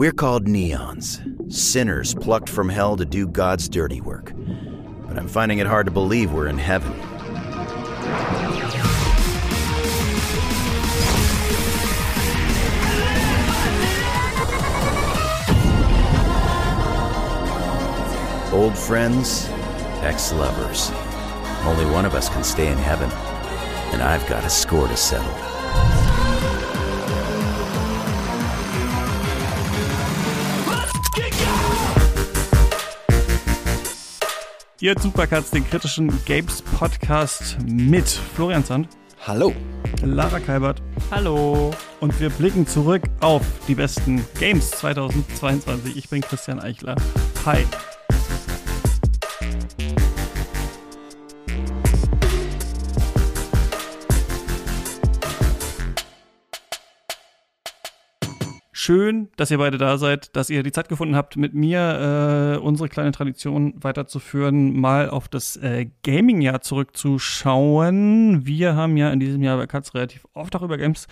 We're called neons, sinners plucked from hell to do God's dirty work. But I'm finding it hard to believe we're in heaven. Old friends, ex lovers. Only one of us can stay in heaven, and I've got a score to settle. Ihr Supercuts, den kritischen Games Podcast mit Florian Sand, Hallo. Lara Kalbert Hallo. und wir blicken zurück auf die besten Games 2022. Ich bin Christian Eichler. Hi. Schön, dass ihr beide da seid, dass ihr die Zeit gefunden habt, mit mir äh, unsere kleine Tradition weiterzuführen, mal auf das äh, Gaming-Jahr zurückzuschauen. Wir haben ja in diesem Jahr bei Katz relativ oft auch über Games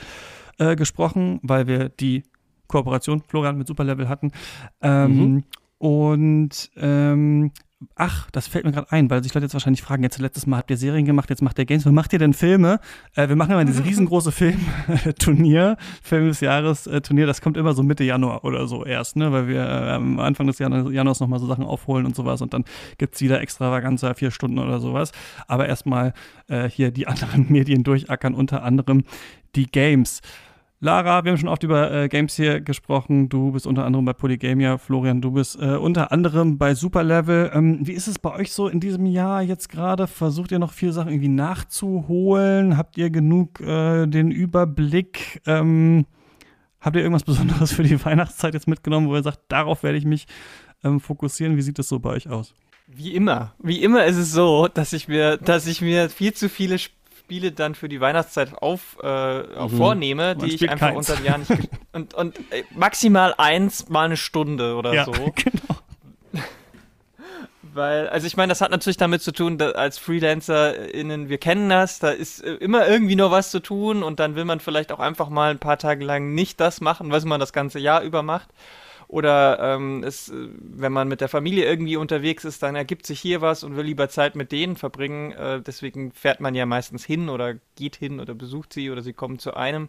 äh, gesprochen, weil wir die Kooperation Florian mit Superlevel hatten. Ähm, Und ähm, ach, das fällt mir gerade ein, weil sich Leute jetzt wahrscheinlich fragen, jetzt letztes Mal habt ihr Serien gemacht, jetzt macht ihr Games, wann macht ihr denn Filme? Äh, wir machen immer dieses riesengroße Film-Turnier, Film des Jahres äh, Turnier, das kommt immer so Mitte Januar oder so erst, ne? weil wir äh, am Anfang des Jan Januars nochmal so Sachen aufholen und sowas und dann gibt's wieder Extravaganza, vier Stunden oder sowas. Aber erstmal äh, hier die anderen Medien durchackern, unter anderem die Games. Lara, wir haben schon oft über äh, Games hier gesprochen. Du bist unter anderem bei Polygamia. Florian, du bist äh, unter anderem bei Superlevel. Ähm, wie ist es bei euch so in diesem Jahr jetzt gerade? Versucht ihr noch viele Sachen irgendwie nachzuholen? Habt ihr genug äh, den Überblick? Ähm, habt ihr irgendwas Besonderes für die Weihnachtszeit jetzt mitgenommen, wo ihr sagt, darauf werde ich mich ähm, fokussieren? Wie sieht es so bei euch aus? Wie immer. Wie immer ist es so, dass ich mir, dass ich mir viel zu viele Spiele dann für die Weihnachtszeit auf, äh, Mhm. vornehme, Man die ich einfach keins. unter dem Jahr nicht und, und äh, maximal eins mal eine Stunde oder so. genau. Weil, also ich meine, das hat natürlich damit zu tun, dass als FreelancerInnen, wir kennen das, da ist äh, immer irgendwie noch was zu tun und dann will man vielleicht auch einfach mal ein paar Tage lang nicht das machen, was man das ganze Jahr über macht. Oder ähm, es, äh, wenn man mit der Familie irgendwie unterwegs ist, dann ergibt sich hier was und will lieber Zeit mit denen verbringen. Äh, deswegen fährt man ja meistens hin oder geht hin oder besucht sie oder sie kommen zu einem.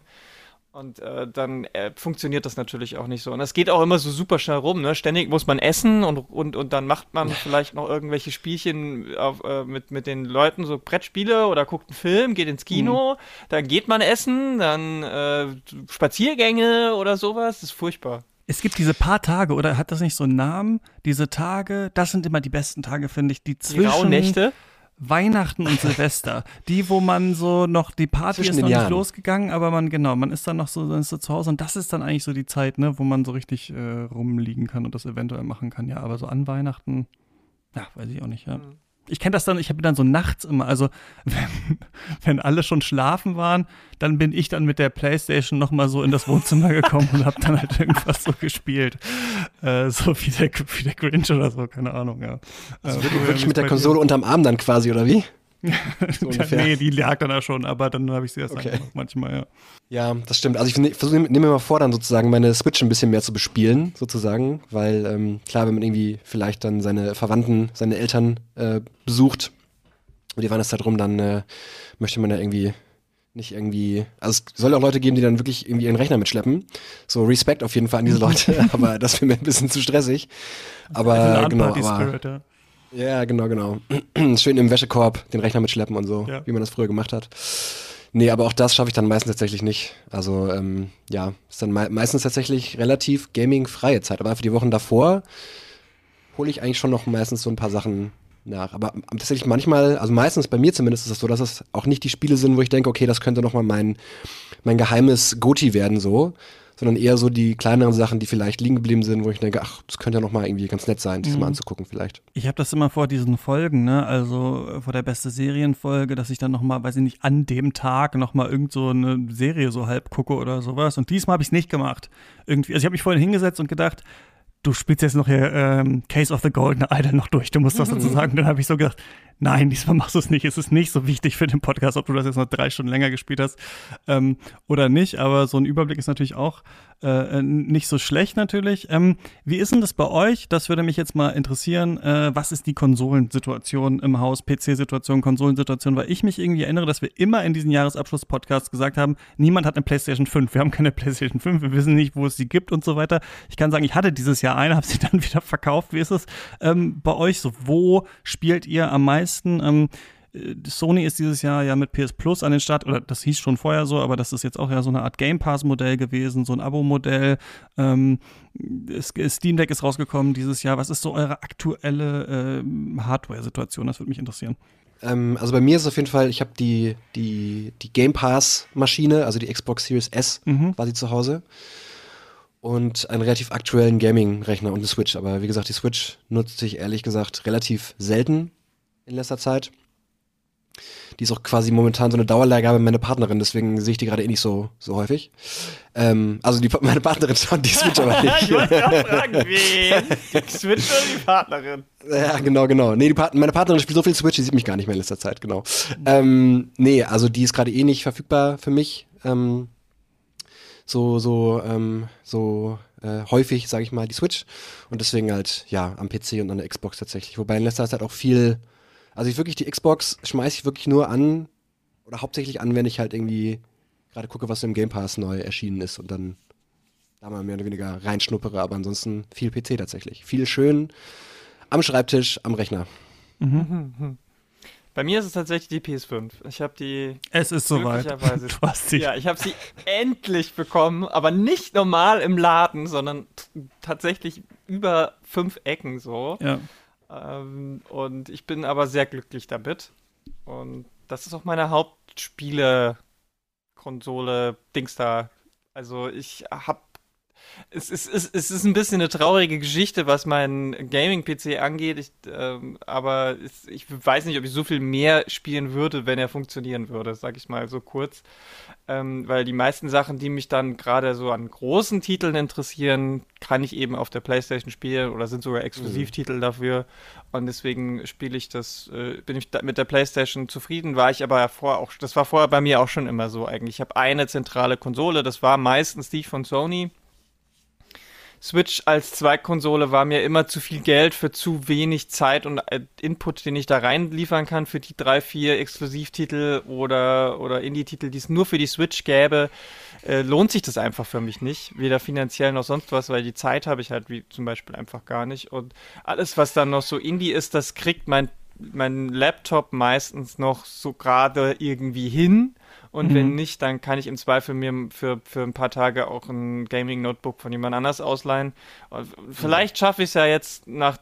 Und äh, dann äh, funktioniert das natürlich auch nicht so. Und das geht auch immer so super schnell rum. Ne? Ständig muss man essen und, und, und dann macht man vielleicht noch irgendwelche Spielchen auf, äh, mit, mit den Leuten, so Brettspiele oder guckt einen Film, geht ins Kino, dann geht man essen, dann äh, Spaziergänge oder sowas. Das ist furchtbar. Es gibt diese paar Tage, oder hat das nicht so einen Namen? Diese Tage, das sind immer die besten Tage, finde ich, die zwischen. Weihnachten und Silvester. Die, wo man so noch, die Party Zwischen ist noch nicht Jahren. losgegangen, aber man, genau, man ist dann noch so, dann ist so zu Hause und das ist dann eigentlich so die Zeit, ne, wo man so richtig äh, rumliegen kann und das eventuell machen kann. Ja, aber so an Weihnachten, ja, weiß ich auch nicht, ja. Mhm. Ich kenne das dann, ich habe dann so nachts immer, also wenn, wenn alle schon schlafen waren, dann bin ich dann mit der Playstation noch mal so in das Wohnzimmer gekommen und habe dann halt irgendwas so gespielt. Äh, so wie der, wie der Grinch oder so, keine Ahnung, ja. Also Äh, wirklich, mit der? Konsole unterm Arm dann quasi, oder wie? So Ja, nee, die lag dann da schon, aber dann habe ich sie erst Okay. manchmal, ja. Ja, das stimmt. Also ich, ne- versuche, nehme mir mal vor, dann sozusagen meine Switch ein bisschen mehr zu bespielen, sozusagen, weil ähm, klar, wenn man irgendwie vielleicht dann seine Verwandten, seine Eltern äh, besucht und die Weihnachtszeit rum, dann äh, möchte man ja irgendwie nicht irgendwie, also es soll auch Leute geben, die dann wirklich irgendwie ihren Rechner mitschleppen. So Respekt auf jeden Fall an diese Leute, aber das wäre mir ein bisschen zu stressig. Aber genau, aber Spirit, ja. Ja, genau, genau. Schön im Wäschekorb den Rechner mitschleppen und so, Ja. wie man das früher gemacht hat. Nee, aber auch das schaffe ich dann meistens tatsächlich nicht. Also, ähm, ja, ist dann mei meistens tatsächlich relativ gaming-freie Zeit. Aber für die Wochen davor hole ich eigentlich schon noch meistens so ein paar Sachen nach. Aber ähm, tatsächlich manchmal, also meistens bei mir zumindest ist es so, dass es auch nicht die Spiele sind, wo ich denke, okay, das könnte noch mal mein, mein geheimes Goti werden, so. Sondern eher so die kleineren Sachen, die vielleicht liegen geblieben sind, wo ich denke, ach, das könnte ja noch mal irgendwie ganz nett sein, sich das mal anzugucken vielleicht. Ich habe das immer vor diesen Folgen, ne? Also äh, vor der beste Serienfolge, dass ich dann noch mal, weiß ich nicht, an dem Tag noch mal irgend so eine Serie so halb gucke oder sowas. Und diesmal habe ich es nicht gemacht. Irgendwie, also ich habe mich vorhin hingesetzt und gedacht, du spielst jetzt noch hier ähm, Case of the Golden Idol noch durch, du musst was dazu sagen. Dann habe ich so gedacht, nein, diesmal machst du es nicht. Es ist nicht so wichtig für den Podcast, ob du das jetzt noch drei Stunden länger gespielt hast ähm, oder nicht. Aber so ein Überblick ist natürlich auch äh, nicht so schlecht natürlich. Ähm, wie ist denn das bei euch? Das würde mich jetzt mal interessieren. Äh, was ist die Konsolensituation im Haus, PC-Situation, Konsolensituation? Weil ich mich irgendwie erinnere, dass wir immer in diesen Jahresabschluss-Podcasts gesagt haben, niemand hat eine PlayStation 5. Wir haben keine PlayStation 5, wir wissen nicht, wo es sie gibt und so weiter. Ich kann sagen, ich hatte dieses Jahr eine, habe sie dann wieder verkauft. Wie ist es ähm, bei euch so? Wo spielt ihr am meisten? Ähm, äh, Sony ist dieses Jahr ja mit PS Plus an den Start, oder das hieß schon vorher so, aber das ist jetzt auch ja so eine Art Game Pass-Modell gewesen, so ein Abo-Modell. Ähm, Steam Deck ist rausgekommen dieses Jahr. Was ist so eure aktuelle äh, Hardware-Situation? Das würde mich interessieren. Ähm, also bei mir ist es auf jeden Fall, ich habe die, die, die Game Pass-Maschine, also die Xbox Series S, mhm. war sie zu Hause. Und einen relativ aktuellen Gaming-Rechner und eine Switch. Aber wie gesagt, die Switch nutze ich ehrlich gesagt relativ selten in letzter Zeit. Die ist auch quasi momentan so eine Dauerleihgabe meine Partnerin, deswegen sehe ich die gerade eh nicht so, so häufig. Ähm, also die, meine Partnerin schaut die Switch aber nicht. ich wollte auch fragen, wen? Die Switch oder die Partnerin? Ja, genau, genau. Nee, die Part meine Partnerin spielt so viel Switch, die sieht mich gar nicht mehr in letzter Zeit, genau. Ähm, nee, also die ist gerade eh nicht verfügbar für mich. Ähm, so, so, ähm, so äh, häufig, sage ich mal, die Switch. Und deswegen halt, ja, am PC und an der Xbox tatsächlich. Wobei in letzter Zeit auch viel also ich wirklich die Xbox schmeiße ich wirklich nur an oder hauptsächlich an, wenn ich halt irgendwie gerade gucke, was im Game Pass neu erschienen ist und dann da mal mehr oder weniger reinschnuppere, aber ansonsten viel PC tatsächlich. Viel schön am Schreibtisch, am Rechner. Mhm. Bei mir ist es tatsächlich die PS5. Ich habe die. Es ist soweit. Du hast sie. Ja, ich habe sie endlich bekommen, aber nicht normal im Laden, sondern tatsächlich über fünf Ecken so. Ja. Ähm, und ich bin aber sehr glücklich damit. Und das ist auch meine Hauptspiele-Konsole, Dings da. Also ich habe es ist, es, es ist ein bisschen eine traurige Geschichte, was mein Gaming-PC angeht. Ich, ähm, aber es, ich weiß nicht, ob ich so viel mehr spielen würde, wenn er funktionieren würde, sag ich mal so kurz. Ähm, weil die meisten Sachen, die mich dann gerade so an großen Titeln interessieren, kann ich eben auf der PlayStation spielen oder sind sogar Exklusivtitel mhm. dafür. Und deswegen spiele ich das, äh, bin ich mit der PlayStation zufrieden. War ich aber vorher auch, das war vorher bei mir auch schon immer so eigentlich. Ich habe eine zentrale Konsole, das war meistens die von Sony. Switch als Zweitkonsole war mir immer zu viel Geld für zu wenig Zeit und äh, Input, den ich da reinliefern kann für die drei, vier Exklusivtitel oder, oder Indie-Titel, die es nur für die Switch gäbe, äh, lohnt sich das einfach für mich nicht. Weder finanziell noch sonst was, weil die Zeit habe ich halt wie zum Beispiel einfach gar nicht. Und alles, was dann noch so Indie ist, das kriegt mein, mein Laptop meistens noch so gerade irgendwie hin und mhm. wenn nicht, dann kann ich im Zweifel mir für, für ein paar Tage auch ein Gaming-Notebook von jemand anders ausleihen. Und vielleicht schaffe ich es ja jetzt nach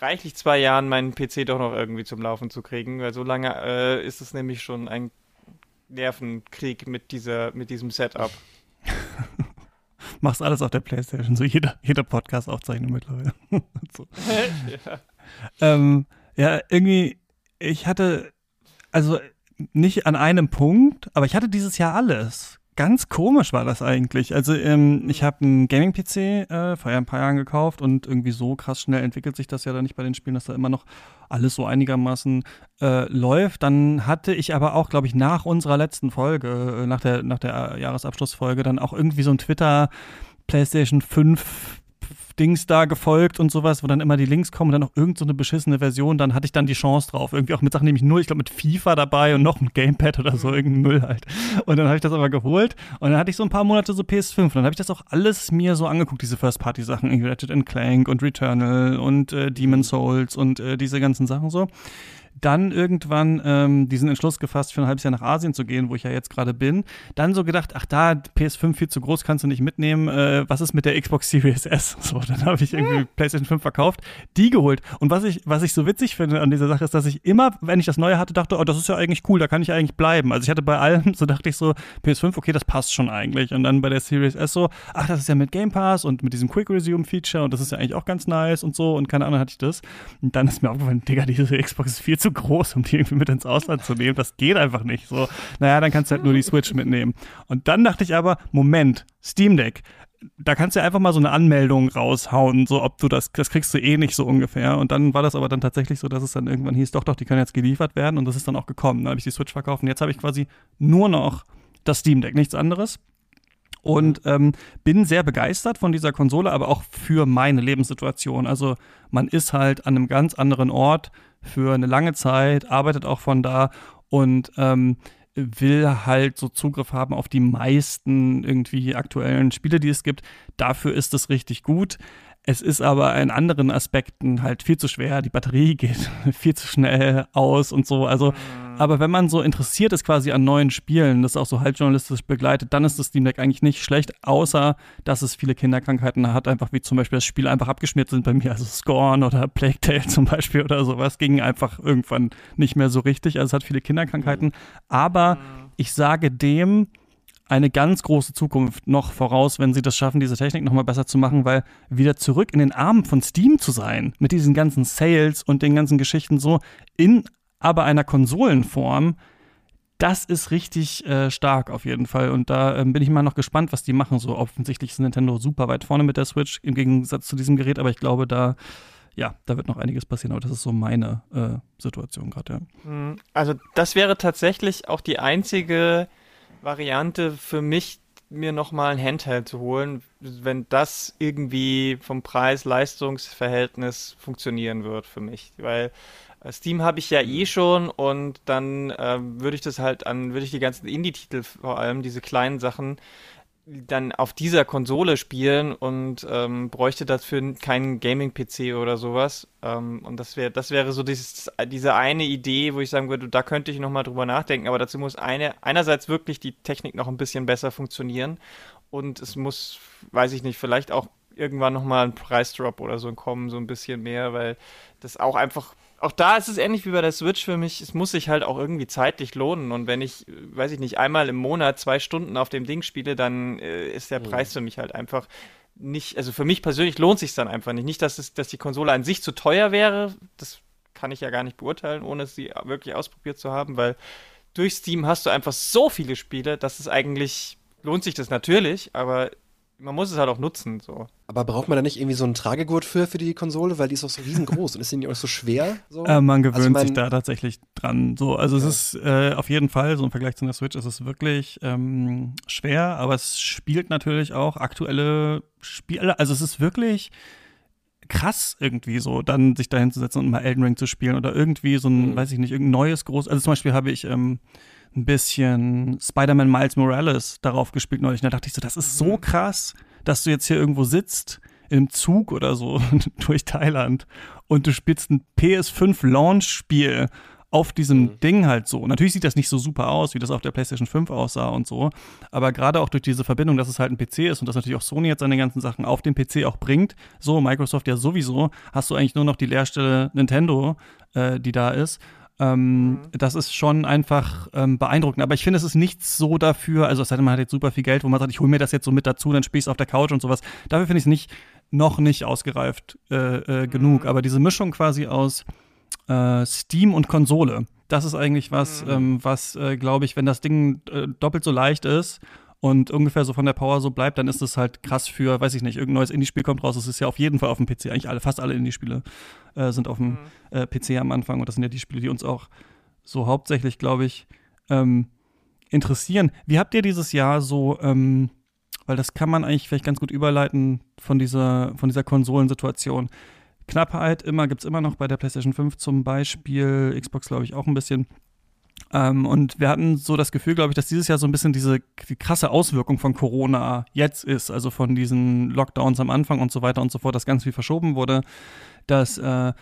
reichlich zwei Jahren, meinen PC doch noch irgendwie zum Laufen zu kriegen, weil so lange äh, ist es nämlich schon ein Nervenkrieg mit, dieser, mit diesem Setup. Machst alles auf der Playstation, so jeder, jeder Podcast-Aufzeichnung mittlerweile. so. ja. Ähm, ja, irgendwie, ich hatte, also nicht an einem Punkt, aber ich hatte dieses Jahr alles. Ganz komisch war das eigentlich. Also ähm, ich habe einen Gaming-PC äh, vor ein paar Jahren gekauft und irgendwie so krass schnell entwickelt sich das ja dann nicht bei den Spielen, dass da immer noch alles so einigermaßen äh, läuft. Dann hatte ich aber auch, glaube ich, nach unserer letzten Folge, äh, nach der, nach der Jahresabschlussfolge, dann auch irgendwie so ein Twitter PlayStation 5 Dings da gefolgt und sowas, wo dann immer die Links kommen und dann noch irgendeine so beschissene Version, dann hatte ich dann die Chance drauf. Irgendwie auch mit Sachen nämlich nur, ich glaube mit FIFA dabei und noch ein Gamepad oder so, mhm. irgendein Müll halt. Und dann habe ich das aber geholt und dann hatte ich so ein paar Monate so PS5 und dann habe ich das auch alles mir so angeguckt, diese First-Party-Sachen, irgendwie Ratchet Clank und Returnal und äh, Demon Souls und äh, diese ganzen Sachen so dann irgendwann ähm, diesen Entschluss gefasst, für ein halbes Jahr nach Asien zu gehen, wo ich ja jetzt gerade bin. Dann so gedacht, ach da, PS5 viel zu groß, kannst du nicht mitnehmen. Äh, was ist mit der Xbox Series S? So, dann habe ich irgendwie PlayStation 5 verkauft, die geholt. Und was ich, was ich so witzig finde an dieser Sache ist, dass ich immer, wenn ich das Neue hatte, dachte, oh, das ist ja eigentlich cool, da kann ich eigentlich bleiben. Also ich hatte bei allem, so dachte ich so, PS5, okay, das passt schon eigentlich. Und dann bei der Series S so, ach, das ist ja mit Game Pass und mit diesem Quick Resume Feature und das ist ja eigentlich auch ganz nice und so und keine Ahnung hatte ich das. Und dann ist mir aufgefallen, Digga, diese Xbox ist viel zu groß, um die irgendwie mit ins Ausland zu nehmen. Das geht einfach nicht. So, naja, dann kannst du halt nur die Switch mitnehmen. Und dann dachte ich aber, Moment, Steam Deck. Da kannst du einfach mal so eine Anmeldung raushauen, so ob du das, das kriegst du eh nicht so ungefähr. Und dann war das aber dann tatsächlich so, dass es dann irgendwann hieß, doch, doch, die können jetzt geliefert werden und das ist dann auch gekommen. Dann habe ich die Switch verkauft und jetzt habe ich quasi nur noch das Steam Deck, nichts anderes. Und ähm, bin sehr begeistert von dieser Konsole, aber auch für meine Lebenssituation. Also man ist halt an einem ganz anderen Ort für eine lange Zeit, arbeitet auch von da und ähm, will halt so Zugriff haben auf die meisten irgendwie aktuellen Spiele, die es gibt. Dafür ist es richtig gut. Es ist aber in anderen Aspekten halt viel zu schwer. Die Batterie geht viel zu schnell aus und so. Also, mhm. aber wenn man so interessiert ist quasi an neuen Spielen, das auch so halbjournalistisch begleitet, dann ist das Steam Deck eigentlich nicht schlecht, außer dass es viele Kinderkrankheiten hat, einfach wie zum Beispiel das Spiel einfach abgeschmiert sind bei mir, also Scorn oder Plague Tale zum Beispiel oder sowas, ging einfach irgendwann nicht mehr so richtig. Also es hat viele Kinderkrankheiten. Mhm. Aber mhm. ich sage dem, eine ganz große Zukunft noch voraus, wenn sie das schaffen, diese Technik nochmal besser zu machen, weil wieder zurück in den Armen von Steam zu sein, mit diesen ganzen Sales und den ganzen Geschichten so, in aber einer Konsolenform, das ist richtig äh, stark auf jeden Fall. Und da äh, bin ich mal noch gespannt, was die machen. So offensichtlich ist Nintendo super weit vorne mit der Switch im Gegensatz zu diesem Gerät, aber ich glaube, da ja, da wird noch einiges passieren, aber das ist so meine äh, Situation gerade, ja. Mhm. Also das wäre tatsächlich auch die einzige Variante für mich, mir nochmal ein Handheld zu holen, wenn das irgendwie vom Preis-Leistungs-Verhältnis funktionieren wird für mich. Weil äh, Steam habe ich ja eh schon und dann äh, würde ich das halt an, würde ich die ganzen Indie-Titel vor allem, diese kleinen Sachen, dann auf dieser Konsole spielen und ähm, bräuchte dafür keinen Gaming-PC oder sowas. Ähm, und das wäre, das wäre so dieses, diese eine Idee, wo ich sagen würde, da könnte ich nochmal drüber nachdenken. Aber dazu muss eine, einerseits wirklich die Technik noch ein bisschen besser funktionieren und es muss, weiß ich nicht, vielleicht auch irgendwann nochmal ein Preisdrop oder so kommen, so ein bisschen mehr, weil das auch einfach auch da ist es ähnlich wie bei der Switch für mich. Es muss sich halt auch irgendwie zeitlich lohnen. Und wenn ich, weiß ich nicht, einmal im Monat zwei Stunden auf dem Ding spiele, dann äh, ist der mhm. Preis für mich halt einfach nicht, also für mich persönlich lohnt sich dann einfach nicht. Nicht, dass, es, dass die Konsole an sich zu teuer wäre. Das kann ich ja gar nicht beurteilen, ohne sie wirklich ausprobiert zu haben, weil durch Steam hast du einfach so viele Spiele, dass es eigentlich lohnt sich das natürlich, aber man muss es halt auch nutzen. So. Aber braucht man da nicht irgendwie so einen Tragegurt für, für die Konsole? Weil die ist auch so riesengroß und ist die nicht auch so schwer? So? Äh, man gewöhnt also, sich da tatsächlich dran. So, also ja. es ist äh, auf jeden Fall, so im Vergleich zu der Switch, ist es wirklich ähm, schwer, aber es spielt natürlich auch aktuelle Spiele. Also es ist wirklich krass irgendwie so, dann sich dahin zu setzen und mal Elden Ring zu spielen oder irgendwie so ein, mhm. weiß ich nicht, irgendein neues groß. Also zum Beispiel habe ich ähm, ein bisschen Spider-Man Miles Morales darauf gespielt neulich. Und da dachte ich so, das ist so mhm. krass, dass du jetzt hier irgendwo sitzt im Zug oder so durch Thailand und du spielst ein PS5 Launch-Spiel auf diesem mhm. Ding halt so. Natürlich sieht das nicht so super aus, wie das auf der PlayStation 5 aussah und so. Aber gerade auch durch diese Verbindung, dass es halt ein PC ist und dass natürlich auch Sony jetzt seine ganzen Sachen auf den PC auch bringt, so Microsoft ja sowieso, hast du eigentlich nur noch die Leerstelle Nintendo, äh, die da ist. Ähm, mhm. Das ist schon einfach ähm, beeindruckend. Aber ich finde, es ist nicht so dafür, also es sei denn, man hat jetzt super viel Geld, wo man sagt, ich hole mir das jetzt so mit dazu, dann spiele ich es auf der Couch und sowas. Dafür finde ich es nicht, noch nicht ausgereift äh, äh, mhm. genug. Aber diese Mischung quasi aus äh, Steam und Konsole, das ist eigentlich was, mhm. ähm, was, äh, glaube ich, wenn das Ding äh, doppelt so leicht ist und ungefähr so von der Power so bleibt, dann ist es halt krass für, weiß ich nicht, irgendein neues Indie-Spiel kommt raus. Es ist ja auf jeden Fall auf dem PC. Eigentlich alle, fast alle Indie-Spiele äh, sind auf dem mhm. äh, PC am Anfang und das sind ja die Spiele, die uns auch so hauptsächlich, glaube ich, ähm, interessieren. Wie habt ihr dieses Jahr so, ähm, weil das kann man eigentlich vielleicht ganz gut überleiten von dieser, von dieser Konsolensituation. Knappheit immer, gibt es immer noch bei der PlayStation 5 zum Beispiel, Xbox glaube ich auch ein bisschen. Ähm, und wir hatten so das Gefühl, glaube ich, dass dieses Jahr so ein bisschen diese die krasse Auswirkung von Corona jetzt ist, also von diesen Lockdowns am Anfang und so weiter und so fort, dass ganz viel verschoben wurde, dass äh,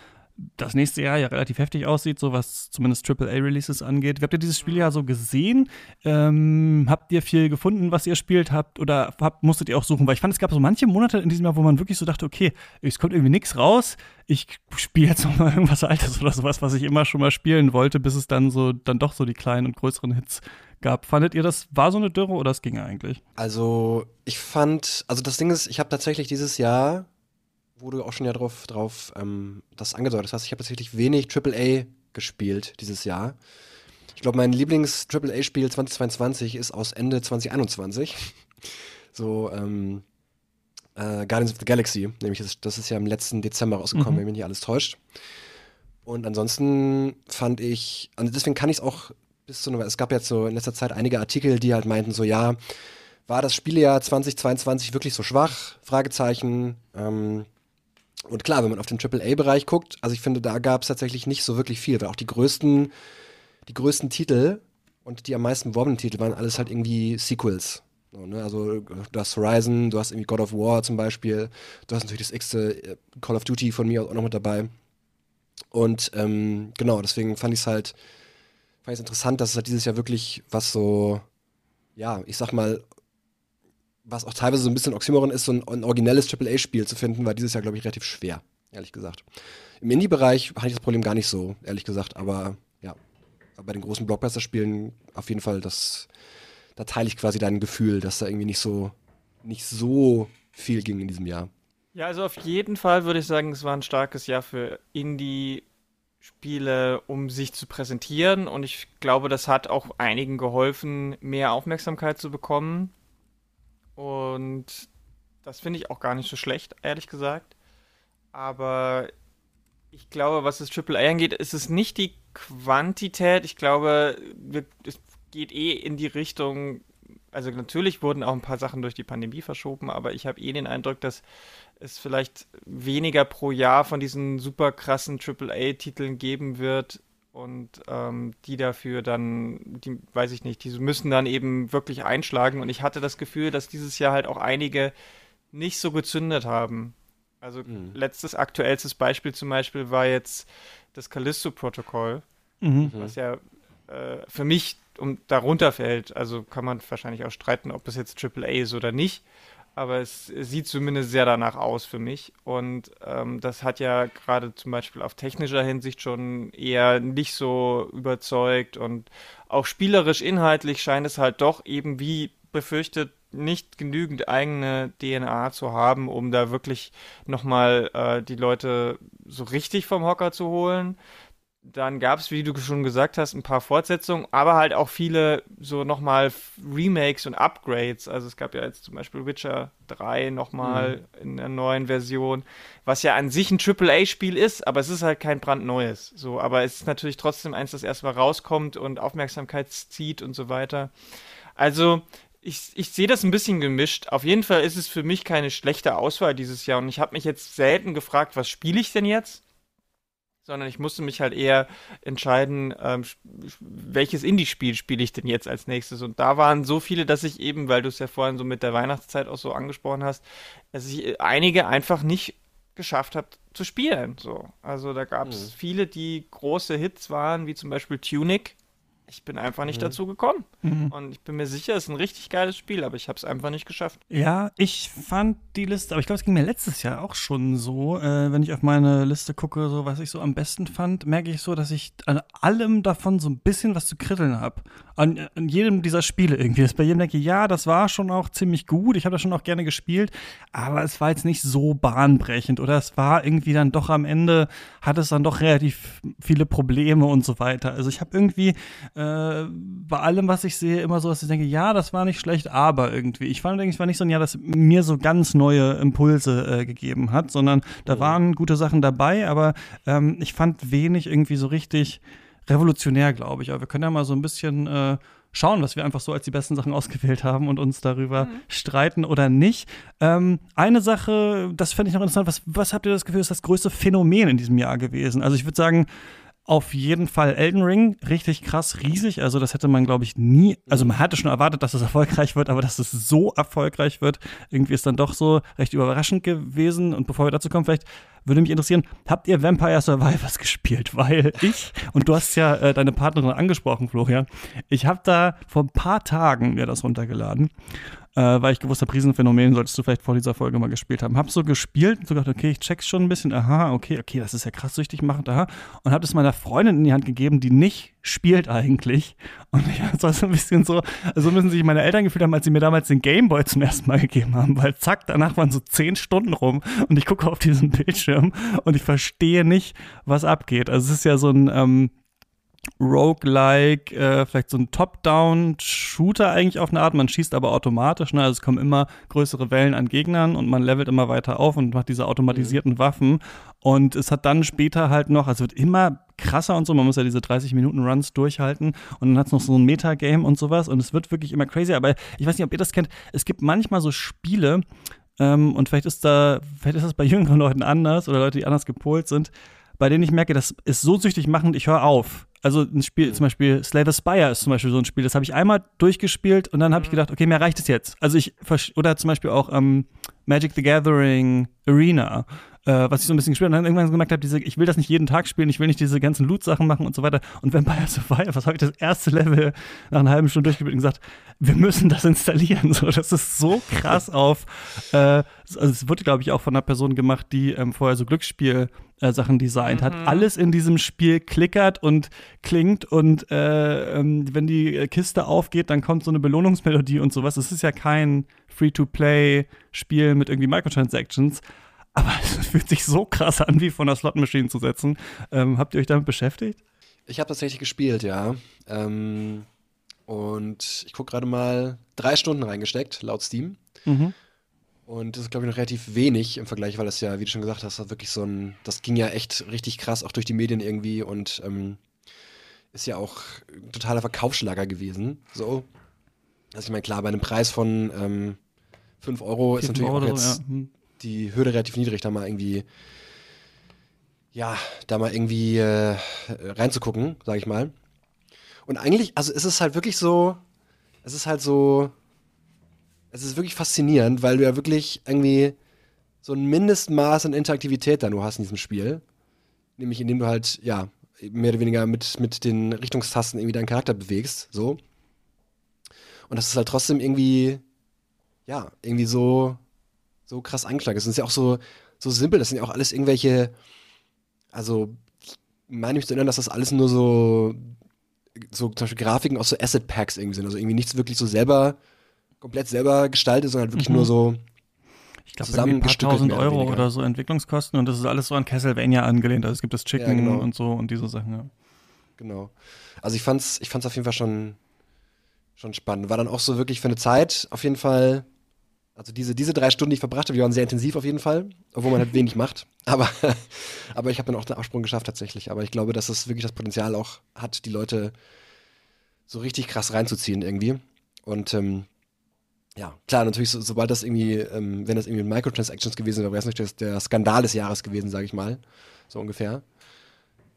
das nächste Jahr ja relativ heftig aussieht, so was zumindest AAA-Releases angeht. Habt ihr dieses Spiel ja so gesehen? Ähm, habt ihr viel gefunden, was ihr spielt habt oder habt, musstet ihr auch suchen? Weil ich fand, es gab so manche Monate in diesem Jahr, wo man wirklich so dachte, okay, es kommt irgendwie nichts raus. Ich spiele jetzt noch mal irgendwas Altes oder sowas, was ich immer schon mal spielen wollte, bis es dann so dann doch so die kleinen und größeren Hits gab. Fandet ihr, das war so eine Dürre oder es ging eigentlich? Also ich fand, also das Ding ist, ich habe tatsächlich dieses Jahr wo du auch schon ja drauf, drauf ähm, das angedeutet hast, ich habe tatsächlich wenig AAA gespielt dieses Jahr. Ich glaube, mein Lieblings-AAA-Spiel 2022 ist aus Ende 2021. so, ähm, äh, Guardians of the Galaxy, nämlich das, das, ist ja im letzten Dezember rausgekommen, mhm. wenn mich nicht alles täuscht. Und ansonsten fand ich, und deswegen kann ich es auch bis zu, es gab jetzt so in letzter Zeit einige Artikel, die halt meinten so, ja, war das Spielejahr 2022 wirklich so schwach? Fragezeichen. Ähm, und klar, wenn man auf den AAA-Bereich guckt, also ich finde, da gab es tatsächlich nicht so wirklich viel, weil auch die größten, die größten Titel und die am meisten beworbenen Titel waren alles halt irgendwie Sequels. So, ne? Also du hast Horizon, du hast irgendwie God of War zum Beispiel, du hast natürlich das x-te äh, Call of Duty von mir auch noch mit dabei. Und ähm, genau, deswegen fand ich es halt fand interessant, dass es halt dieses Jahr wirklich was so, ja, ich sag mal, was auch teilweise so ein bisschen Oxymoron ist, so ein, ein originelles AAA-Spiel zu finden, war dieses Jahr, glaube ich, relativ schwer, ehrlich gesagt. Im Indie-Bereich hatte ich das Problem gar nicht so, ehrlich gesagt, aber ja, bei den großen Blockbuster-Spielen auf jeden Fall, das, da teile ich quasi dein Gefühl, dass da irgendwie nicht so, nicht so viel ging in diesem Jahr. Ja, also auf jeden Fall würde ich sagen, es war ein starkes Jahr für Indie-Spiele, um sich zu präsentieren. Und ich glaube, das hat auch einigen geholfen, mehr Aufmerksamkeit zu bekommen. Und das finde ich auch gar nicht so schlecht, ehrlich gesagt. Aber ich glaube, was das AAA angeht, ist es nicht die Quantität. Ich glaube, es geht eh in die Richtung. Also natürlich wurden auch ein paar Sachen durch die Pandemie verschoben, aber ich habe eh den Eindruck, dass es vielleicht weniger pro Jahr von diesen super krassen AAA-Titeln geben wird, und ähm, die dafür dann, die weiß ich nicht, die müssen dann eben wirklich einschlagen. Und ich hatte das Gefühl, dass dieses Jahr halt auch einige nicht so gezündet haben. Also mhm. letztes aktuellstes Beispiel zum Beispiel war jetzt das Callisto-Protokoll, mhm. was ja äh, für mich um, darunter fällt. Also kann man wahrscheinlich auch streiten, ob das jetzt AAA ist oder nicht aber es, sieht zumindest sehr danach aus für mich. Und ähm, das hat ja gerade zum Beispiel auf technischer Hinsicht schon eher nicht so überzeugt und auch spielerisch, inhaltlich scheint es halt doch eben wie befürchtet nicht genügend eigene DNA zu haben, um da wirklich nochmal äh, die Leute so richtig vom Hocker zu holen. Dann gab es, wie du schon gesagt hast, ein paar Fortsetzungen, aber halt auch viele so nochmal Remakes und Upgrades. Also es gab ja jetzt zum Beispiel Witcher 3 nochmal mhm. in einer neuen Version, was ja an sich ein AAA-Spiel ist, aber es ist halt kein brandneues. So, aber es ist natürlich trotzdem eins, das erstmal rauskommt und Aufmerksamkeit zieht und so weiter. Also ich, ich sehe das ein bisschen gemischt. Auf jeden Fall ist es für mich keine schlechte Auswahl dieses Jahr und ich habe mich jetzt selten gefragt, was spiele ich denn jetzt? Sondern ich musste mich halt eher entscheiden, ähm, welches Indie-Spiel spiele ich denn jetzt als nächstes. Und da waren so viele, dass ich eben, weil du es ja vorhin so mit der Weihnachtszeit auch so angesprochen hast, dass ich äh, einige einfach nicht geschafft habe zu spielen. So. Also da gab es mhm. viele, die große Hits waren, wie zum Beispiel Tunic ich bin einfach nicht mhm. dazu gekommen. Mhm. Und ich bin mir sicher, es ist ein richtig geiles Spiel, aber ich habe es einfach nicht geschafft. Ja, ich fand die Liste, aber ich glaube, es ging mir letztes Jahr auch schon so. Äh, wenn ich auf meine Liste gucke, so was ich so am besten fand, merke ich so, dass ich an allem davon so ein bisschen was zu kritteln habe. An, an, jedem dieser Spiele irgendwie. Dass bei jedem denke, ja, das war schon auch ziemlich gut. Ich habe das schon auch gerne gespielt, aber es war jetzt nicht so bahnbrechend oder es war irgendwie dann doch am Ende, hat es dann doch relativ viele Probleme und so weiter. Also ich habe irgendwie äh, bei allem, was ich sehe, immer so, dass ich denke, ja, das war nicht schlecht, aber irgendwie. Ich fand, es war nicht so ein Jahr, das mir so ganz neue Impulse äh, gegeben hat, sondern da mhm. waren gute Sachen dabei, aber ähm, ich fand wenig irgendwie so richtig revolutionär, glaube ich. Aber wir können ja mal so ein bisschen äh, schauen, was wir einfach so als die besten Sachen ausgewählt haben und uns darüber mhm. streiten oder nicht. Ähm, eine Sache, das fände ich noch interessant, was, was habt ihr das Gefühl, ist das größte Phänomen in diesem Jahr gewesen? Also ich würde sagen, auf jeden Fall Elden Ring, richtig krass, riesig. Also das hätte man, glaube ich, nie. Also man hatte schon erwartet, dass es erfolgreich wird, aber dass es so erfolgreich wird, irgendwie ist dann doch so recht überraschend gewesen. Und bevor wir dazu kommen, vielleicht würde mich interessieren, habt ihr Vampire Survivors gespielt? Weil ich, und du hast ja äh, deine Partnerin angesprochen, Florian, ich habe da vor ein paar Tagen mir das runtergeladen äh, weil ich gewusst habe, Riesenphänomen solltest du vielleicht vor dieser Folge mal gespielt haben. Hab so gespielt und so gedacht, okay, ich check's schon ein bisschen, aha, okay, okay, das ist ja krass süchtig machend, aha. Und hab das meiner Freundin in die Hand gegeben, die nicht spielt eigentlich. Und ich war so ein bisschen so, so müssen sich meine Eltern gefühlt haben, als sie mir damals den Gameboy zum ersten Mal gegeben haben, weil zack, danach waren so zehn Stunden rum und ich gucke auf diesen Bildschirm und ich verstehe nicht, was abgeht. Also es ist ja so ein, ähm, Roguelike, äh, vielleicht so ein Top-Down-Shooter eigentlich auf eine Art. Man schießt aber automatisch, ne? Also es kommen immer größere Wellen an Gegnern und man levelt immer weiter auf und macht diese automatisierten mhm. Waffen. Und es hat dann später halt noch, also wird immer krasser und so, man muss ja diese 30 Minuten Runs durchhalten und dann hat es noch so ein Metagame und sowas und es wird wirklich immer crazy, aber ich weiß nicht, ob ihr das kennt, es gibt manchmal so Spiele ähm, und vielleicht ist da, vielleicht ist das bei jüngeren Leuten anders oder Leute, die anders gepolt sind, bei denen ich merke, das ist so süchtig machend, ich höre auf. Also ein Spiel, zum Beispiel Slay the Spire ist zum Beispiel so ein Spiel, das habe ich einmal durchgespielt und dann habe ich mhm. gedacht, okay, mir reicht es jetzt. Also ich, oder zum Beispiel auch ähm, Magic the Gathering Arena äh, was ich so ein bisschen gespielt habe und dann irgendwann gemerkt habe, diese, ich will das nicht jeden Tag spielen, ich will nicht diese ganzen Loot-Sachen machen und so weiter. Und Vampire Survivor, was habe ich das erste Level nach einer halben Stunde durchgespielt und gesagt, wir müssen das installieren. So, das ist so krass auf. Äh, also es wurde, glaube ich, auch von einer Person gemacht, die ähm, vorher so Glücksspiel äh, Sachen designt hat. Mhm. Alles in diesem Spiel klickert und klingt und äh, ähm, wenn die Kiste aufgeht, dann kommt so eine Belohnungsmelodie und sowas. Es ist ja kein Free-to-Play-Spiel mit irgendwie Microtransactions. Aber es fühlt sich so krass an, wie von der Slot-Maschine zu setzen. Ähm, habt ihr euch damit beschäftigt? Ich habe tatsächlich gespielt, ja. Ähm, und ich gucke gerade mal, drei Stunden reingesteckt, laut Steam. Mhm. Und das ist, glaube ich, noch relativ wenig im Vergleich, weil das ja, wie du schon gesagt hast, wirklich so ein, das ging ja echt richtig krass, auch durch die Medien irgendwie und ähm, ist ja auch ein totaler Verkaufsschlager gewesen. So. Also ich meine, klar, bei einem Preis von ähm, 5 Euro ist natürlich Euro auch jetzt ja. Die Hürde relativ niedrig, da mal irgendwie, ja, da mal irgendwie äh, reinzugucken, sag ich mal. Und eigentlich, also es ist halt wirklich so, es ist halt so, es ist wirklich faszinierend, weil du ja wirklich irgendwie so ein Mindestmaß an Interaktivität da nur hast in diesem Spiel. Nämlich indem du halt, ja, mehr oder weniger mit, mit den Richtungstasten irgendwie deinen Charakter bewegst, so. Und das ist halt trotzdem irgendwie, ja, irgendwie so, so krass angeschlagen ist. Das ist ja auch so, so simpel, das sind ja auch alles irgendwelche, also ich meine mich zu erinnern, dass das alles nur so, so zum Beispiel Grafiken aus so Asset Packs irgendwie sind. Also irgendwie nichts wirklich so selber, komplett selber gestaltet, sondern wirklich mhm. nur so ich glaube, ein paar tausend Euro oder, oder so Entwicklungskosten und das ist alles so an Castlevania angelehnt. Also es gibt das Chicken ja, genau. und so und diese Sachen, ja. Genau. Also ich fand's, ich fand's auf jeden Fall schon, schon spannend. War dann auch so wirklich für eine Zeit auf jeden Fall also diese, diese drei Stunden, die ich verbracht habe, die waren sehr intensiv auf jeden Fall, obwohl man halt wenig macht. Aber, aber ich habe dann auch den Absprung geschafft tatsächlich. Aber ich glaube, dass es wirklich das Potenzial auch hat, die Leute so richtig krass reinzuziehen irgendwie. Und ähm, ja, klar, natürlich, so, sobald das irgendwie, ähm, wenn das irgendwie Microtransactions gewesen wäre, wäre es natürlich der Skandal des Jahres gewesen, sage ich mal. So ungefähr.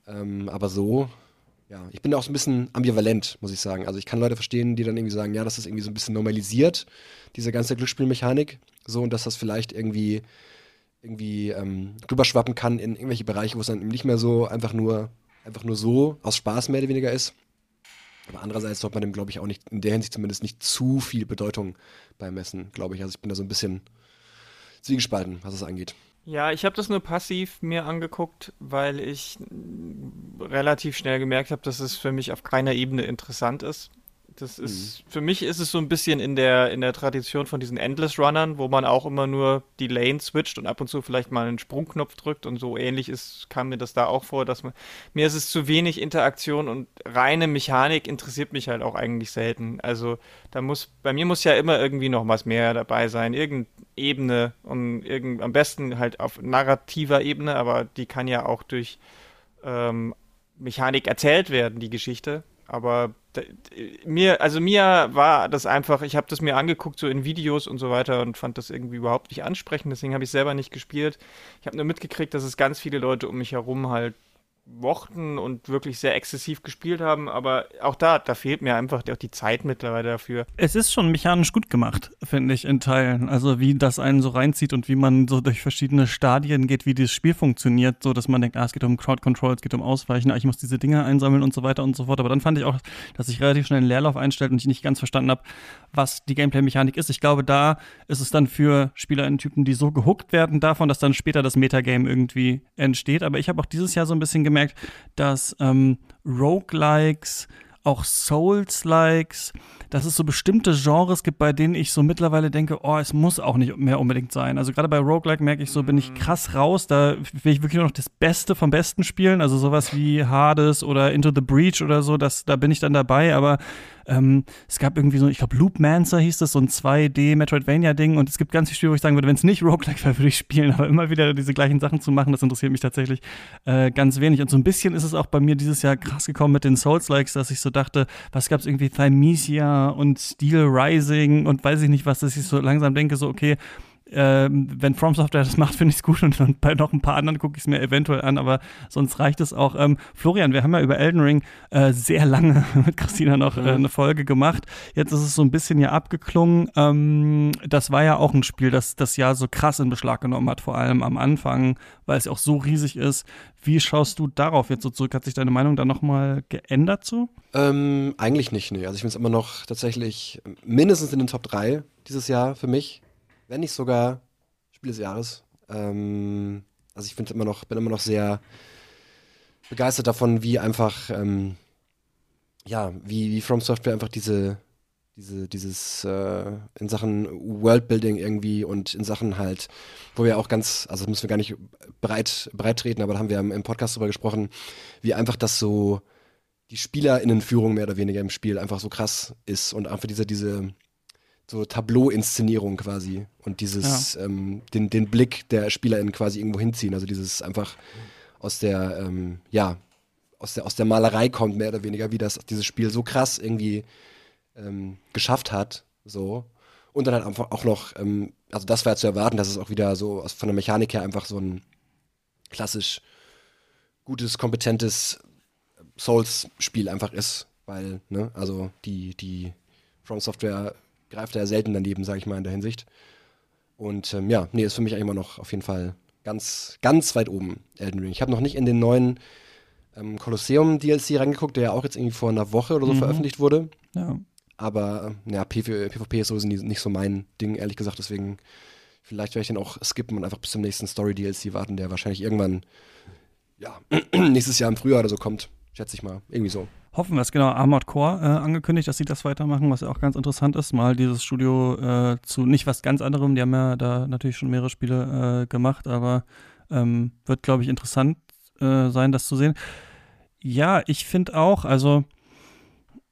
Ähm, aber so, ja, ich bin auch so ein bisschen ambivalent, muss ich sagen. Also ich kann Leute verstehen, die dann irgendwie sagen, ja, das ist irgendwie so ein bisschen normalisiert diese ganze Glücksspielmechanik, so und dass das vielleicht irgendwie irgendwie ähm, rüberschwappen kann in irgendwelche Bereiche, wo es dann eben nicht mehr so einfach nur einfach nur so aus Spaß mehr oder weniger ist. Aber andererseits sollte man dem, glaube ich, auch nicht, in der Hinsicht zumindest nicht zu viel Bedeutung beimessen, glaube ich. Also ich bin da so ein bisschen zwiegespalten, was es angeht. Ja, ich habe das nur passiv mir angeguckt, weil ich relativ schnell gemerkt habe, dass es für mich auf keiner Ebene interessant ist. Das ist, mhm. für mich ist es so ein bisschen in der, in der Tradition von diesen Endless Runnern, wo man auch immer nur die Lane switcht und ab und zu vielleicht mal einen Sprungknopf drückt und so ähnlich ist, kam mir das da auch vor, dass man, mir ist es zu wenig Interaktion und reine Mechanik interessiert mich halt auch eigentlich selten. Also da muss, bei mir muss ja immer irgendwie noch was mehr dabei sein, irgendeine Ebene und irgend, am besten halt auf narrativer Ebene, aber die kann ja auch durch ähm, Mechanik erzählt werden, die Geschichte. Aber mir, also mir war das einfach, ich habe das mir angeguckt, so in Videos und so weiter und fand das irgendwie überhaupt nicht ansprechend, deswegen habe ich selber nicht gespielt. Ich habe nur mitgekriegt, dass es ganz viele Leute um mich herum halt mochten und wirklich sehr exzessiv gespielt haben, aber auch da, da fehlt mir einfach auch die Zeit mittlerweile dafür. Es ist schon mechanisch gut gemacht, finde ich, in Teilen. Also wie das einen so reinzieht und wie man so durch verschiedene Stadien geht, wie dieses Spiel funktioniert, so dass man denkt, ah, es geht um Crowd Control, es geht um Ausweichen, ah, ich muss diese Dinge einsammeln und so weiter und so fort. Aber dann fand ich auch, dass sich relativ schnell ein Leerlauf einstellt und ich nicht ganz verstanden habe, was die Gameplay-Mechanik ist. Ich glaube, da ist es dann für SpielerInnen-Typen, die so gehuckt werden davon, dass dann später das Metagame irgendwie entsteht. Aber ich habe auch dieses Jahr so ein bisschen gemerkt, dass ähm, Roguelikes auch Souls-Likes, dass es so bestimmte Genres gibt, bei denen ich so mittlerweile denke, oh, es muss auch nicht mehr unbedingt sein. Also gerade bei Roguelike merke ich so, bin ich mhm. krass raus, da will ich wirklich nur noch das Beste vom Besten spielen, also sowas wie Hades oder Into the Breach oder so, das, da bin ich dann dabei, aber ähm, es gab irgendwie so, ich glaube, Loopmancer hieß das, so ein 2D-Metroidvania-Ding. Und es gibt ganz viele Spiele, wo ich sagen würde, wenn es nicht Roguelike wäre, würde ich spielen. Aber immer wieder diese gleichen Sachen zu machen, das interessiert mich tatsächlich äh, ganz wenig. Und so ein bisschen ist es auch bei mir dieses Jahr krass gekommen mit den Souls-Likes, dass ich so dachte, was gab es irgendwie Thymesia und Steel Rising und weiß ich nicht was, dass ich so langsam denke, so, okay, ähm, wenn From Software das macht, finde ich es gut und, und, bei noch ein paar anderen gucke ich es mir eventuell an, aber sonst reicht es auch. Ähm, Florian, wir haben ja über Elden Ring äh, sehr lange mit Christina noch äh, eine Folge gemacht. Jetzt ist es so ein bisschen ja abgeklungen. Ähm, das war ja auch ein Spiel, das das Jahr so krass in Beschlag genommen hat, vor allem am Anfang, weil es auch so riesig ist. Wie schaust du darauf jetzt so zurück? Hat sich deine Meinung da nochmal geändert so? Ähm, eigentlich nicht, nee. Also ich finde es immer noch tatsächlich mindestens in den Top 3 dieses Jahr für mich wenn nicht sogar Spiel des Jahres. Ähm, also ich finde immer noch, bin immer noch sehr begeistert davon, wie einfach, ähm, ja, wie, wie From Software einfach diese, diese, dieses äh, in Sachen Worldbuilding irgendwie und in Sachen halt, wo wir auch ganz, also müssen wir gar nicht breit, breit treten, aber da haben wir im, im Podcast drüber gesprochen, wie einfach das so die SpielerInnenführung mehr oder weniger im Spiel einfach so krass ist und einfach diese, diese, so Tableau-Inszenierung quasi und dieses, ja. ähm, den, den Blick der SpielerInnen quasi irgendwo hinziehen. Also dieses einfach aus der, ähm, ja, aus der, aus der Malerei kommt, mehr oder weniger, wie das dieses Spiel so krass irgendwie ähm, geschafft hat. So. Und dann halt einfach auch noch, ähm, also das war ja zu erwarten, dass es auch wieder so aus, von der Mechanik her einfach so ein klassisch gutes, kompetentes Souls-Spiel einfach ist. Weil, ne, also die, die From Software greift er selten daneben, sage ich mal in der Hinsicht. Und ähm, ja, nee, ist für mich eigentlich immer noch auf jeden Fall ganz, ganz weit oben, Elden Ring. Ich habe noch nicht in den neuen ähm, Colosseum DLC reingeguckt, der ja auch jetzt irgendwie vor einer Woche oder so mhm. veröffentlicht wurde. Ja. Aber äh, ja, PvP ist sowieso nicht so mein Ding, ehrlich gesagt. Deswegen, vielleicht werde ich den auch skippen und einfach bis zum nächsten Story-DLC warten, der wahrscheinlich irgendwann, ja, nächstes Jahr im Frühjahr oder so kommt. Schätze ich mal. Irgendwie so hoffen wir es. Genau, Armored Core äh, angekündigt, dass sie das weitermachen, was ja auch ganz interessant ist. Mal dieses Studio äh, zu nicht was ganz anderem. Die haben ja da natürlich schon mehrere Spiele äh, gemacht, aber ähm, wird, glaube ich, interessant äh, sein, das zu sehen. Ja, ich finde auch, also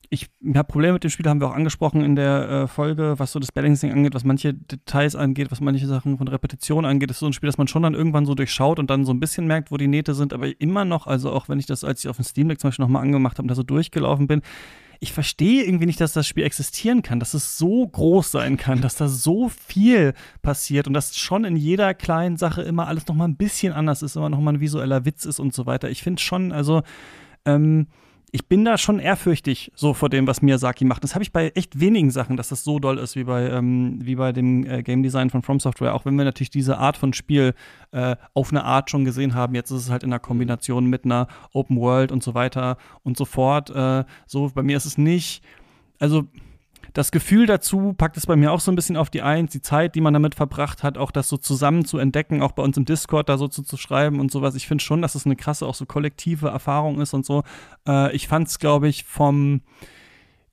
ich habe Probleme mit dem Spiel, haben wir auch angesprochen in der äh, Folge, was so das Balancing angeht, was manche Details angeht, was manche Sachen von Repetition angeht. Das ist so ein Spiel, das man schon dann irgendwann so durchschaut und dann so ein bisschen merkt, wo die Nähte sind, aber immer noch, also auch wenn ich das, als ich auf dem Steam Deck zum Beispiel nochmal angemacht habe und da so durchgelaufen bin, ich verstehe irgendwie nicht, dass das Spiel existieren kann, dass es so groß sein kann, dass da so viel passiert und dass schon in jeder kleinen Sache immer alles nochmal ein bisschen anders ist, immer nochmal ein visueller Witz ist und so weiter. Ich finde schon, also, ähm, ich bin da schon ehrfürchtig so vor dem, was Miyazaki macht. Das habe ich bei echt wenigen Sachen, dass das so doll ist wie bei, ähm, wie bei dem äh, Game Design von From Software. Auch wenn wir natürlich diese Art von Spiel äh, auf eine Art schon gesehen haben. Jetzt ist es halt in der Kombination mit einer Open World und so weiter und so fort. Äh, so, bei mir ist es nicht. Also das Gefühl dazu packt es bei mir auch so ein bisschen auf die Eins, die Zeit, die man damit verbracht hat, auch das so zusammen zu entdecken, auch bei uns im Discord da so zu, zu schreiben und sowas. Ich finde schon, dass es eine krasse, auch so kollektive Erfahrung ist und so. Äh, ich fand es, glaube ich, vom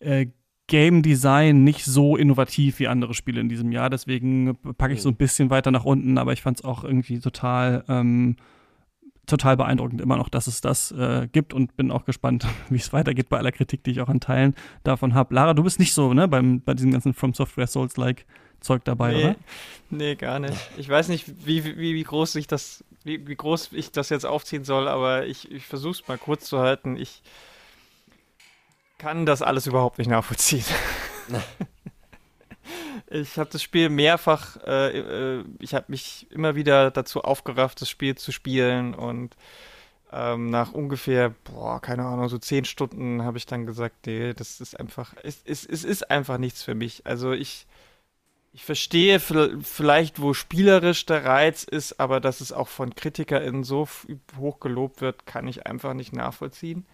äh, Game Design nicht so innovativ wie andere Spiele in diesem Jahr. Deswegen packe ich so ein bisschen weiter nach unten, aber ich fand es auch irgendwie total ähm, total beeindruckend immer noch, dass es das äh, gibt und bin auch gespannt, wie es weitergeht bei aller Kritik, die ich auch an Teilen davon habe. Lara, du bist nicht so, ne, beim, bei diesem ganzen From Software Souls-like Zeug dabei, nee, oder? Nee, gar nicht. Ich weiß nicht, wie, wie, wie groß ich das, wie, wie groß ich das jetzt aufziehen soll, aber ich, ich versuche es mal kurz zu halten. Ich kann das alles überhaupt nicht nachvollziehen. Ich habe das Spiel mehrfach, äh, äh, ich habe mich immer wieder dazu aufgerafft, das Spiel zu spielen und ähm, nach ungefähr, boah, keine Ahnung, so zehn Stunden habe ich dann gesagt, nee, das ist einfach, es, es, es ist einfach nichts für mich. Also ich, ich verstehe vielleicht, wo spielerisch der Reiz ist, aber dass es auch von KritikerInnen so hoch gelobt wird, kann ich einfach nicht nachvollziehen.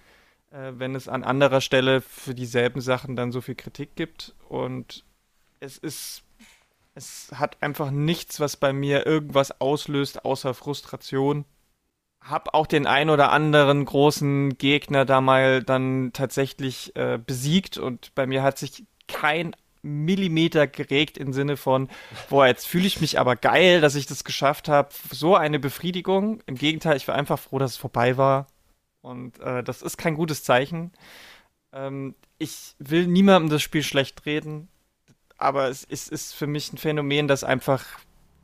Äh, wenn es an anderer Stelle für dieselben Sachen dann so viel Kritik gibt. Und es ist, es hat einfach nichts, was bei mir irgendwas auslöst, außer Frustration. habe auch den ein oder anderen großen Gegner da mal dann tatsächlich äh, besiegt und bei mir hat sich kein Millimeter geregt im Sinne von, boah, jetzt fühle ich mich aber geil, dass ich das geschafft habe. So eine Befriedigung. Im Gegenteil, ich war einfach froh, dass es vorbei war. Und äh, das ist kein gutes Zeichen. Ähm, ich will niemandem das Spiel schlecht reden, aber es, es ist für mich ein Phänomen, das einfach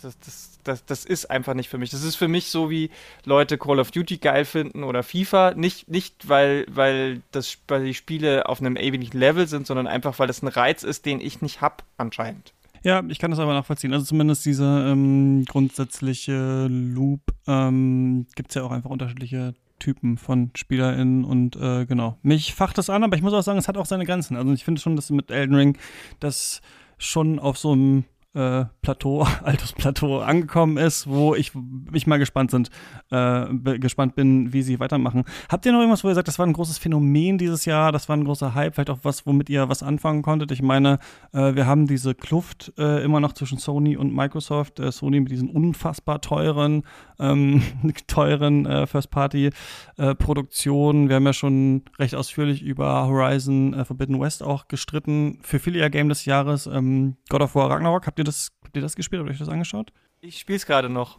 das, das, das, das ist einfach nicht für mich. Das ist für mich so, wie Leute Call of Duty geil finden oder FIFA. Nicht, nicht weil, weil, das, weil die Spiele auf einem ähnlichen Level sind, sondern einfach, weil das ein Reiz ist, den ich nicht hab, anscheinend. Ja, ich kann das aber nachvollziehen. Also zumindest dieser ähm, grundsätzliche Loop ähm, gibt es ja auch einfach unterschiedliche Typen von SpielerInnen und äh, genau. Mich facht das an, aber ich muss auch sagen, es hat auch seine Grenzen. Also ich finde schon, dass mit Elden Ring das schon auf so einem äh, Plateau, altes Plateau angekommen ist, wo ich, ich mal gespannt sind, äh, gespannt bin, wie sie weitermachen. Habt ihr noch irgendwas, wo ihr sagt, das war ein großes Phänomen dieses Jahr, das war ein großer Hype, vielleicht auch was, womit ihr was anfangen konntet? Ich meine, äh, wir haben diese Kluft äh, immer noch zwischen Sony und Microsoft. Äh, Sony mit diesen unfassbar teuren, ähm, teuren äh, First-Party-Produktionen. wir haben ja schon recht ausführlich über Horizon Forbidden West auch gestritten. Für viele ja Game des Jahres, ähm, God of War Ragnarok, habt ihr das, habt ihr das gespielt? Habt ihr euch das angeschaut? Ich spiele es gerade noch.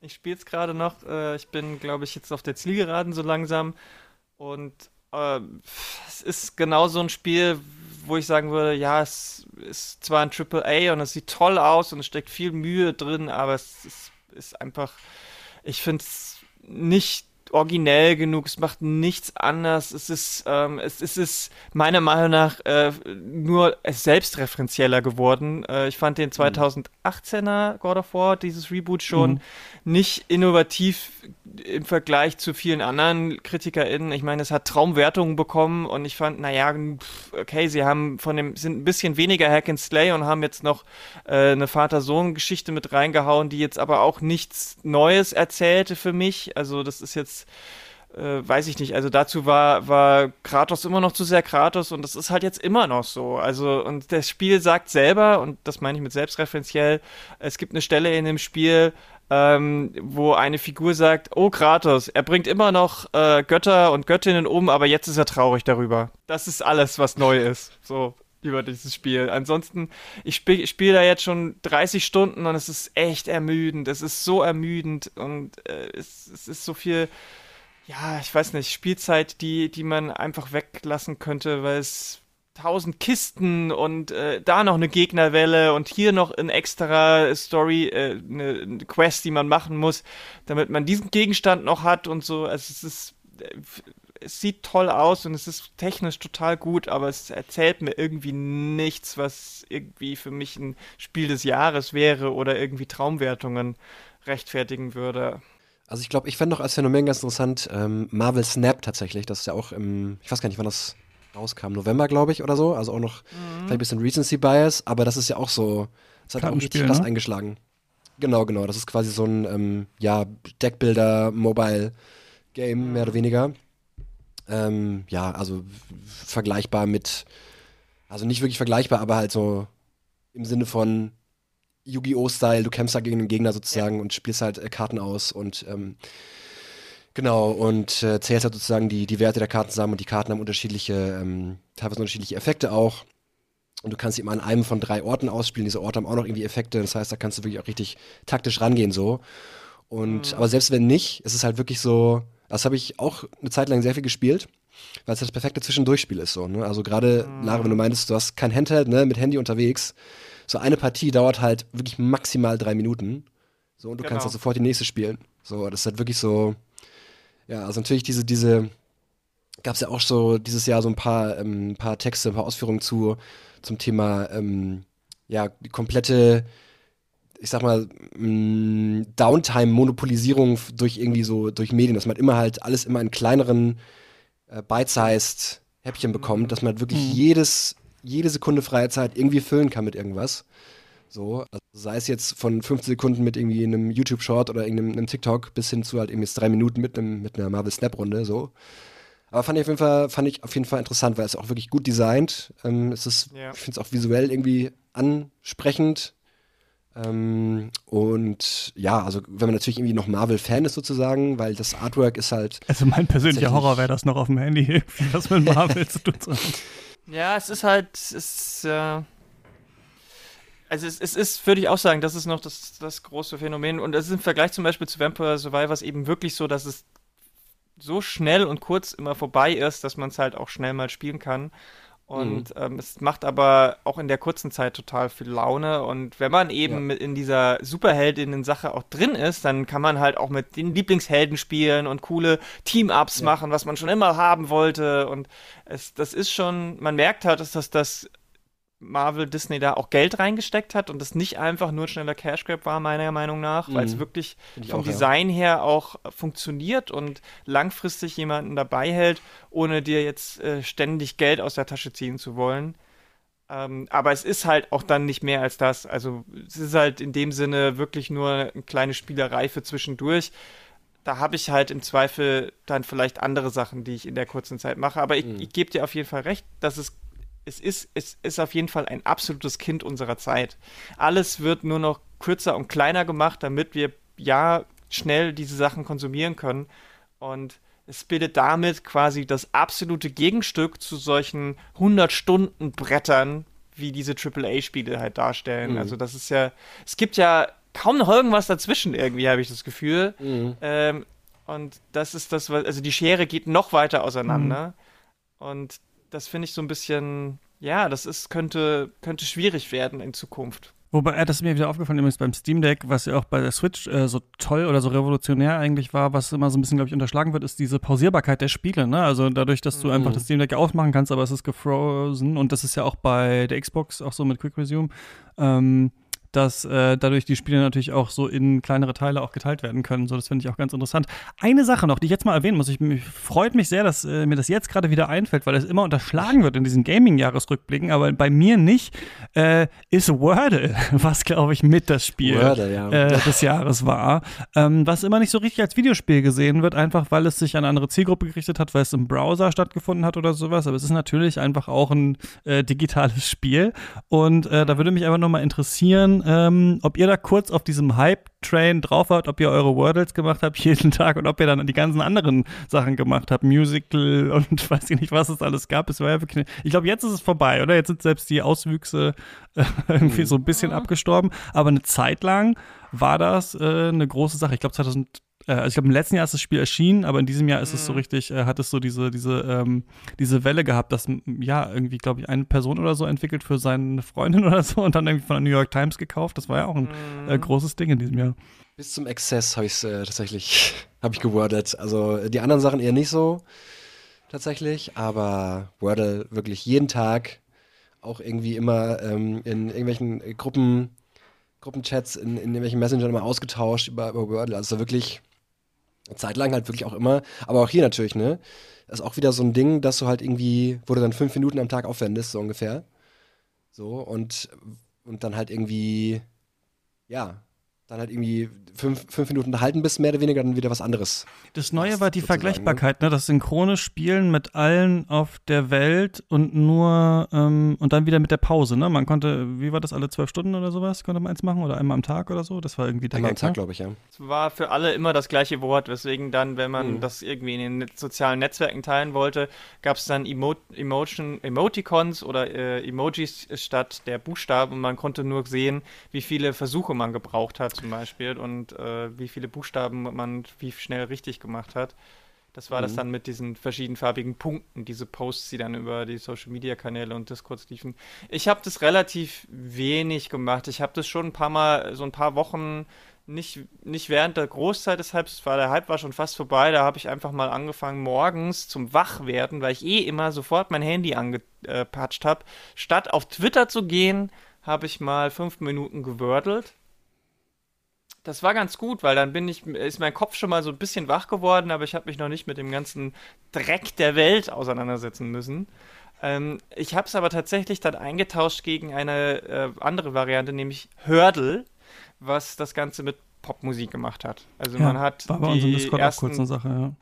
Ich spiele es gerade noch. Äh, ich bin, glaube ich, jetzt auf der Zielgeraden so langsam. Und äh, es ist genau so ein Spiel, wo ich sagen würde, ja, es ist zwar ein Triple A und es sieht toll aus und es steckt viel Mühe drin, aber es ist, ist einfach, ich finde es nicht originell genug, es macht nichts anders. Es ist, ähm, es, es ist meiner Meinung nach äh, nur selbstreferenzieller geworden. Äh, ich fand den 2018er mhm. God of War, dieses Reboot, schon mhm. nicht innovativ im Vergleich zu vielen anderen KritikerInnen. Ich meine, es hat Traumwertungen bekommen und ich fand, naja, okay, sie haben von dem, sind ein bisschen weniger Hack and Slay und haben jetzt noch äh, eine Vater-Sohn-Geschichte mit reingehauen, die jetzt aber auch nichts Neues erzählte für mich. Also, das ist jetzt äh, weiß ich nicht. Also dazu war, war Kratos immer noch zu sehr Kratos und das ist halt jetzt immer noch so. Also, und das Spiel sagt selber, und das meine ich mit selbstreferenziell, es gibt eine Stelle in dem Spiel, ähm, wo eine Figur sagt, oh Kratos, er bringt immer noch äh, Götter und Göttinnen um, aber jetzt ist er traurig darüber. Das ist alles, was neu ist. So über dieses Spiel. Ansonsten, ich spiele spiel da jetzt schon 30 Stunden und es ist echt ermüdend. Es ist so ermüdend und äh, es, es ist so viel, ja, ich weiß nicht, Spielzeit, die, die man einfach weglassen könnte, weil es tausend Kisten und äh, da noch eine Gegnerwelle und hier noch ein extra Story, äh, eine, eine, Quest, die man machen muss, damit man diesen Gegenstand noch hat und so. Also es ist, äh, es sieht toll aus und es ist technisch total gut, aber es erzählt mir irgendwie nichts, was irgendwie für mich ein Spiel des Jahres wäre oder irgendwie Traumwertungen rechtfertigen würde. Also ich glaube, ich fände noch als Phänomen ganz interessant ähm, Marvel Snap tatsächlich. Das ist ja auch im, ich weiß gar nicht, wann das rauskam, November, glaube ich, oder so. Also auch noch mhm. vielleicht ein bisschen Recency Bias, aber das ist ja auch so, das hat auch richtig krass ne? eingeschlagen. Genau, genau. Das ist quasi so ein, ähm, ja, Deckbilder, Mobile Game, mehr oder weniger. Ähm, ja, also vergleichbar mit, also nicht wirklich vergleichbar, aber halt so im Sinne von Yu-Gi-Oh! Style, du kämpfst da gegen den Gegner sozusagen ja. und spielst halt äh, Karten aus und ähm, Genau, und äh, zählst halt sozusagen die, die Werte der Karten zusammen und die Karten haben unterschiedliche, ähm, teilweise unterschiedliche Effekte auch. Und du kannst sie immer an einem von drei Orten ausspielen. Diese Orte haben auch noch irgendwie Effekte. Das heißt, da kannst du wirklich auch richtig taktisch rangehen so. Und mhm. aber selbst wenn nicht, ist es halt wirklich so, das habe ich auch eine Zeit lang sehr viel gespielt, weil es das perfekte Zwischendurchspiel ist so. Ne? Also gerade, mhm. Lara, wenn du meintest, du hast kein Handheld, ne, mit Handy unterwegs. So eine Partie dauert halt wirklich maximal drei Minuten. So, und du genau. kannst dann sofort die nächste spielen. So, das ist halt wirklich so, ja, also natürlich diese, diese, gab es ja auch so dieses Jahr so ein paar, ähm, paar Texte, ein paar Ausführungen zu, zum Thema, ähm, ja, die komplette, ich sag mal, mm, Downtime-Monopolisierung durch irgendwie so, durch Medien, dass man immer halt alles immer in kleineren, äh, bite-sized Häppchen bekommt, dass man halt wirklich mhm. jedes, jede Sekunde freie Zeit irgendwie füllen kann mit irgendwas. So, also sei es jetzt von 15 Sekunden mit irgendwie einem YouTube-Short oder irgendeinem TikTok bis hin zu halt irgendwie drei Minuten mit, einem, mit einer Marvel Snap-Runde, so. Aber fand ich auf jeden Fall, fand ich auf jeden Fall interessant, weil es auch wirklich gut designt. Ähm, es ist, ja. ich finde es auch visuell irgendwie ansprechend. Ähm, und ja, also wenn man natürlich irgendwie noch Marvel-Fan ist sozusagen, weil das Artwork ist halt. Also mein persönlicher Horror wäre das noch auf dem Handy, irgendwie was mit Marvel zu tun haben. Ja, es ist halt, es ist, äh, also es, es, ist, würde ich auch sagen, das ist noch das, das große Phänomen. Und es ist im Vergleich zum Beispiel zu Vampire Survivors eben wirklich so, dass es so schnell und kurz immer vorbei ist, dass man es halt auch schnell mal spielen kann. Und mhm. ähm, es macht aber auch in der kurzen Zeit total viel Laune. Und wenn man eben ja. in dieser Superheldinnen-Sache auch drin ist, dann kann man halt auch mit den Lieblingshelden spielen und coole Team-Ups ja. machen, was man schon immer haben wollte. Und es, das ist schon, man merkt halt, dass das, das Marvel Disney da auch Geld reingesteckt hat und das nicht einfach nur ein schneller Cash Grab war, meiner Meinung nach, mhm. weil es wirklich vom auch, Design ja. her auch funktioniert und langfristig jemanden dabei hält, ohne dir jetzt äh, ständig Geld aus der Tasche ziehen zu wollen. Ähm, aber es ist halt auch dann nicht mehr als das. Also es ist halt in dem Sinne wirklich nur eine kleine Spielerei für zwischendurch. Da habe ich halt im Zweifel dann vielleicht andere Sachen, die ich in der kurzen Zeit mache. Aber ich, mhm. ich gebe dir auf jeden Fall recht, dass es es ist, es ist auf jeden Fall ein absolutes Kind unserer Zeit. Alles wird nur noch kürzer und kleiner gemacht, damit wir ja schnell diese Sachen konsumieren können. Und es bildet damit quasi das absolute Gegenstück zu solchen 100-Stunden-Brettern, wie diese AAA-Spiele halt darstellen. Mhm. Also das ist ja, es gibt ja kaum noch irgendwas dazwischen irgendwie, habe ich das Gefühl. Mhm. Ähm, und das ist das, was, also die Schere geht noch weiter auseinander. Mhm. Und das finde ich so ein bisschen, ja, das ist, könnte, könnte schwierig werden in Zukunft. Wobei, äh, das ist mir wieder aufgefallen, übrigens beim Steam Deck, was ja auch bei der Switch äh, so toll oder so revolutionär eigentlich war, was immer so ein bisschen, glaube ich, unterschlagen wird, ist diese Pausierbarkeit der Spiele. Ne? Also dadurch, dass du mhm. einfach das Steam Deck aufmachen kannst, aber es ist gefrozen und das ist ja auch bei der Xbox auch so mit Quick Resume. Ähm, dass äh, dadurch die Spiele natürlich auch so in kleinere Teile auch geteilt werden können. So, das finde ich auch ganz interessant. Eine Sache noch, die ich jetzt mal erwähnen muss. Ich, mich freut mich sehr, dass äh, mir das jetzt gerade wieder einfällt, weil es immer unterschlagen wird in diesen Gaming-Jahresrückblicken, aber bei mir nicht, äh, ist Wordle, was glaube ich mit das Spiel Wordle, ja. äh, des Jahres war. Ähm, was immer nicht so richtig als Videospiel gesehen wird, einfach weil es sich an eine andere Zielgruppe gerichtet hat, weil es im Browser stattgefunden hat oder sowas. Aber es ist natürlich einfach auch ein äh, digitales Spiel. Und äh, da würde mich einfach nochmal interessieren, ähm, ob ihr da kurz auf diesem Hype-Train drauf wart, ob ihr eure Wordles gemacht habt jeden Tag und ob ihr dann die ganzen anderen Sachen gemacht habt, Musical und weiß ich nicht, was es alles gab. Es war ja wirklich, ich glaube, jetzt ist es vorbei, oder? Jetzt sind selbst die Auswüchse äh, irgendwie so ein bisschen abgestorben. Aber eine Zeit lang war das äh, eine große Sache. Ich glaube, 2000 äh, also ich glaube, im letzten Jahr ist das Spiel erschienen, aber in diesem Jahr ist es so mhm. richtig, äh, hat es so diese, diese, ähm, diese Welle gehabt, dass ja, irgendwie, glaube ich, eine Person oder so entwickelt für seine Freundin oder so und dann irgendwie von der New York Times gekauft. Das war ja auch ein äh, mhm. großes Ding in diesem Jahr. Bis zum Exzess habe ich es äh, tatsächlich, habe ich gewordet. Also die anderen Sachen eher nicht so tatsächlich, aber Wordle wirklich jeden Tag, auch irgendwie immer ähm, in irgendwelchen Gruppen, Gruppenchats, in, in irgendwelchen Messengern immer ausgetauscht über, über Wordle. Also wirklich Zeitlang halt wirklich auch immer, aber auch hier natürlich, ne? Ist auch wieder so ein Ding, dass du halt irgendwie, wo du dann fünf Minuten am Tag aufwendest, so ungefähr. So, und, und dann halt irgendwie, ja, dann halt irgendwie fünf, fünf Minuten unterhalten bist, mehr oder weniger dann wieder was anderes. Das Neue war die Vergleichbarkeit, ne? Das synchrone Spielen mit allen auf der Welt und nur ähm, und dann wieder mit der Pause, ne? Man konnte, wie war das, alle zwölf Stunden oder sowas, konnte man eins machen oder einmal am Tag oder so? Das war irgendwie der Einmal am Tag, ne? glaube ich, ja. Es war für alle immer das gleiche Wort, weswegen dann, wenn man mhm. das irgendwie in den sozialen Netzwerken teilen wollte, gab es dann Emo Emotion, Emoticons oder äh, Emojis statt der Buchstaben und man konnte nur sehen, wie viele Versuche man gebraucht hat zum Beispiel und äh, wie viele Buchstaben man wie schnell richtig gemacht hat. Das war mhm. das dann mit diesen verschiedenfarbigen Punkten, diese Posts, die dann über die Social Media Kanäle und Discords liefen. Ich habe das relativ wenig gemacht. Ich habe das schon ein paar Mal, so ein paar Wochen, nicht, nicht während der Großzeit des Hypes, war der Hype war schon fast vorbei. Da habe ich einfach mal angefangen, morgens zum Wachwerden, weil ich eh immer sofort mein Handy angepatscht habe. Statt auf Twitter zu gehen, habe ich mal fünf Minuten gewördelt das war ganz gut, weil dann bin ich, ist mein Kopf schon mal so ein bisschen wach geworden, aber ich habe mich noch nicht mit dem ganzen Dreck der Welt auseinandersetzen müssen. Ähm, ich habe es aber tatsächlich dann eingetauscht gegen eine äh, andere Variante, nämlich Hördel, was das Ganze mit Popmusik gemacht hat. Also ja, man hat war bei die Discord ersten, kurz eine Sache, ja.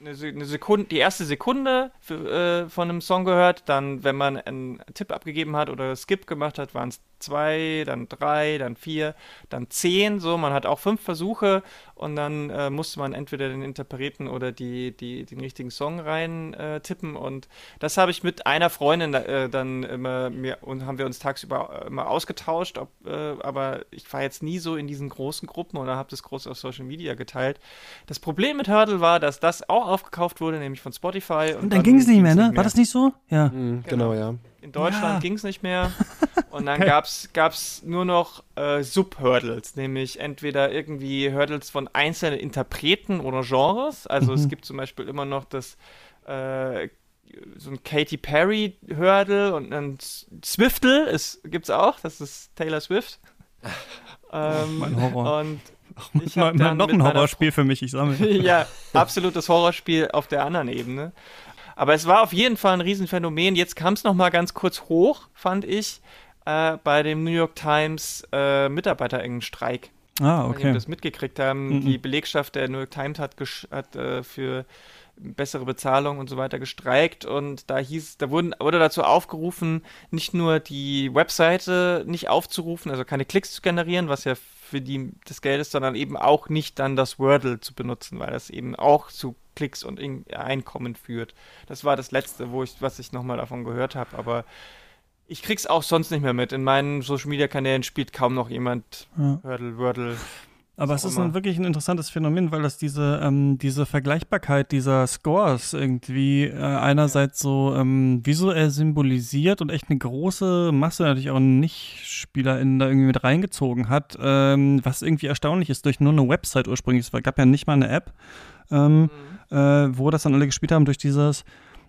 Eine, Sekunde, die erste Sekunde für, äh, von einem Song gehört, dann, wenn man einen Tipp abgegeben hat oder Skip gemacht hat, waren es zwei, dann drei, dann vier, dann zehn. So, man hat auch fünf Versuche und dann äh, musste man entweder den Interpreten oder die, die, den richtigen Song rein äh, tippen. Und das habe ich mit einer Freundin äh, dann immer mir und haben wir uns tagsüber immer ausgetauscht. Ob, äh, aber ich war jetzt nie so in diesen großen Gruppen oder habe das groß auf Social Media geteilt. Das Problem mit Hurdle war, dass das auch aufgekauft wurde, nämlich von Spotify. Und, und dann, dann ging es nicht mehr, ne? War das nicht so? Ja. Mhm, genau. genau, ja. In Deutschland ja. ging es nicht mehr. Und dann gab es nur noch äh, Sub-Hurdles, nämlich entweder irgendwie Hurdles von einzelnen Interpreten oder Genres. Also mhm. es gibt zum Beispiel immer noch das äh, so ein Katy Perry Hurdle und ein Swiftle gibt es auch, das ist Taylor Swift. ähm, mein Horror. Und ich noch, noch ein Horrorspiel für mich, ich sammle. ja, absolutes Horrorspiel auf der anderen Ebene. Aber es war auf jeden Fall ein Riesenphänomen. Jetzt kam es noch mal ganz kurz hoch, fand ich, äh, bei dem New York Times äh, Mitarbeiterengen-Streik. Ah, okay. Wenn das mitgekriegt haben, mhm. die Belegschaft der New York Times hat, hat äh, für bessere Bezahlung und so weiter gestreikt und da hieß, da wurden, wurde dazu aufgerufen, nicht nur die Webseite nicht aufzurufen, also keine Klicks zu generieren, was ja für die das Geld ist, sondern eben auch nicht dann das Wordle zu benutzen, weil das eben auch zu Klicks und Einkommen führt. Das war das letzte, wo ich, was ich nochmal davon gehört habe, aber ich krieg's auch sonst nicht mehr mit. In meinen Social Media Kanälen spielt kaum noch jemand ja. Wordle, Wordle. Aber es ist ein, wirklich ein interessantes Phänomen, weil das diese, ähm, diese Vergleichbarkeit dieser Scores irgendwie äh, einerseits so ähm, visuell symbolisiert und echt eine große Masse natürlich auch Nicht-SpielerInnen da irgendwie mit reingezogen hat, ähm, was irgendwie erstaunlich ist durch nur eine Website ursprünglich. Es gab ja nicht mal eine App, ähm, mhm. Äh, wo das dann alle gespielt haben durch dieses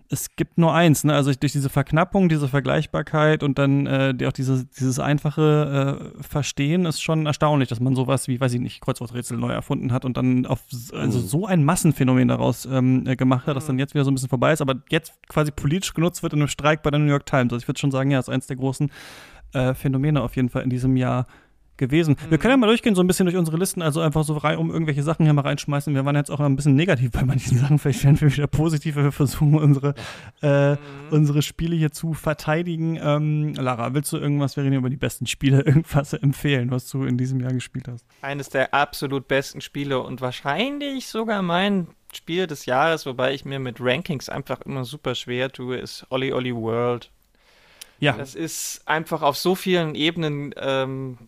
es gibt nur eins, ne? Also durch diese Verknappung, diese Vergleichbarkeit und dann äh, die, auch diese, dieses einfache äh, Verstehen ist schon erstaunlich, dass man sowas wie, weiß ich nicht, Kreuzworträtsel neu erfunden hat und dann auf also mhm. so ein Massenphänomen daraus ähm, äh, gemacht hat, dass dann jetzt wieder so ein bisschen vorbei ist, aber jetzt quasi politisch genutzt wird in einem Streik bei der New York Times. Also ich würde schon sagen, ja, ist eins der großen äh, Phänomene auf jeden Fall in diesem Jahr gewesen. Mhm. Wir können ja mal durchgehen, so ein bisschen durch unsere Listen, also einfach so rein, um irgendwelche Sachen hier mal reinschmeißen. Wir waren jetzt auch ein bisschen negativ bei manchen Sachen, vielleicht werden wir wieder positiv, wenn wir versuchen, unsere, äh, mhm. unsere Spiele hier zu verteidigen. Ähm, Lara, willst du irgendwas, wir reden über die besten Spiele, irgendwas empfehlen, was du in diesem Jahr gespielt hast? Eines der absolut besten Spiele und wahrscheinlich sogar mein Spiel des Jahres, wobei ich mir mit Rankings einfach immer super schwer tue, ist Olli Olli World. Ja. Das ist einfach auf so vielen Ebenen ähm,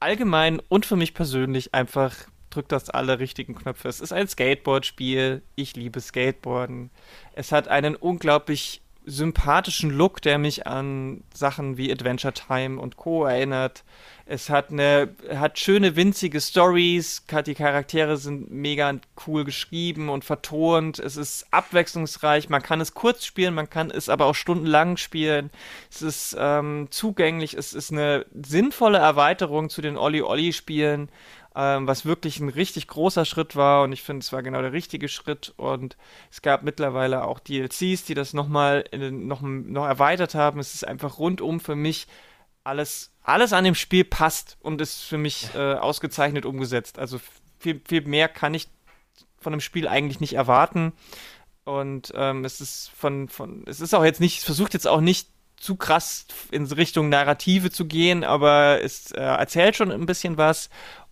allgemein und für mich persönlich einfach drückt das alle richtigen Knöpfe. Es ist ein Skateboard-Spiel. Ich liebe Skateboarden. Es hat einen unglaublich sympathischen Look, der mich an Sachen wie Adventure Time und Co. erinnert. Es hat eine, hat schöne winzige Stories. Die Charaktere sind mega cool geschrieben und vertont. Es ist abwechslungsreich. Man kann es kurz spielen, man kann es aber auch stundenlang spielen. Es ist ähm, zugänglich. Es ist eine sinnvolle Erweiterung zu den Olli Olli Spielen ähm, was wirklich ein richtig großer Schritt war und ich finde, es war genau der richtige Schritt und es gab mittlerweile auch DLCs, die das nochmal noch, noch erweitert haben. Es ist einfach rundum für mich alles, alles an dem Spiel passt und ist für mich äh, ausgezeichnet umgesetzt. Also viel, viel mehr kann ich von einem Spiel eigentlich nicht erwarten. Und ähm, es ist von, von, es ist auch jetzt nicht, es versucht jetzt auch nicht zu krass in Richtung Narrative zu gehen, aber es äh, erzählt schon ein bisschen was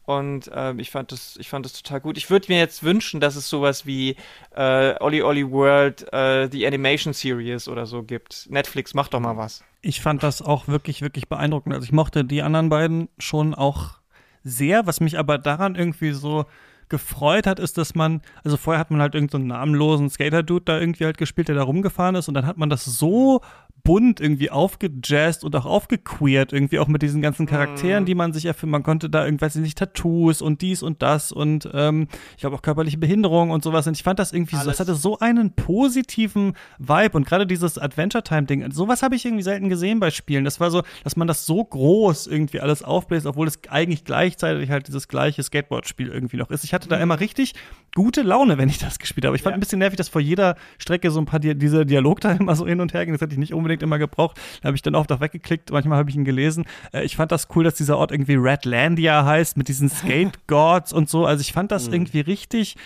und äh, ich fand das, ich fand das total gut. Ich würde mir jetzt wünschen, dass es sowas wie äh, Olli Olli World, äh, die Animation Series oder so gibt. Netflix, mach doch mal was. Ich fand das auch wirklich, wirklich beeindruckend. Also ich mochte die anderen beiden schon auch sehr, was mich aber daran irgendwie so gefreut hat, ist, dass man, also vorher hat man halt irgendeinen so namenlosen Skater-Dude da irgendwie halt gespielt, der da rumgefahren ist und dann hat man das so bunt irgendwie aufgejazzt und auch aufgequeert, irgendwie auch mit diesen ganzen Charakteren, mm. die man sich erfüllt. Man konnte da irgendwas nicht Tattoos und dies und das und ähm, ich glaube auch körperliche Behinderung und sowas. Und ich fand das irgendwie Alles. so, das hatte so einen positiven Vibe und gerade dieses Adventure-Time-Ding, sowas habe ich irgendwie selten gesehen bei Spielen. Das war so, dass man das so groß irgendwie alles aufbläst, obwohl es eigentlich gleichzeitig halt dieses gleiche Skateboard-Spiel irgendwie noch ist. Ich hatte da mhm. immer richtig gute Laune, wenn ich das gespielt habe. Ich fand ja. ein bisschen nervig, dass vor jeder Strecke so ein paar Di diese Dialogteile immer so hin und her gehen. Das hätte ich nicht unbedingt immer gebraucht. Da habe ich dann oft auch weggeklickt. Manchmal habe ich ihn gelesen. Äh, ich fand das cool, dass dieser Ort irgendwie Redlandia heißt mit diesen Skate Gods und so. Also ich fand das mhm. irgendwie richtig,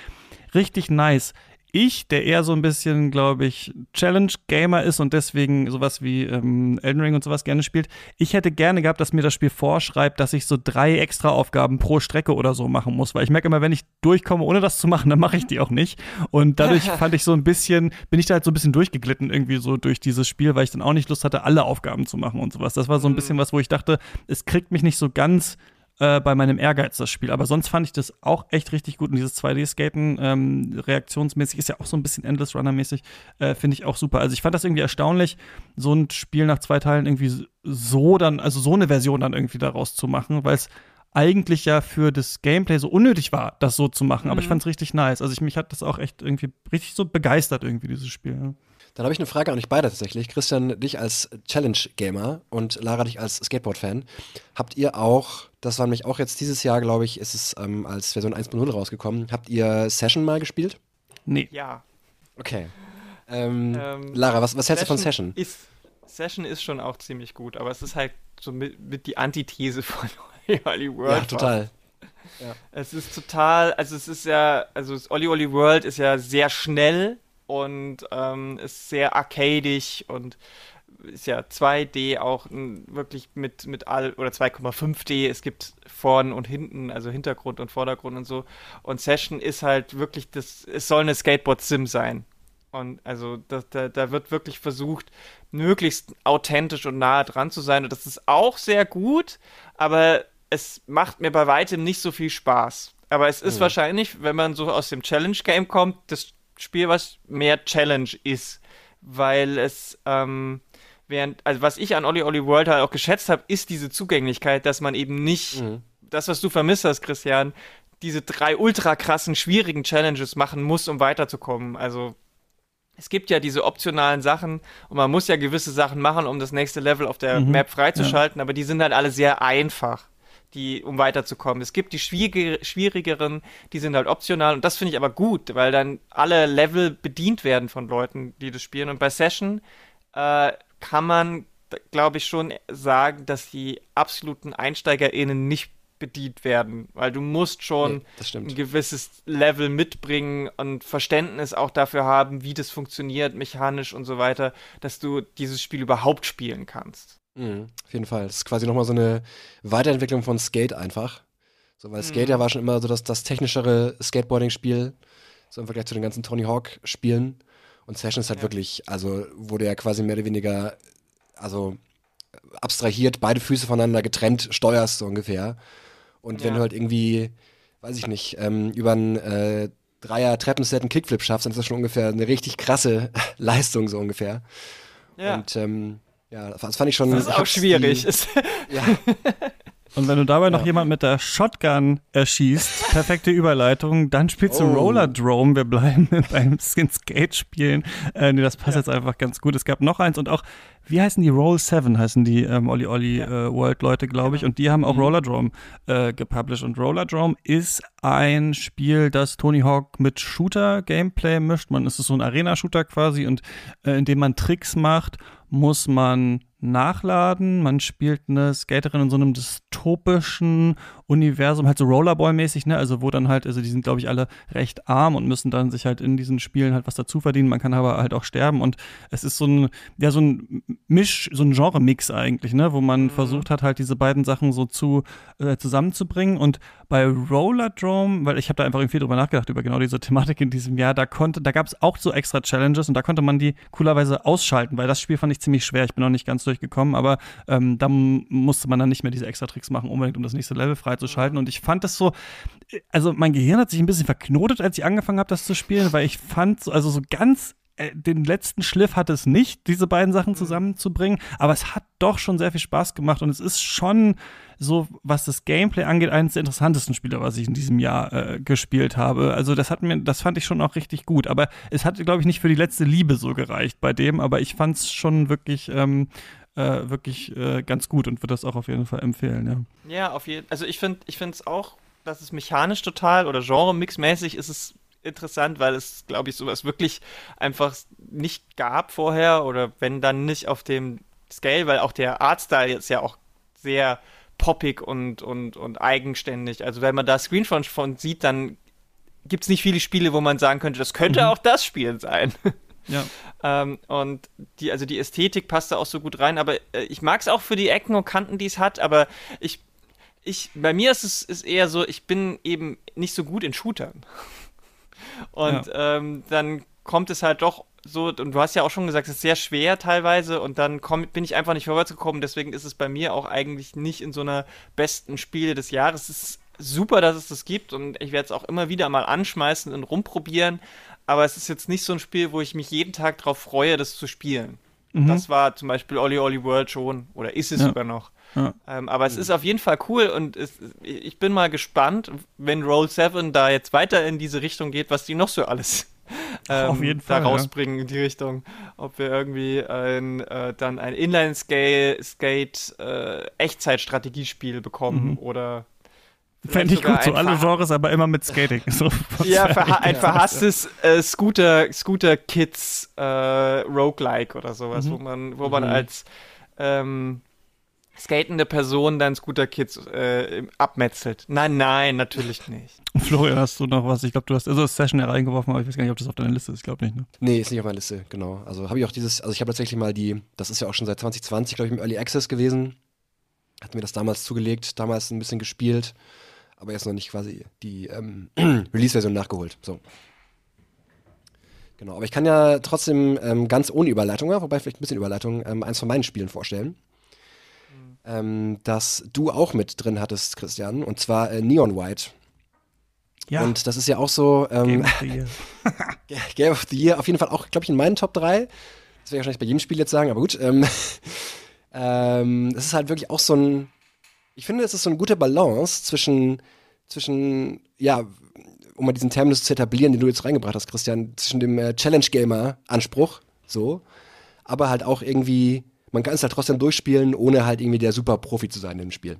richtig nice. Ich, der eher so ein bisschen, glaube ich, Challenge-Gamer ist und deswegen sowas wie ähm, Elden Ring und sowas gerne spielt, ich hätte gerne gehabt, dass mir das Spiel vorschreibt, dass ich so drei extra Aufgaben pro Strecke oder so machen muss. Weil ich merke immer, wenn ich durchkomme, ohne das zu machen, dann mache ich die auch nicht. Und dadurch fand ich so ein bisschen, bin ich da halt so ein bisschen durchgeglitten irgendwie so durch dieses Spiel, weil ich dann auch nicht Lust hatte, alle Aufgaben zu machen und sowas. Das war so ein mhm. bisschen was, wo ich dachte, es kriegt mich nicht so ganz äh, bei meinem Ehrgeiz das Spiel. Aber sonst fand ich das auch echt richtig gut. Und dieses 2D-Skaten ähm, reaktionsmäßig ist ja auch so ein bisschen Endless Runner-mäßig, äh, finde ich auch super. Also ich fand das irgendwie erstaunlich, so ein Spiel nach zwei Teilen irgendwie so dann, also so eine Version dann irgendwie daraus zu machen, weil es eigentlich ja für das Gameplay so unnötig war, das so zu machen. Mhm. Aber ich mhm. fand es richtig nice. Also ich, mich hat das auch echt irgendwie richtig so begeistert, irgendwie, dieses Spiel. Dann habe ich eine Frage an euch beide tatsächlich. Christian, dich als Challenge-Gamer und Lara, dich als Skateboard-Fan. Habt ihr auch, das war nämlich auch jetzt dieses Jahr, glaube ich, ist es ähm, als Version 1.0 rausgekommen, habt ihr Session mal gespielt? Nee. Ja. Okay. Ähm, ähm, Lara, was, was hältst du von Session? Ist, Session ist schon auch ziemlich gut, aber es ist halt so mit, mit die Antithese von Olli World. Ja, total. Ja. Es ist total, also es ist ja, also Olli Olli World ist ja sehr schnell und ähm, ist sehr arcadisch und ist ja 2D auch wirklich mit, mit all oder 2,5D. Es gibt vorn und hinten, also Hintergrund und Vordergrund und so. Und Session ist halt wirklich das, es soll eine Skateboard-Sim sein. Und also da, da, da wird wirklich versucht, möglichst authentisch und nahe dran zu sein. Und das ist auch sehr gut, aber es macht mir bei weitem nicht so viel Spaß. Aber es ist mhm. wahrscheinlich, wenn man so aus dem Challenge-Game kommt, das Spiel, was mehr Challenge ist, weil es, ähm, während, also was ich an Olli Olli World halt auch geschätzt habe, ist diese Zugänglichkeit, dass man eben nicht mhm. das, was du vermisst hast, Christian, diese drei ultra krassen, schwierigen Challenges machen muss, um weiterzukommen. Also es gibt ja diese optionalen Sachen und man muss ja gewisse Sachen machen, um das nächste Level auf der mhm. Map freizuschalten, ja. aber die sind halt alle sehr einfach die, um weiterzukommen. Es gibt die schwierigeren, die sind halt optional und das finde ich aber gut, weil dann alle Level bedient werden von Leuten, die das spielen. Und bei Session äh, kann man, glaube ich, schon sagen, dass die absoluten EinsteigerInnen nicht bedient werden, weil du musst schon nee, ein gewisses Level mitbringen und Verständnis auch dafür haben, wie das funktioniert, mechanisch und so weiter, dass du dieses Spiel überhaupt spielen kannst. Mhm, auf jeden Fall. Das ist quasi nochmal so eine Weiterentwicklung von Skate einfach. So, weil mhm. Skate ja war schon immer so das, das technischere Skateboarding-Spiel, so im Vergleich zu den ganzen Tony Hawk-Spielen. Und Session ist halt ja. wirklich, also wurde ja quasi mehr oder weniger, also abstrahiert, beide Füße voneinander getrennt steuerst, so ungefähr. Und wenn ja. du halt irgendwie, weiß ich nicht, ähm, über ein äh, Dreier Treppenset einen Kickflip schaffst, dann ist das schon ungefähr eine richtig krasse Leistung, so ungefähr. Ja. Und ähm, ja, das fand ich schon. Das ist auch schwierig. Die, ja. Und wenn du dabei noch jemand mit der Shotgun erschießt, perfekte Überleitung, dann spielst du oh. Roller Drome. Wir bleiben beim Skin Skate spielen. Äh, nee, das passt ja. jetzt einfach ganz gut. Es gab noch eins und auch, wie heißen die? Roll 7 heißen die ähm, Olli Olli ja. äh, World Leute, glaube ich. Genau. Und die haben auch mhm. Roller Drome äh, gepublished. Und Roller Drome ist ein Spiel, das Tony Hawk mit Shooter-Gameplay mischt. Man ist so ein Arena-Shooter quasi und äh, in dem man Tricks macht muss man nachladen. Man spielt eine Skaterin in so einem dystopischen Universum, halt so Rollerball-mäßig, ne? Also wo dann halt, also die sind, glaube ich, alle recht arm und müssen dann sich halt in diesen Spielen halt was dazu verdienen. Man kann aber halt auch sterben und es ist so ein, ja, so ein Misch, so ein Genre-Mix eigentlich, ne? Wo man mhm. versucht hat, halt diese beiden Sachen so zu äh, zusammenzubringen. Und bei Rollerdrome, weil ich habe da einfach irgendwie drüber nachgedacht, über genau diese Thematik in diesem Jahr, da konnte, da gab es auch so extra Challenges und da konnte man die coolerweise ausschalten, weil das Spiel fand ich ziemlich schwer. Ich bin noch nicht ganz durchgekommen, aber ähm, da musste man dann nicht mehr diese extra Tricks machen, unbedingt, um das nächste Level freizuschalten. Und ich fand das so, also mein Gehirn hat sich ein bisschen verknotet, als ich angefangen habe, das zu spielen, weil ich fand, so, also so ganz äh, den letzten Schliff hat es nicht, diese beiden Sachen mhm. zusammenzubringen, aber es hat doch schon sehr viel Spaß gemacht und es ist schon so, was das Gameplay angeht, eines der interessantesten Spiele, was ich in diesem Jahr äh, gespielt habe. Also das hat mir, das fand ich schon auch richtig gut. Aber es hat, glaube ich, nicht für die letzte Liebe so gereicht bei dem, aber ich fand es schon wirklich ähm, äh, wirklich äh, ganz gut und würde das auch auf jeden Fall empfehlen, ja. Ja, auf jeden Also ich finde ich es auch, dass es mechanisch total oder genre-mixmäßig ist es interessant, weil es, glaube ich, sowas wirklich einfach nicht gab vorher oder wenn dann nicht auf dem Scale, weil auch der Artstyle jetzt ja auch sehr poppig und, und, und eigenständig. Also wenn man da Screenshots von sieht, dann gibt es nicht viele Spiele, wo man sagen könnte, das könnte mhm. auch das Spiel sein. Ja. ähm, und die, also die Ästhetik passt da auch so gut rein, aber äh, ich mag es auch für die Ecken und Kanten, die es hat, aber ich, ich, bei mir ist es ist eher so, ich bin eben nicht so gut in Shootern. Und ja. ähm, dann kommt es halt doch so, und du hast ja auch schon gesagt, es ist sehr schwer teilweise und dann komm, bin ich einfach nicht vorwärts gekommen, deswegen ist es bei mir auch eigentlich nicht in so einer besten Spiele des Jahres. Es ist super, dass es das gibt und ich werde es auch immer wieder mal anschmeißen und rumprobieren, aber es ist jetzt nicht so ein Spiel, wo ich mich jeden Tag darauf freue, das zu spielen. Mhm. Das war zum Beispiel Olli Olli World schon oder ist es ja. sogar noch. Ja. Ähm, aber es ist auf jeden Fall cool und es, ich bin mal gespannt, wenn Roll 7 da jetzt weiter in diese Richtung geht, was die noch so alles ähm, Fall, da rausbringen ja. in die Richtung. Ob wir irgendwie ein, äh, dann ein Inline-Skate äh, bekommen mhm. oder Fände ich gut, so alle Genres, aber immer mit Skating. So, ja, verha ein verhasstes äh, Scooter, Scooter Kids äh, Roguelike oder sowas, mhm. wo man, wo man mhm. als ähm, skatende Person dann Scooter-Kids äh, abmetzelt. Nein, nein, natürlich nicht. Florian, hast du noch was? Ich glaube, du hast also Session reingeworfen, aber ich weiß gar nicht, ob das auf deiner Liste ist. Ich glaube nicht, ne? Nee, ist nicht auf meiner Liste, genau. Also habe ich auch dieses, also ich habe tatsächlich mal die, das ist ja auch schon seit 2020, glaube ich, im Early Access gewesen. Hat mir das damals zugelegt, damals ein bisschen gespielt, aber jetzt noch nicht quasi die ähm, Release-Version nachgeholt. So. Genau, aber ich kann ja trotzdem ähm, ganz ohne Überleitung, wobei vielleicht ein bisschen Überleitung, ähm, eins von meinen Spielen vorstellen ähm, das du auch mit drin hattest, Christian, und zwar äh, Neon White. Ja. Und das ist ja auch so. Ähm, Game of the Year. Game of the Year, auf jeden Fall auch, glaube ich, in meinen Top 3. Das werde ich wahrscheinlich bei jedem Spiel jetzt sagen, aber gut. Ähm, ähm, das ist halt wirklich auch so ein. Ich finde, es ist so eine gute Balance zwischen, zwischen, ja, um mal diesen Terminus zu etablieren, den du jetzt reingebracht hast, Christian, zwischen dem äh, Challenge-Gamer-Anspruch, so, aber halt auch irgendwie man kann es halt trotzdem durchspielen, ohne halt irgendwie der super Profi zu sein im Spiel.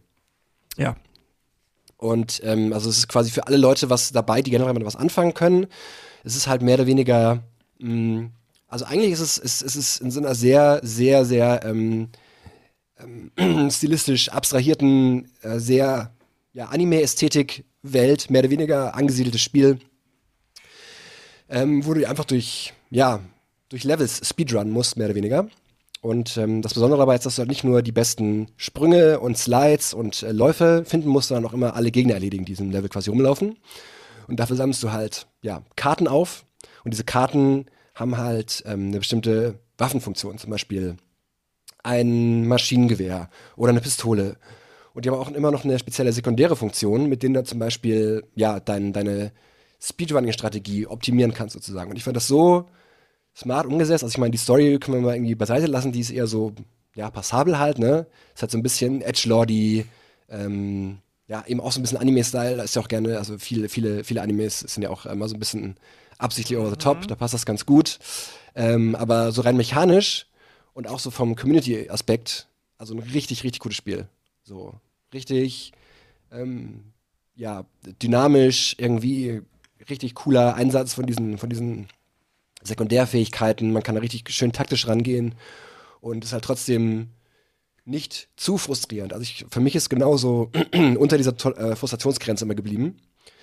Ja. Und ähm, also es ist quasi für alle Leute was dabei, die generell mal was anfangen können. Es ist halt mehr oder weniger, mh, mm, also eigentlich ist es, ist, ist es in so einer sehr, sehr, sehr ähm, ähm, stilistisch abstrahierten, äh, sehr ja, Anime-Ästhetik-Welt, mehr oder weniger angesiedeltes Spiel, ähm, wo du einfach durch, ja, durch Levels Speedrun musst, mehr oder weniger. Und ähm, das Besondere dabei ist, dass du halt nicht nur die besten Sprünge und Slides und äh, Läufe finden musst, sondern auch immer alle Gegner erledigen, die in diesem Level quasi rumlaufen. Und dafür sammelst du halt ja, Karten auf. Und diese Karten haben halt ähm, eine bestimmte Waffenfunktion, zum Beispiel ein Maschinengewehr oder eine Pistole. Und die haben auch immer noch eine spezielle sekundäre Funktion, mit denen du zum Beispiel ja, dein, deine Speedrunning-Strategie optimieren kannst, sozusagen. Und ich fand das so smart umgesetzt. Also ich meine, die Story können wir mal irgendwie beiseite lassen, die ist eher so, ja, passabel halt, ne? Ist halt so ein bisschen Edgelordy, ähm, ja, eben auch so ein bisschen Anime-Style, da ist ja auch gerne, also viele, viele, viele Animes sind ja auch immer so ein bisschen absichtlich over the top, mhm. da passt das ganz gut. Ähm, aber so rein mechanisch und auch so vom Community-Aspekt, also ein richtig, richtig gutes Spiel. So, richtig, ähm, ja, dynamisch, irgendwie richtig cooler Einsatz von diesen, von diesen Sekundärfähigkeiten, man kann da richtig schön taktisch rangehen und ist halt trotzdem nicht zu frustrierend. Also ich, für mich ist genauso unter dieser äh, Frustrationsgrenze immer geblieben,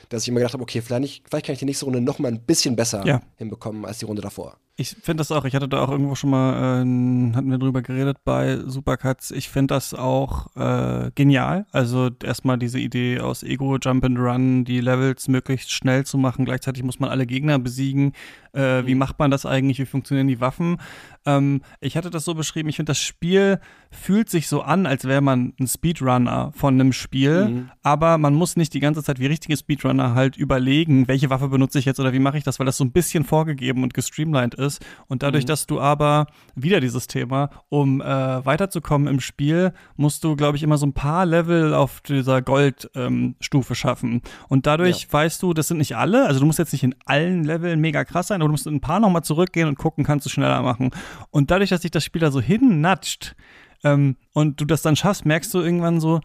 dass ich immer gedacht habe, okay, vielleicht, vielleicht kann ich die nächste Runde noch mal ein bisschen besser ja. hinbekommen als die Runde davor. Ich finde das auch, ich hatte da auch irgendwo schon mal, äh, hatten wir drüber geredet bei Supercuts, ich finde das auch äh, genial. Also erstmal diese Idee aus Ego, Jump and Run, die Levels möglichst schnell zu machen, gleichzeitig muss man alle Gegner besiegen. Äh, wie mhm. macht man das eigentlich? Wie funktionieren die Waffen? Ähm, ich hatte das so beschrieben, ich finde, das Spiel fühlt sich so an, als wäre man ein Speedrunner von einem Spiel, mhm. aber man muss nicht die ganze Zeit wie richtige Speedrunner halt überlegen, welche Waffe benutze ich jetzt oder wie mache ich das, weil das so ein bisschen vorgegeben und gestreamlined ist. Und dadurch, mhm. dass du aber wieder dieses Thema, um äh, weiterzukommen im Spiel, musst du, glaube ich, immer so ein paar Level auf dieser Goldstufe ähm, schaffen. Und dadurch ja. weißt du, das sind nicht alle, also du musst jetzt nicht in allen Leveln mega krass sein, du musst in ein paar nochmal zurückgehen und gucken, kannst du schneller machen. Und dadurch, dass sich das Spiel da so hinnatscht ähm, und du das dann schaffst, merkst du irgendwann so,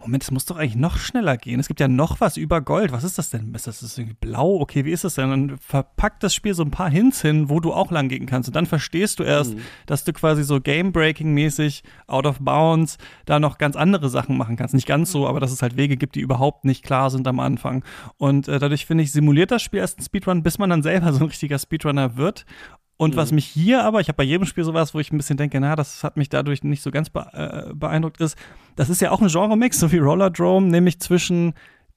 Moment, es muss doch eigentlich noch schneller gehen. Es gibt ja noch was über Gold. Was ist das denn? Ist das, irgendwie blau? Okay, wie ist das denn? Dann verpackt das Spiel so ein paar Hints hin, wo du auch lang gehen kannst. Und dann verstehst du erst, mhm. dass du quasi so Game-Breaking-mäßig, out of bounds, da noch ganz andere Sachen machen kannst. Nicht ganz so, aber dass es halt Wege gibt, die überhaupt nicht klar sind am Anfang. Und äh, dadurch finde ich, simuliert das Spiel erst einen Speedrun, bis man dann selber so ein richtiger Speedrunner wird. Und mhm. was mich hier aber, ich habe bei jedem Spiel sowas, wo ich ein bisschen denke, na, das hat mich dadurch nicht so ganz äh, beeindruckt, ist, das ist ja auch ein Genre-Mix, so wie Roller Drome, nämlich zwischen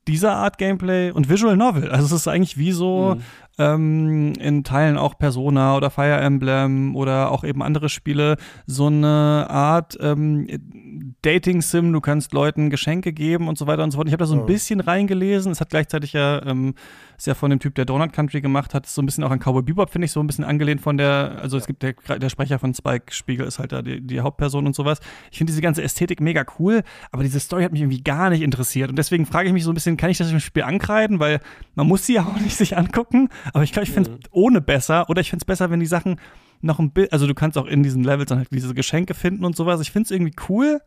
dieser Art Gameplay und Visual Novel. Also es ist eigentlich wie so mhm. Ähm, in Teilen auch Persona oder Fire Emblem oder auch eben andere Spiele so eine Art ähm, Dating-Sim. Du kannst Leuten Geschenke geben und so weiter und so fort. Ich habe da so ein bisschen reingelesen. Es hat gleichzeitig ja ähm, ist ja von dem Typ, der Donut Country gemacht hat, so ein bisschen auch an Cowboy Bebop, finde ich, so ein bisschen angelehnt von der, also es gibt der, der Sprecher von Spike Spiegel ist halt da die, die Hauptperson und sowas. Ich finde diese ganze Ästhetik mega cool, aber diese Story hat mich irgendwie gar nicht interessiert und deswegen frage ich mich so ein bisschen, bisschen, kann ich das im Spiel ankreiden, weil man muss sie ja auch nicht sich angucken. Aber ich glaube, ich finde es mhm. ohne besser. Oder ich finde es besser, wenn die Sachen noch ein bisschen, also du kannst auch in diesen Levels dann halt diese Geschenke finden und sowas. Ich finde es irgendwie cool.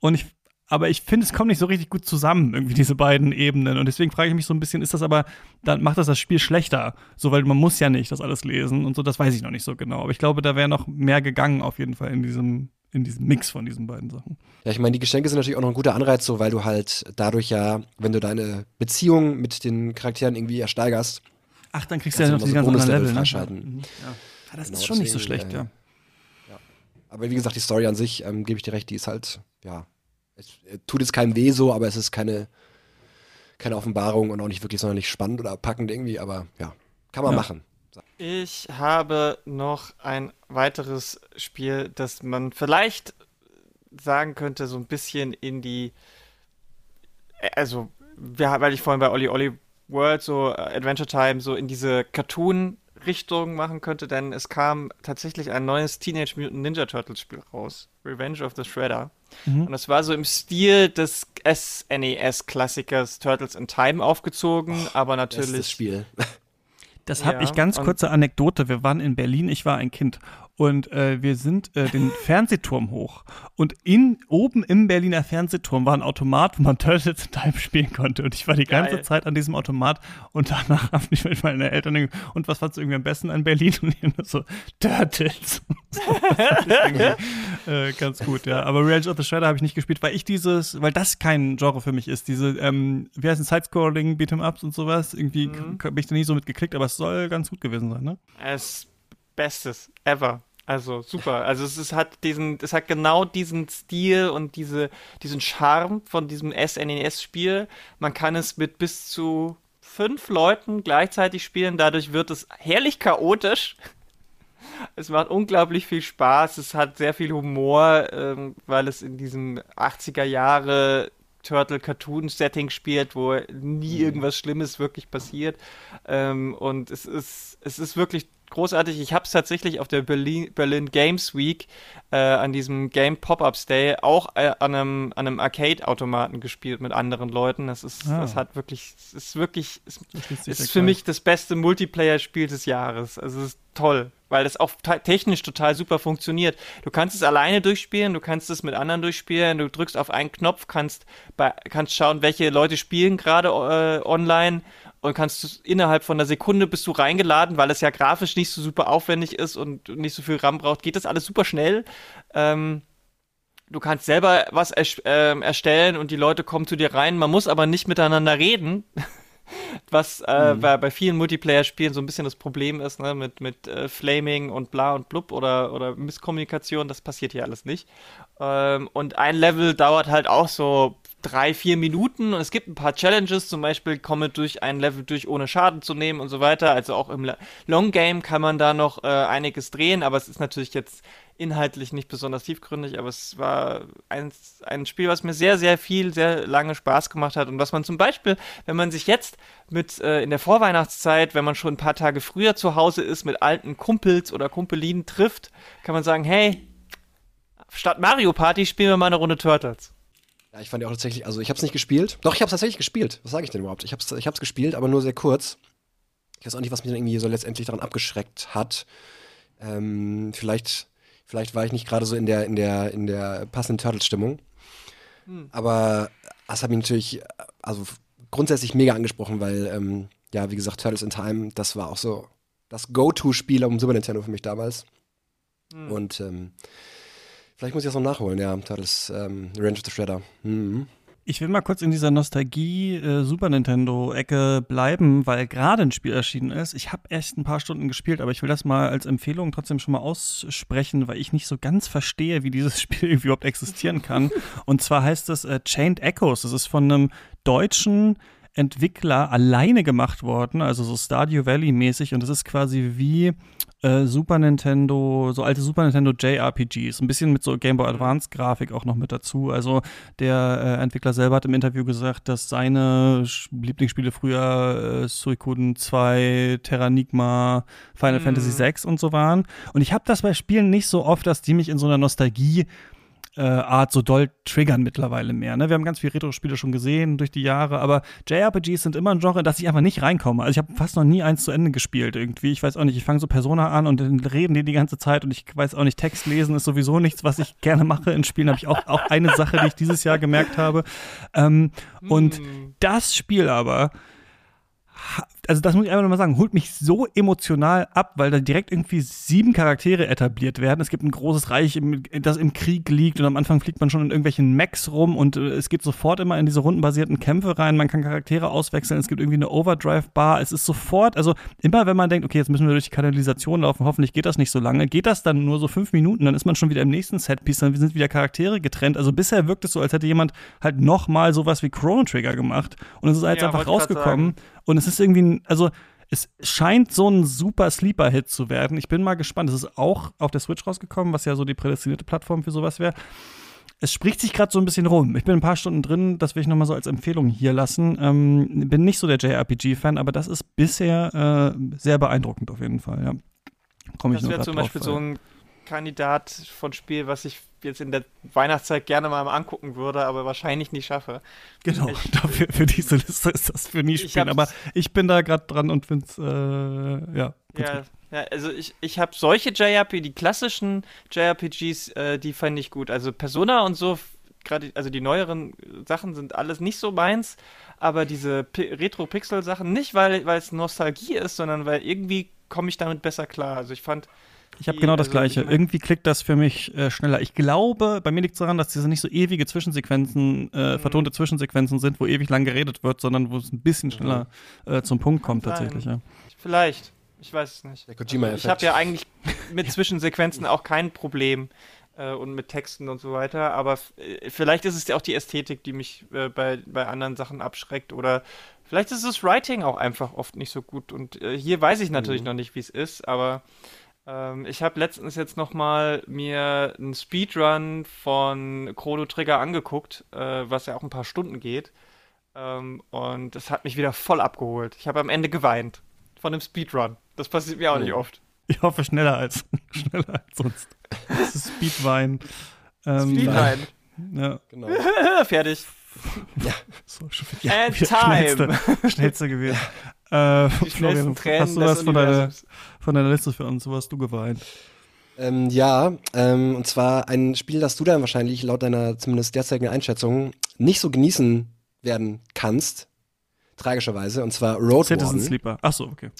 Und ich, aber ich finde, es kommt nicht so richtig gut zusammen, irgendwie diese beiden Ebenen. Und deswegen frage ich mich so ein bisschen, ist das aber, dann macht das das Spiel schlechter? So, weil man muss ja nicht das alles lesen und so, das weiß ich noch nicht so genau. Aber ich glaube, da wäre noch mehr gegangen auf jeden Fall in diesem, in diesem Mix von diesen beiden Sachen. Ja, ich meine, die Geschenke sind natürlich auch noch ein guter Anreiz, so weil du halt dadurch ja, wenn du deine Beziehung mit den Charakteren irgendwie ersteigerst. Ach, dann kriegst du ja noch die so ganzen Level, Level ne? Mhm. Ja. ja. das genau, ist schon nicht so schlecht, äh, ja. ja. Aber wie gesagt, die Story an sich, ähm, gebe ich dir recht, die ist halt, ja, es äh, tut jetzt keinem weh so, aber es ist keine, keine Offenbarung und auch nicht wirklich sonderlich spannend oder packend irgendwie, aber ja, kann man ja. machen. Ich habe noch ein weiteres Spiel, das man vielleicht sagen könnte, so ein bisschen in die, also, weil ich vorhin bei Olli Olli World so äh, Adventure Time so in diese Cartoon-Richtung machen könnte, denn es kam tatsächlich ein neues Teenage Mutant Ninja Turtles Spiel raus, Revenge of the Shredder. Mhm. Und das war so im Stil des SNES-Klassikers Turtles in Time aufgezogen, oh, aber natürlich. Das Spiel. Das habe ja, ich ganz kurze Anekdote. Wir waren in Berlin, ich war ein Kind und äh, wir sind äh, den Fernsehturm hoch. Und in, oben im Berliner Fernsehturm war ein Automat, wo man Turtles in Time spielen konnte. Und ich war die Geil. ganze Zeit an diesem Automat und danach habe ich mit meinen Eltern und was fandst du irgendwie am besten an Berlin? Und ich immer so, Turtles. äh, ganz gut, ja. Aber Revenge of the Shredder habe ich nicht gespielt, weil ich dieses, weil das kein Genre für mich ist. Diese, ähm, wie heißt es, Sidescrolling, Beat'em-Ups und sowas. Irgendwie mhm. bin ich da nie so mitgeklickt, aber es soll ganz gut gewesen sein, ne? Es Bestes ever. Also super. Also es, es, hat diesen, es hat genau diesen Stil und diese, diesen Charme von diesem SNES-Spiel. Man kann es mit bis zu fünf Leuten gleichzeitig spielen. Dadurch wird es herrlich chaotisch. Es macht unglaublich viel Spaß. Es hat sehr viel Humor, ähm, weil es in diesem 80er Jahre Turtle-Cartoon-Setting spielt, wo nie mhm. irgendwas Schlimmes wirklich passiert. Ähm, und es ist, es ist wirklich großartig. Ich habe es tatsächlich auf der Berlin, Berlin Games Week äh, an diesem Game Pop-Ups Day auch äh, an einem, an einem Arcade-Automaten gespielt mit anderen Leuten. Das ist, ah. das hat wirklich, es ist wirklich, es ist, ist für mich das beste Multiplayer-Spiel des Jahres. Also es ist toll, weil das auch technisch total super funktioniert. Du kannst es alleine durchspielen, du kannst es mit anderen durchspielen, du drückst auf einen Knopf, kannst, bei, kannst schauen, welche Leute spielen gerade äh, online und kannst du innerhalb von einer Sekunde bist du reingeladen, weil es ja grafisch nicht so super aufwendig ist und nicht so viel RAM braucht, geht das alles super schnell. Ähm, du kannst selber was er, äh, erstellen und die Leute kommen zu dir rein. Man muss aber nicht miteinander reden. was äh, mhm. bei, bei, vielen Multiplayer-Spielen so ein bisschen das Problem ist, ne, mit, mit äh, Flaming und bla und blub oder, oder Misskommunikation, das passiert hier alles nicht. Ähm, und ein Level dauert halt auch so drei, vier Minuten und es gibt ein paar Challenges, zum Beispiel komme durch ein Level durch, ohne Schaden zu nehmen und so weiter. Also auch im Long Game kann man da noch äh, einiges drehen, aber es ist natürlich jetzt inhaltlich nicht besonders tiefgründig, aber es war ein, ein Spiel, was mir sehr, sehr viel, sehr lange Spaß gemacht hat und was man zum Beispiel, wenn man sich jetzt mit äh, in der Vorweihnachtszeit, wenn man schon ein paar Tage früher zu Hause ist, mit alten Kumpels oder Kumpelinen trifft, kann man sagen, hey, statt Mario Party spielen wir mal eine Runde Turtles. Ja, ich fand ja auch tatsächlich, also ich habe es nicht gespielt. Doch, ich habe es tatsächlich gespielt. Was sage ich denn überhaupt? Ich habe es ich hab's gespielt, aber nur sehr kurz. Ich weiß auch nicht, was mich dann irgendwie so letztendlich daran abgeschreckt hat. Ähm, vielleicht, vielleicht war ich nicht gerade so in der, in der, in der passenden Turtles-Stimmung. Hm. Aber Das hat mich natürlich, also grundsätzlich mega angesprochen, weil, ähm, ja, wie gesagt, Turtles in Time, das war auch so das Go-To-Spiel am Super Nintendo für mich damals. Mhm. Und ähm, vielleicht muss ich das noch nachholen, ja, Turtles ähm, Revenge of the Shredder. Mhm. Ich will mal kurz in dieser Nostalgie äh, Super Nintendo Ecke bleiben, weil gerade ein Spiel erschienen ist. Ich habe erst ein paar Stunden gespielt, aber ich will das mal als Empfehlung trotzdem schon mal aussprechen, weil ich nicht so ganz verstehe, wie dieses Spiel überhaupt existieren kann. Und zwar heißt es äh, Chained Echoes. Das ist von einem deutschen Entwickler alleine gemacht worden, also so Stardew Valley mäßig und es ist quasi wie äh, Super Nintendo, so alte Super Nintendo JRPGs, ein bisschen mit so Game Boy Advance Grafik auch noch mit dazu. Also der äh, Entwickler selber hat im Interview gesagt, dass seine Lieblingsspiele früher äh, Suikoden 2, Terranigma, Final mhm. Fantasy 6 und so waren. Und ich habe das bei Spielen nicht so oft, dass die mich in so einer Nostalgie äh, Art so doll triggern mittlerweile mehr. Ne? Wir haben ganz viele Retro-Spiele schon gesehen durch die Jahre, aber JRPGs sind immer ein Genre, dass ich einfach nicht reinkomme. Also ich habe fast noch nie eins zu Ende gespielt irgendwie. Ich weiß auch nicht, ich fange so Persona an und dann reden die die ganze Zeit und ich weiß auch nicht, Text lesen ist sowieso nichts, was ich gerne mache in Spielen. Habe ich auch, auch eine Sache, die ich dieses Jahr gemerkt habe. Ähm, und hm. das Spiel aber also das muss ich einfach nochmal sagen, holt mich so emotional ab, weil da direkt irgendwie sieben Charaktere etabliert werden. Es gibt ein großes Reich, das im Krieg liegt und am Anfang fliegt man schon in irgendwelchen Mechs rum und äh, es geht sofort immer in diese rundenbasierten Kämpfe rein. Man kann Charaktere auswechseln, es gibt irgendwie eine Overdrive-Bar. Es ist sofort, also immer wenn man denkt, okay, jetzt müssen wir durch die Kanalisation laufen, hoffentlich geht das nicht so lange, geht das dann nur so fünf Minuten, dann ist man schon wieder im nächsten Setpiece, dann sind wieder Charaktere getrennt. Also bisher wirkt es so, als hätte jemand halt nochmal sowas wie Chrono Trigger gemacht und es ist jetzt ja, einfach rausgekommen und es ist irgendwie, also es scheint so ein super Sleeper-Hit zu werden. Ich bin mal gespannt. Es ist auch auf der Switch rausgekommen, was ja so die prädestinierte Plattform für sowas wäre. Es spricht sich gerade so ein bisschen rum. Ich bin ein paar Stunden drin, das will ich nochmal so als Empfehlung hier lassen. Ähm, bin nicht so der JRPG-Fan, aber das ist bisher äh, sehr beeindruckend auf jeden Fall, ja. Komm ich das wäre zum Beispiel drauf, so ein Kandidat von Spiel, was ich jetzt in der Weihnachtszeit gerne mal angucken würde, aber wahrscheinlich nicht schaffe. Genau, ich, dafür, für diese Liste ist das für nie spielen. Aber ich bin da gerade dran und finde es, äh, ja. Ja, ja, also ich, ich habe solche JRPG, die klassischen JRPGs, äh, die fand ich gut. Also Persona und so, gerade, also die neueren Sachen sind alles nicht so meins, aber diese Retro-Pixel-Sachen nicht, weil es Nostalgie ist, sondern weil irgendwie komme ich damit besser klar. Also ich fand ich habe genau das also, Gleiche. Irgendwie klickt das für mich äh, schneller. Ich glaube, bei mir liegt es daran, dass diese nicht so ewige Zwischensequenzen, äh, mhm. vertonte Zwischensequenzen sind, wo ewig lang geredet wird, sondern wo es ein bisschen mhm. schneller äh, zum Punkt kommt tatsächlich. Ja. Vielleicht. Ich weiß es nicht. Also ich habe ja eigentlich mit Zwischensequenzen auch kein Problem äh, und mit Texten und so weiter, aber äh, vielleicht ist es ja auch die Ästhetik, die mich äh, bei, bei anderen Sachen abschreckt oder vielleicht ist das Writing auch einfach oft nicht so gut und hier weiß ich natürlich mhm. noch nicht, wie es ist, aber ähm, ich habe letztens jetzt noch mal mir einen Speedrun von Chrono Trigger angeguckt, äh, was ja auch ein paar Stunden geht. Ähm, und das hat mich wieder voll abgeholt. Ich habe am Ende geweint von dem Speedrun. Das passiert mir auch nicht oh. oft. Ich hoffe schneller als schneller als sonst. Das ist Speedwein. Ähm, Speedwein. Ja. Genau. Fertig. Ja. So, schon, ja, And time. Schnellste, schnellste gewesen. Äh, Florian, hast du was von deiner, von deiner Liste für uns? Wo hast du geweint? Ähm, ja, ähm, und zwar ein Spiel, das du dann wahrscheinlich laut deiner zumindest derzeitigen Einschätzung nicht so genießen werden kannst, tragischerweise, und zwar Road Citizen Warden. Sleeper. Ach so, okay.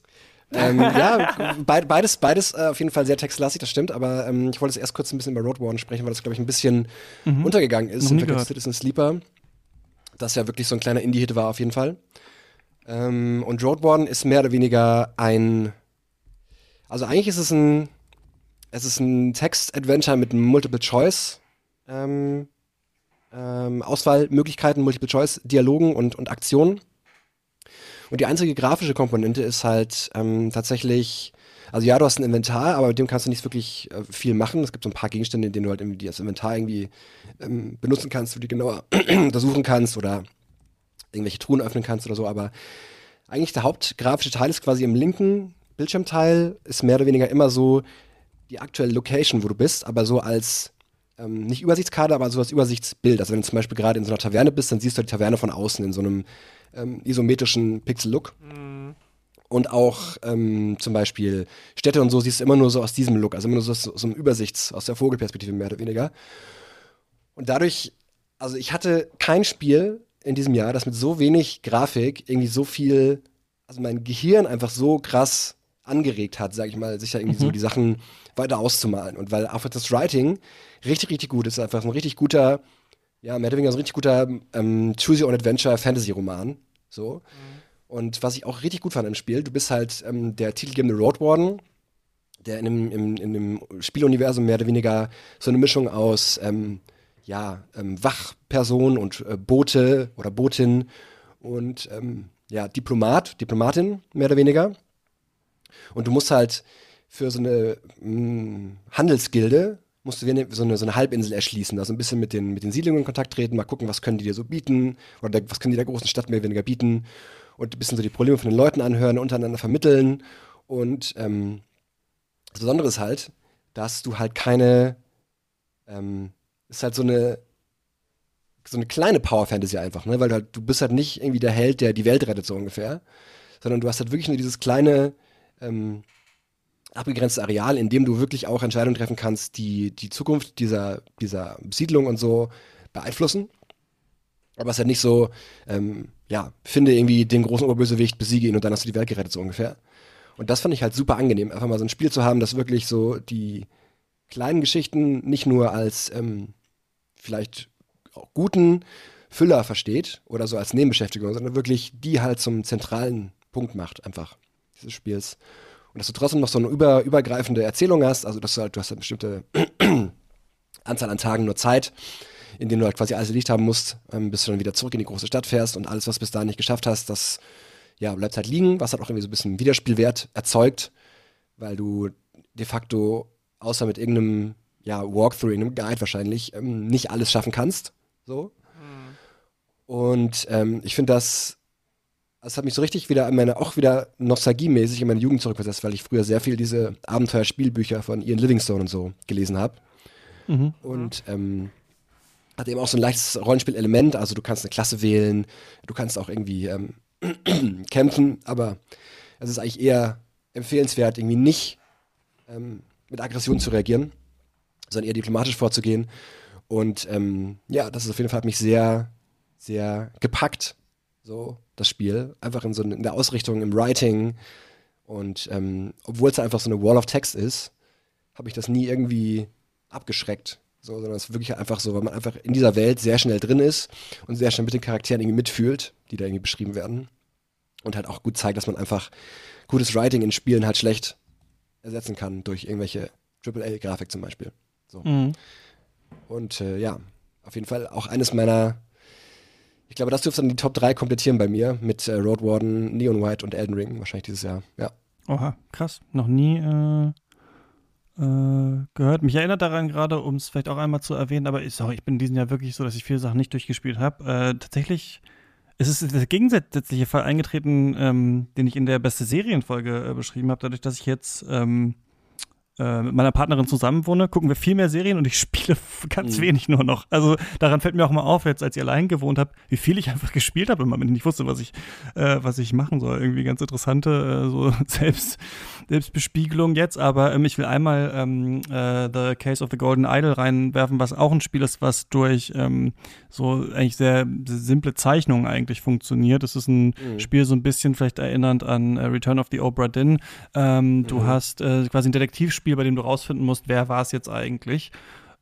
ähm, ja, be beides, beides äh, auf jeden Fall sehr textlastig, das stimmt, aber ähm, ich wollte jetzt erst kurz ein bisschen über Road Warden sprechen, weil das, glaube ich, ein bisschen mhm. untergegangen ist im Vergleich zu Citizen Sleeper. Das ja wirklich so ein kleiner Indie-Hit war auf jeden Fall. Ähm, und Roadborne ist mehr oder weniger ein. Also eigentlich ist es ein. Es ist ein Text-Adventure mit Multiple-Choice. Ähm, ähm, Auswahlmöglichkeiten, Multiple-Choice-Dialogen und, und Aktionen. Und die einzige grafische Komponente ist halt ähm, tatsächlich, also ja, du hast ein Inventar, aber mit dem kannst du nicht wirklich äh, viel machen. Es gibt so ein paar Gegenstände, in denen du halt irgendwie das Inventar irgendwie ähm, benutzen kannst, du die genauer untersuchen kannst oder irgendwelche Truhen öffnen kannst oder so, aber eigentlich der hauptgrafische Teil ist quasi im linken Bildschirmteil, ist mehr oder weniger immer so die aktuelle Location, wo du bist, aber so als ähm, nicht Übersichtskarte, aber so als Übersichtsbild. Also wenn du zum Beispiel gerade in so einer Taverne bist, dann siehst du die Taverne von außen in so einem ähm, isometrischen Pixel-Look. Mhm. Und auch ähm, zum Beispiel Städte und so siehst du immer nur so aus diesem Look, also immer nur so aus so einem Übersichts, aus der Vogelperspektive mehr oder weniger. Und dadurch, also ich hatte kein Spiel, in diesem Jahr, dass mit so wenig Grafik irgendwie so viel, also mein Gehirn einfach so krass angeregt hat, sag ich mal, sich da irgendwie mhm. so die Sachen weiter auszumalen. Und weil auch das Writing richtig, richtig gut ist, einfach ein richtig guter, ja, mehr oder weniger so ein richtig guter ähm, Choose Your Own Adventure Fantasy-Roman. So. Mhm. Und was ich auch richtig gut fand im Spiel, du bist halt ähm, der titelgebende Road Warden, der in dem, in, in dem Spieluniversum mehr oder weniger so eine Mischung aus ähm, ja, ähm, Wachperson und äh, Bote oder Botin und ähm, ja, Diplomat, Diplomatin mehr oder weniger. Und du musst halt für so eine mh, mm, Handelsgilde musst du so eine, so eine Halbinsel erschließen, also ein bisschen mit den, mit den Siedlungen in Kontakt treten, mal gucken, was können die dir so bieten oder der, was können die der großen Stadt mehr oder weniger bieten und ein bisschen so die Probleme von den Leuten anhören, untereinander vermitteln und ähm, das Besondere ist halt, dass du halt keine ähm, ist halt so eine so eine kleine Power Fantasy einfach, ne? Weil du, halt, du bist halt nicht irgendwie der Held, der die Welt rettet so ungefähr, sondern du hast halt wirklich nur dieses kleine ähm, abgegrenzte Areal, in dem du wirklich auch Entscheidungen treffen kannst, die die Zukunft dieser dieser Siedlung und so beeinflussen. Aber es ist halt nicht so, ähm, ja, finde irgendwie den großen Oberbösewicht, besiege ihn und dann hast du die Welt gerettet so ungefähr. Und das fand ich halt super angenehm, einfach mal so ein Spiel zu haben, das wirklich so die kleinen Geschichten nicht nur als ähm, vielleicht auch guten Füller versteht oder so als Nebenbeschäftigung, sondern wirklich die halt zum zentralen Punkt macht, einfach dieses Spiels. Und dass du trotzdem noch so eine über, übergreifende Erzählung hast, also dass du halt, du hast eine bestimmte Anzahl an Tagen nur Zeit, in denen du halt quasi alles erledigt haben musst, ähm, bis du dann wieder zurück in die große Stadt fährst und alles, was du bis dahin nicht geschafft hast, das ja, bleibt halt liegen, was halt auch irgendwie so ein bisschen Wiederspielwert erzeugt, weil du de facto außer mit irgendeinem ja, Walkthrough, irgendeinem Guide wahrscheinlich, ähm, nicht alles schaffen kannst. So. Mhm. Und ähm, ich finde das, das hat mich so richtig wieder in meine, auch wieder nostalgiemäßig in meine Jugend zurückversetzt, weil ich früher sehr viel diese Abenteuerspielbücher von Ian Livingstone und so gelesen habe. Mhm. Und ähm, hat eben auch so ein leichtes Rollenspielelement, also du kannst eine Klasse wählen, du kannst auch irgendwie ähm, kämpfen, aber es ist eigentlich eher empfehlenswert, irgendwie nicht ähm, mit Aggression zu reagieren, sondern eher diplomatisch vorzugehen. Und ähm, ja, das ist auf jeden Fall hat mich sehr, sehr gepackt, so das Spiel. Einfach in so in der Ausrichtung, im Writing. Und ähm, obwohl es einfach so eine Wall of Text ist, habe ich das nie irgendwie abgeschreckt. So, sondern es ist wirklich einfach so, weil man einfach in dieser Welt sehr schnell drin ist und sehr schnell mit den Charakteren irgendwie mitfühlt, die da irgendwie beschrieben werden. Und halt auch gut zeigt, dass man einfach gutes Writing in Spielen halt schlecht ersetzen kann durch irgendwelche AAA-Grafik zum Beispiel. So. Mhm. Und äh, ja, auf jeden Fall auch eines meiner, ich glaube, das dürfte dann die Top 3 komplettieren bei mir mit äh, Road Warden, Neon White und Elden Ring wahrscheinlich dieses Jahr. Ja. Oha, krass. Noch nie äh, äh, gehört. Mich erinnert daran gerade, um es vielleicht auch einmal zu erwähnen, aber ich, sorry, ich bin diesen Jahr wirklich so, dass ich viele Sachen nicht durchgespielt habe. Äh, tatsächlich es ist der gegensätzliche Fall eingetreten, ähm, den ich in der beste Serienfolge äh, beschrieben habe, dadurch, dass ich jetzt ähm, äh, mit meiner Partnerin zusammenwohne, gucken wir viel mehr Serien und ich spiele ganz mhm. wenig nur noch. Also daran fällt mir auch mal auf, jetzt als ich allein gewohnt habe, wie viel ich einfach gespielt habe, wenn man nicht wusste, was ich, äh, was ich machen soll. Irgendwie ganz interessante äh, so Selbst, Selbstbespiegelung jetzt, aber ähm, ich will einmal ähm, äh, The Case of the Golden Idol reinwerfen, was auch ein Spiel ist, was durch ähm, so eigentlich sehr, simple Zeichnungen eigentlich funktioniert. Es ist ein mhm. Spiel so ein bisschen vielleicht erinnernd an äh, Return of the Obra Dinn. Ähm, mhm. Du hast äh, quasi ein Detektivspiel, bei dem du rausfinden musst, wer war es jetzt eigentlich.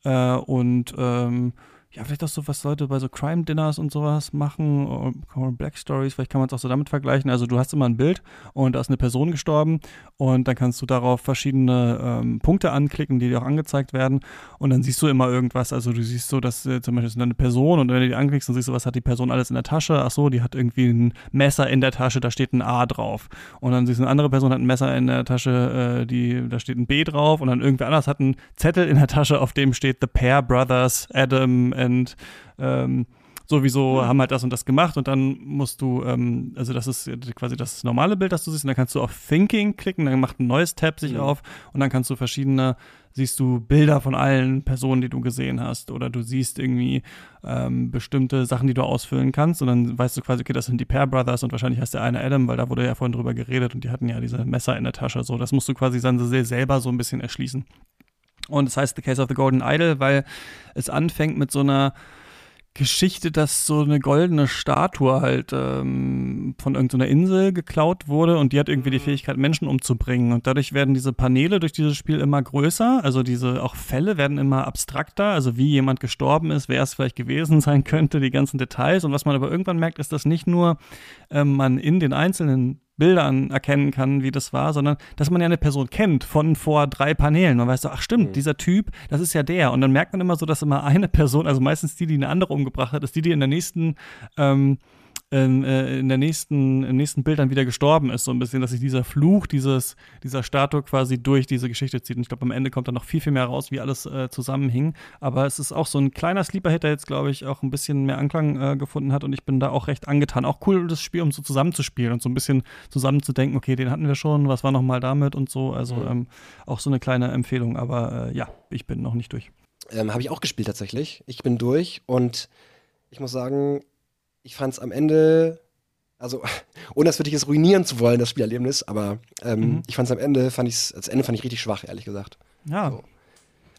Äh, und ähm, ja, vielleicht auch so, was Leute bei so Crime-Dinners und sowas machen, Black Stories, vielleicht kann man es auch so damit vergleichen. Also du hast immer ein Bild und da ist eine Person gestorben und dann kannst du darauf verschiedene ähm, Punkte anklicken, die dir auch angezeigt werden und dann siehst du immer irgendwas. Also du siehst so, dass äh, zum Beispiel ist eine Person und wenn du die anklickst, dann siehst du, was hat die Person alles in der Tasche. Ach so, die hat irgendwie ein Messer in der Tasche, da steht ein A drauf. Und dann siehst du, eine andere Person hat ein Messer in der Tasche, äh, die, da steht ein B drauf und dann irgendwer anders hat einen Zettel in der Tasche, auf dem steht The Pair Brothers, Adam and ähm, sowieso mhm. haben halt das und das gemacht und dann musst du, ähm, also das ist quasi das normale Bild, das du siehst, und dann kannst du auf Thinking klicken, dann macht ein neues Tab sich mhm. auf und dann kannst du verschiedene, siehst du Bilder von allen Personen, die du gesehen hast oder du siehst irgendwie ähm, bestimmte Sachen, die du ausfüllen kannst und dann weißt du quasi, okay, das sind die Pair Brothers und wahrscheinlich heißt der eine Adam, weil da wurde ja vorhin drüber geredet und die hatten ja diese Messer in der Tasche, so, das musst du quasi dann selber so ein bisschen erschließen. Und es das heißt The Case of the Golden Idol, weil es anfängt mit so einer Geschichte, dass so eine goldene Statue halt ähm, von irgendeiner Insel geklaut wurde und die hat irgendwie die mhm. Fähigkeit, Menschen umzubringen. Und dadurch werden diese Paneele durch dieses Spiel immer größer. Also diese auch Fälle werden immer abstrakter. Also wie jemand gestorben ist, wer es vielleicht gewesen sein könnte, die ganzen Details. Und was man aber irgendwann merkt, ist, dass nicht nur ähm, man in den einzelnen Bildern erkennen kann, wie das war, sondern dass man ja eine Person kennt von vor drei Paneelen. Man weiß so, ach stimmt, mhm. dieser Typ, das ist ja der. Und dann merkt man immer so, dass immer eine Person, also meistens die, die eine andere umgebracht hat, ist die, die in der nächsten ähm, in, äh, in der nächsten, im nächsten Bild dann wieder gestorben ist, so ein bisschen, dass sich dieser Fluch dieses, dieser Statue quasi durch diese Geschichte zieht. Und ich glaube, am Ende kommt dann noch viel, viel mehr raus, wie alles äh, zusammenhing. Aber es ist auch so ein kleiner Sleeper-Hit, der jetzt, glaube ich, auch ein bisschen mehr Anklang äh, gefunden hat und ich bin da auch recht angetan. Auch cool, das Spiel, um so zusammenzuspielen und so ein bisschen zusammenzudenken, okay, den hatten wir schon, was war nochmal damit und so. Also mhm. ähm, auch so eine kleine Empfehlung. Aber äh, ja, ich bin noch nicht durch. Ähm, Habe ich auch gespielt tatsächlich. Ich bin durch und ich muss sagen, ich fand es am Ende, also ohne das wirklich jetzt ruinieren zu wollen, das Spielerlebnis, aber ähm, mhm. ich fand es am Ende, fand ich's, das Ende fand ich richtig schwach, ehrlich gesagt. Ja. So.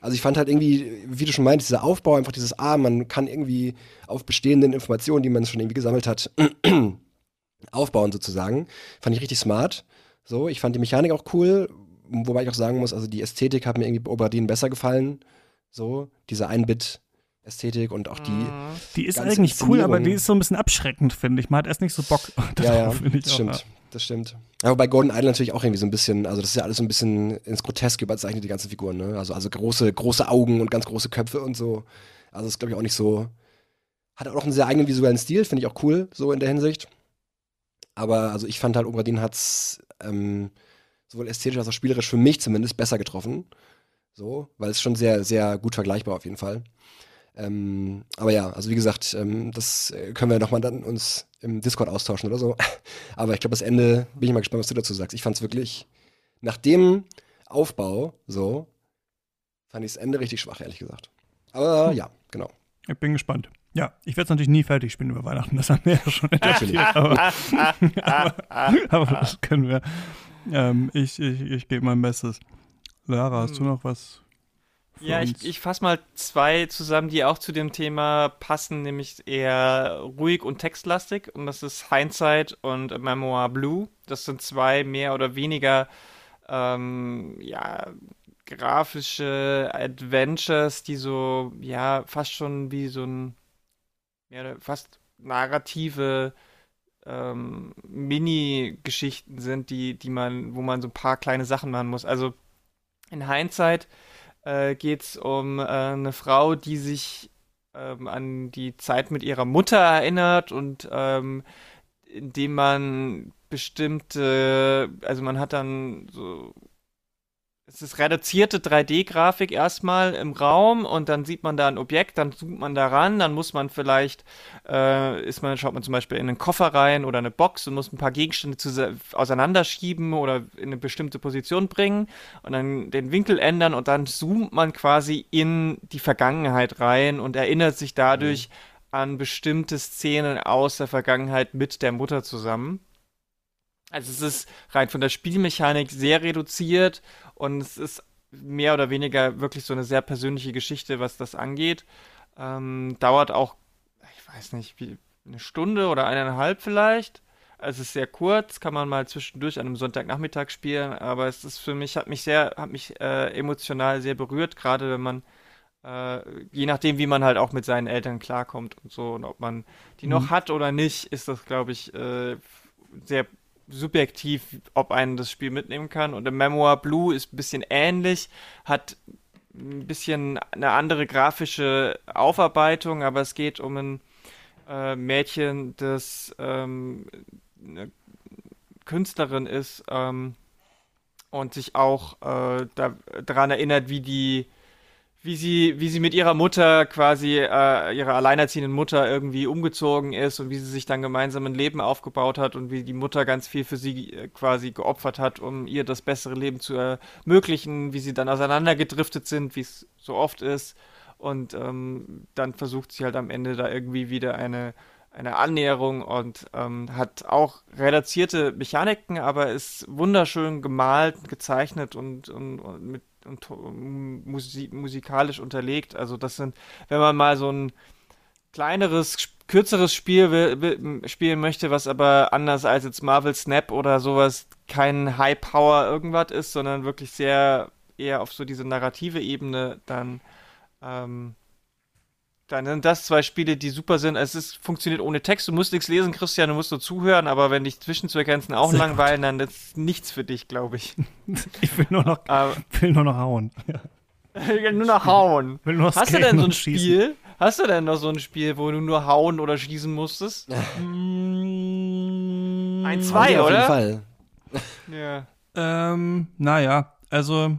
Also ich fand halt irgendwie, wie du schon meintest, dieser Aufbau, einfach dieses, ah, man kann irgendwie auf bestehenden Informationen, die man schon irgendwie gesammelt hat, aufbauen sozusagen. Fand ich richtig smart. So, ich fand die Mechanik auch cool, wobei ich auch sagen muss, also die Ästhetik hat mir irgendwie bei Obradin besser gefallen. So, diese Ein-Bit- Ästhetik und auch die. Mhm. Die ist eigentlich cool, aber die ist so ein bisschen abschreckend, finde ich. Man hat erst nicht so Bock darauf, ja, ja, finde ich. Das auch, stimmt, ja. das stimmt. Aber bei Golden Island natürlich auch irgendwie so ein bisschen, also das ist ja alles so ein bisschen ins Groteske überzeichnet, die ganzen Figuren, ne? Also, also große, große Augen und ganz große Köpfe und so. Also das ist, glaube ich, auch nicht so. Hat auch einen sehr eigenen visuellen Stil, finde ich auch cool, so in der Hinsicht. Aber also ich fand halt, Obradin hat's ähm, sowohl ästhetisch als auch spielerisch für mich zumindest besser getroffen. So, weil es schon sehr, sehr gut vergleichbar auf jeden Fall. Ähm, aber ja, also wie gesagt, ähm, das äh, können wir nochmal dann uns im Discord austauschen oder so. Aber ich glaube, das Ende, bin ich mal gespannt, was du dazu sagst. Ich fand es wirklich, nach dem Aufbau, so, fand ich das Ende richtig schwach, ehrlich gesagt. Aber hm. ja, genau. Ich bin gespannt. Ja, ich werde es natürlich nie fertig spielen über Weihnachten, das haben wir ja schon etabliert. aber, aber, aber, das können wir. Ähm, ich ich, ich gebe mein Bestes. Lara, hast du hm. noch was ja, ich, ich fasse mal zwei zusammen, die auch zu dem Thema passen, nämlich eher ruhig und textlastig. Und das ist Hindsight und Memoir Blue. Das sind zwei mehr oder weniger ähm, ja, grafische Adventures, die so, ja, fast schon wie so ein, ja, fast narrative ähm, Mini-Geschichten sind, die, die man, wo man so ein paar kleine Sachen machen muss. Also in Hindsight äh, geht es um äh, eine Frau, die sich ähm, an die Zeit mit ihrer Mutter erinnert und ähm, indem man bestimmte, also man hat dann so es ist reduzierte 3D-Grafik erstmal im Raum und dann sieht man da ein Objekt, dann zoomt man da ran, dann muss man vielleicht, äh, ist man, schaut man zum Beispiel in einen Koffer rein oder eine Box und muss ein paar Gegenstände zu, auseinanderschieben oder in eine bestimmte Position bringen und dann den Winkel ändern und dann zoomt man quasi in die Vergangenheit rein und erinnert sich dadurch mhm. an bestimmte Szenen aus der Vergangenheit mit der Mutter zusammen. Also es ist rein von der Spielmechanik sehr reduziert und es ist mehr oder weniger wirklich so eine sehr persönliche Geschichte, was das angeht. Ähm, dauert auch, ich weiß nicht, wie eine Stunde oder eineinhalb vielleicht. Es ist sehr kurz, kann man mal zwischendurch an einem Sonntagnachmittag spielen, aber es ist für mich, hat mich sehr, hat mich äh, emotional sehr berührt, gerade wenn man, äh, je nachdem, wie man halt auch mit seinen Eltern klarkommt und so, und ob man die mhm. noch hat oder nicht, ist das, glaube ich, äh, sehr subjektiv, ob einen das Spiel mitnehmen kann. Und im Memoir Blue ist ein bisschen ähnlich, hat ein bisschen eine andere grafische Aufarbeitung, aber es geht um ein äh, Mädchen, das ähm, eine Künstlerin ist ähm, und sich auch äh, da, daran erinnert, wie die wie sie, wie sie mit ihrer Mutter quasi, äh, ihrer alleinerziehenden Mutter irgendwie umgezogen ist und wie sie sich dann gemeinsam ein Leben aufgebaut hat und wie die Mutter ganz viel für sie äh, quasi geopfert hat, um ihr das bessere Leben zu ermöglichen, wie sie dann auseinandergedriftet sind, wie es so oft ist. Und ähm, dann versucht sie halt am Ende da irgendwie wieder eine, eine Annäherung und ähm, hat auch reduzierte Mechaniken, aber ist wunderschön gemalt, gezeichnet und, und, und mit und musik musikalisch unterlegt. Also das sind, wenn man mal so ein kleineres, kürzeres Spiel spielen möchte, was aber anders als jetzt Marvel Snap oder sowas kein High Power irgendwas ist, sondern wirklich sehr eher auf so diese narrative Ebene, dann ähm, dann sind das zwei Spiele, die super sind. Es ist, funktioniert ohne Text. Du musst nichts lesen, Christian, du musst nur zuhören, aber wenn dich Zwischensequenzen auch Sehr langweilen, gut. dann ist nichts für dich, glaube ich. Ich will nur noch, aber, will nur noch hauen. Ja. nur noch hauen. Will nur Hast du denn so ein Spiel? Hast du denn noch so ein Spiel, wo du nur hauen oder schießen musstest? Ein, zwei, oder? Auf jeden Fall. Ja. Ähm, naja, also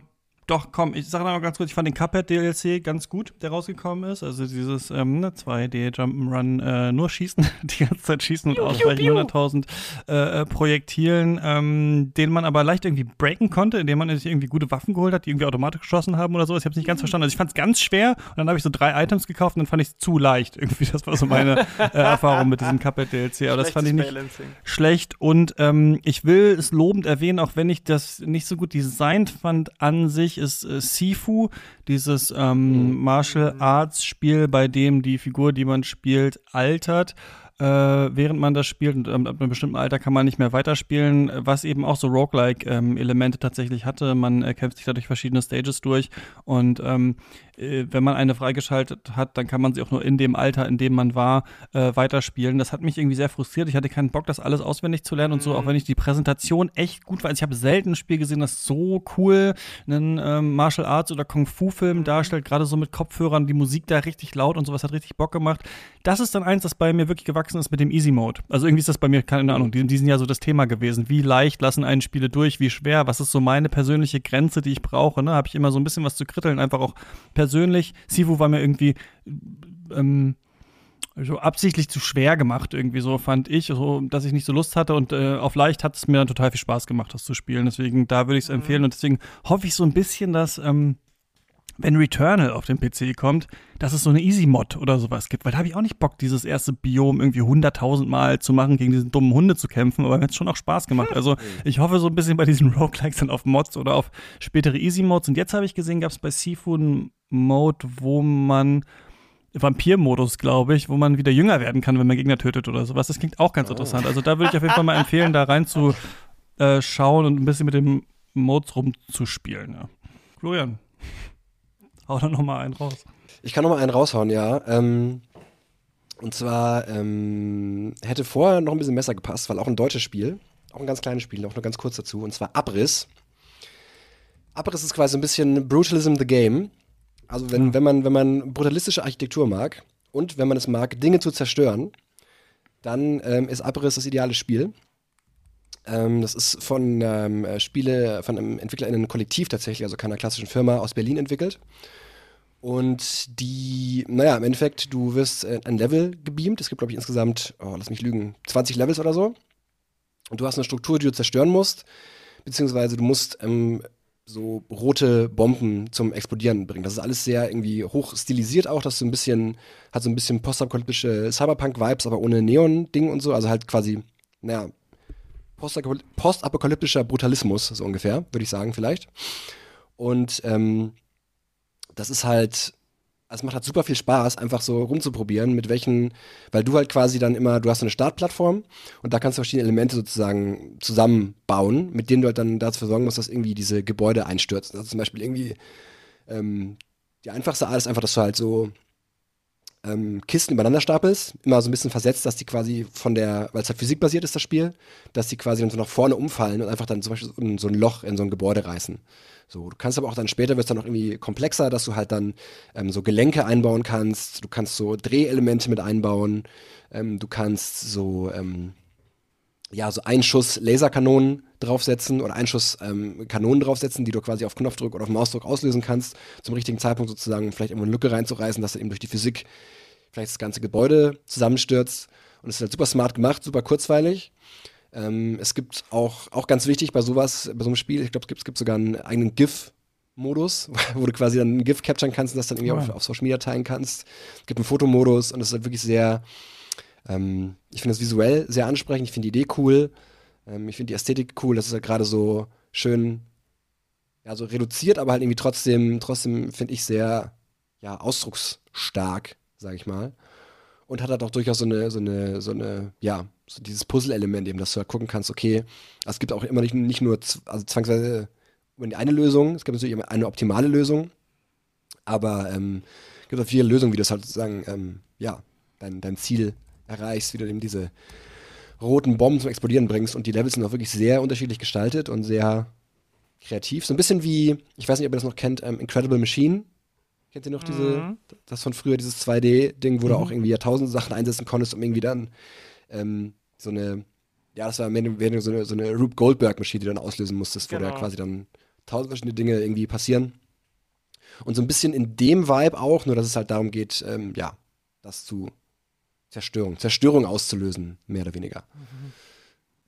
doch, komm, ich sage noch ganz kurz, ich fand den Cuphead DLC ganz gut, der rausgekommen ist. Also dieses ähm, 2D ne, Jump'n'Run, äh, nur schießen, die ganze Zeit schießen und ausweichen 100.000 äh, äh, Projektilen, ähm, den man aber leicht irgendwie breaken konnte, indem man sich irgendwie gute Waffen geholt hat, die irgendwie automatisch geschossen haben oder so. Ich habe es nicht ganz mhm. verstanden. Also ich fand es ganz schwer und dann habe ich so drei Items gekauft und dann fand ich es zu leicht. Irgendwie, das war so meine äh, Erfahrung mit diesem Cuphead DLC. Aber das fand ich nicht Balancing. schlecht. Und ähm, ich will es lobend erwähnen, auch wenn ich das nicht so gut designt fand an sich, ist äh, Sifu, dieses ähm, mhm. Martial Arts Spiel, bei dem die Figur, die man spielt, altert äh, während man das spielt und ähm, ab einem bestimmten Alter kann man nicht mehr weiterspielen, was eben auch so Roguelike-Elemente ähm, tatsächlich hatte. Man äh, kämpft sich da durch verschiedene Stages durch und ähm, äh, wenn man eine freigeschaltet hat, dann kann man sie auch nur in dem Alter, in dem man war, äh, weiterspielen. Das hat mich irgendwie sehr frustriert. Ich hatte keinen Bock, das alles auswendig zu lernen und so, auch mhm. wenn ich die Präsentation echt gut war. Also ich habe selten ein Spiel gesehen, das so cool einen ähm, Martial Arts oder Kung Fu Film mhm. darstellt, gerade so mit Kopfhörern, die Musik da richtig laut und sowas hat richtig Bock gemacht. Das ist dann eins, das bei mir wirklich gewachsen ist mit dem Easy Mode. Also irgendwie ist das bei mir, keine Ahnung, in diesem Jahr so das Thema gewesen. Wie leicht lassen einen Spiele durch, wie schwer, was ist so meine persönliche Grenze, die ich brauche, ne? Habe ich immer so ein bisschen was zu kritteln, einfach auch persönlich. Sifu war mir irgendwie ähm, so absichtlich zu schwer gemacht, irgendwie so, fand ich, so, dass ich nicht so Lust hatte und äh, auf leicht hat es mir dann total viel Spaß gemacht, das zu spielen. Deswegen, da würde ich es mhm. empfehlen und deswegen hoffe ich so ein bisschen, dass, ähm, wenn Returnal auf den PC kommt, dass es so eine Easy-Mod oder sowas gibt, weil da habe ich auch nicht Bock, dieses erste Biom irgendwie hunderttausend Mal zu machen, gegen diesen dummen Hunde zu kämpfen, aber mir hat schon auch Spaß gemacht. Also ich hoffe so ein bisschen bei diesen Roguelikes dann auf Mods oder auf spätere Easy-Mods und jetzt habe ich gesehen, gab es bei Seafood einen Mode, wo man Vampir-Modus, glaube ich, wo man wieder jünger werden kann, wenn man Gegner tötet oder sowas. Das klingt auch ganz oh. interessant. Also da würde ich auf jeden Fall mal empfehlen, da rein zu äh, und ein bisschen mit dem Modes rumzuspielen. Ja. Florian, hau da noch mal einen raus. Ich kann noch mal einen raushauen, ja. Ähm, und zwar ähm, hätte vorher noch ein bisschen besser gepasst, weil auch ein deutsches Spiel, auch ein ganz kleines Spiel, auch nur ganz kurz dazu, und zwar Abriss. Abriss ist quasi ein bisschen Brutalism the Game. Also wenn, ja. wenn, man, wenn man brutalistische Architektur mag und wenn man es mag, Dinge zu zerstören, dann ähm, ist Abriss das ideale Spiel. Ähm, das ist von ähm, äh, Spiele, von einem Entwickler in einem Kollektiv tatsächlich, also keiner klassischen Firma aus Berlin entwickelt. Und die, naja, im Endeffekt, du wirst äh, ein Level gebeamt. Es gibt, glaube ich, insgesamt, oh, lass mich lügen, 20 Levels oder so. Und du hast eine Struktur, die du zerstören musst. Beziehungsweise du musst ähm, so rote Bomben zum Explodieren bringen. Das ist alles sehr irgendwie hoch stilisiert auch, das so ein bisschen, hat so ein bisschen postapokalyptische Cyberpunk-Vibes, aber ohne Neon-Ding und so. Also halt quasi, naja, postapokalyptischer Brutalismus, so ungefähr, würde ich sagen, vielleicht. Und ähm, das ist halt, es macht halt super viel Spaß, einfach so rumzuprobieren, mit welchen, weil du halt quasi dann immer, du hast so eine Startplattform und da kannst du verschiedene Elemente sozusagen zusammenbauen, mit denen du halt dann dazu sorgen musst, dass irgendwie diese Gebäude einstürzen. Also zum Beispiel irgendwie, ähm, die einfachste Art ist einfach, dass du halt so ähm, Kisten übereinander stapelst, immer so ein bisschen versetzt, dass die quasi von der, weil es halt physikbasiert ist, das Spiel, dass die quasi dann so nach vorne umfallen und einfach dann zum Beispiel so, so ein Loch in so ein Gebäude reißen. So, du kannst aber auch dann später wird es dann noch irgendwie komplexer, dass du halt dann ähm, so Gelenke einbauen kannst, du kannst so Drehelemente mit einbauen, ähm, du kannst so, ähm, ja, so einen Schuss Laserkanonen draufsetzen oder einen Schuss ähm, Kanonen draufsetzen, die du quasi auf Knopfdruck oder auf Mausdruck auslösen kannst, zum richtigen Zeitpunkt sozusagen vielleicht irgendwo eine Lücke reinzureißen, dass dann eben durch die Physik vielleicht das ganze Gebäude zusammenstürzt. Und es ist halt super smart gemacht, super kurzweilig. Ähm, es gibt auch, auch ganz wichtig bei sowas, bei so einem Spiel, ich glaube, es gibt, es gibt sogar einen eigenen GIF-Modus, wo du quasi dann ein GIF capturen kannst und das dann irgendwie ja. auf, auf, Social Media teilen kannst. Es gibt einen Fotomodus und das ist halt wirklich sehr, ähm, ich finde das visuell sehr ansprechend, ich finde die Idee cool, ähm, ich finde die Ästhetik cool, das ist halt gerade so schön, ja, so reduziert, aber halt irgendwie trotzdem, trotzdem finde ich sehr, ja, ausdrucksstark, sag ich mal. und hat halt auch durchaus so eine, so eine, so eine, ja, so dieses Puzzle-Element eben, dass du halt gucken kannst, okay, es gibt auch immer nicht, nicht nur, also zwangsweise eine Lösung, es gibt natürlich immer eine optimale Lösung, aber ähm, es gibt auch viele Lösungen, wie du es halt sozusagen, ähm, ja, dein, dein Ziel erreichst, wie du eben diese roten Bomben zum Explodieren bringst und die Levels sind auch wirklich sehr unterschiedlich gestaltet und sehr kreativ. So ein bisschen wie, ich weiß nicht, ob ihr das noch kennt, ähm, Incredible Machine. Kennt ihr noch diese, mhm. das von früher, dieses 2D-Ding, wo mhm. du auch irgendwie ja tausend Sachen einsetzen konntest, um irgendwie dann ähm, so eine, ja, das war mehr oder so eine, so eine Rube Goldberg-Maschine, die du dann auslösen musstest, genau. wo da genau. quasi dann tausend verschiedene Dinge irgendwie passieren. Und so ein bisschen in dem Vibe auch, nur dass es halt darum geht, ähm, ja, das zu Zerstörung, Zerstörung auszulösen, mehr oder weniger.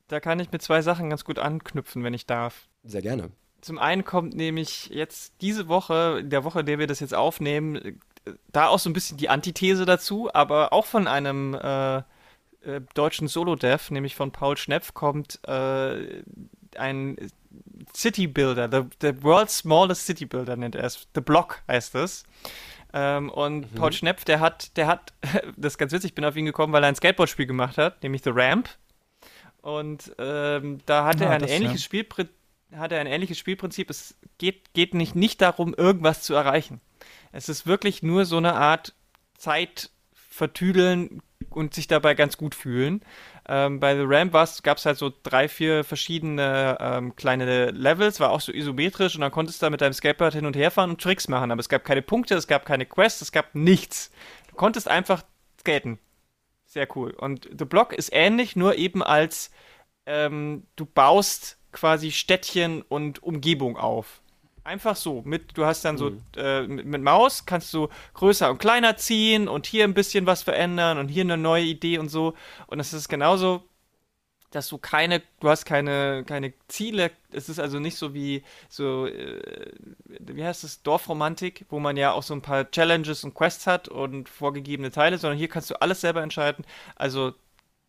Da kann ich mit zwei Sachen ganz gut anknüpfen, wenn ich darf. Sehr gerne. Zum einen kommt nämlich jetzt diese Woche, in der Woche, in der wir das jetzt aufnehmen, da auch so ein bisschen die Antithese dazu, aber auch von einem äh, äh, deutschen Solo-Dev, nämlich von Paul Schnepf, kommt äh, ein City Builder, the, the World's Smallest City Builder nennt er es. The Block heißt es. Ähm, und mhm. Paul Schnepf, der hat, der hat, das ist ganz witzig, ich bin auf ihn gekommen, weil er ein Skateboard-Spiel gemacht hat, nämlich The Ramp. Und ähm, da hatte ja, er ein ähnliches ja. Spielprinzip hat er ein ähnliches Spielprinzip. Es geht, geht nicht, nicht darum, irgendwas zu erreichen. Es ist wirklich nur so eine Art Zeit vertüdeln und sich dabei ganz gut fühlen. Ähm, bei The Ramp gab es halt so drei, vier verschiedene ähm, kleine Levels, war auch so isometrisch und dann konntest du da mit deinem Skateboard hin und her fahren und Tricks machen. Aber es gab keine Punkte, es gab keine Quests, es gab nichts. Du konntest einfach skaten. Sehr cool. Und The Block ist ähnlich, nur eben als ähm, du baust quasi Städtchen und Umgebung auf. Einfach so. Mit, du hast dann so mhm. äh, mit, mit, Maus kannst du größer und kleiner ziehen und hier ein bisschen was verändern und hier eine neue Idee und so. Und es ist genauso, dass du keine, du hast keine, keine Ziele. Es ist also nicht so wie so, äh, wie heißt es, Dorfromantik, wo man ja auch so ein paar Challenges und Quests hat und vorgegebene Teile, sondern hier kannst du alles selber entscheiden. Also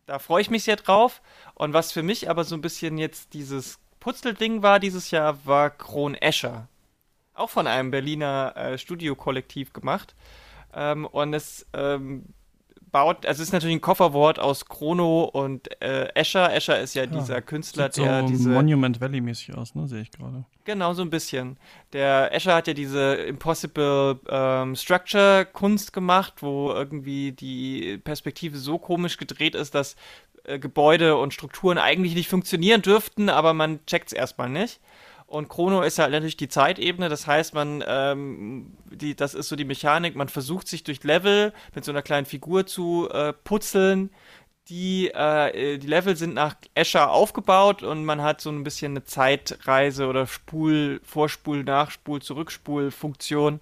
da freue ich mich sehr drauf. Und was für mich aber so ein bisschen jetzt dieses Putzelding war dieses Jahr, war Kron Escher. Auch von einem Berliner äh, Studiokollektiv gemacht. Ähm, und es ähm, baut, also es ist natürlich ein Kofferwort aus Chrono und äh, Escher. Escher ist ja, ja dieser Künstler, sieht der so diese Monument Valley mäßig aus, ne, sehe ich gerade. Genau, so ein bisschen. Der Escher hat ja diese Impossible ähm, Structure Kunst gemacht, wo irgendwie die Perspektive so komisch gedreht ist, dass äh, Gebäude und Strukturen eigentlich nicht funktionieren dürften, aber man checkt es erstmal nicht. Und Chrono ist halt natürlich die Zeitebene, das heißt, man, ähm, die, das ist so die Mechanik, man versucht sich durch Level mit so einer kleinen Figur zu äh, putzeln. Die, äh, die Level sind nach Escher aufgebaut und man hat so ein bisschen eine Zeitreise oder Spul, Vorspul, Nachspul, Zurückspul-Funktion,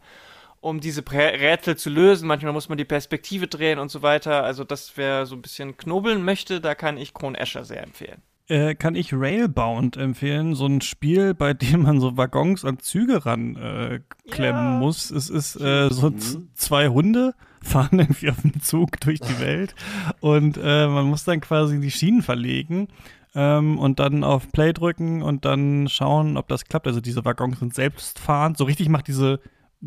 um diese Rätsel zu lösen. Manchmal muss man die Perspektive drehen und so weiter. Also das, wer so ein bisschen knobeln möchte, da kann ich Kron Escher sehr empfehlen äh, kann ich Railbound empfehlen. So ein Spiel, bei dem man so Waggons an Züge ran äh, klemmen ja. muss. Es ist äh, so mhm. zwei Hunde fahren irgendwie auf dem Zug durch die Welt und äh, man muss dann quasi die Schienen verlegen. Ähm, und dann auf Play drücken und dann schauen, ob das klappt. Also diese Waggons sind selbstfahrend. So richtig macht diese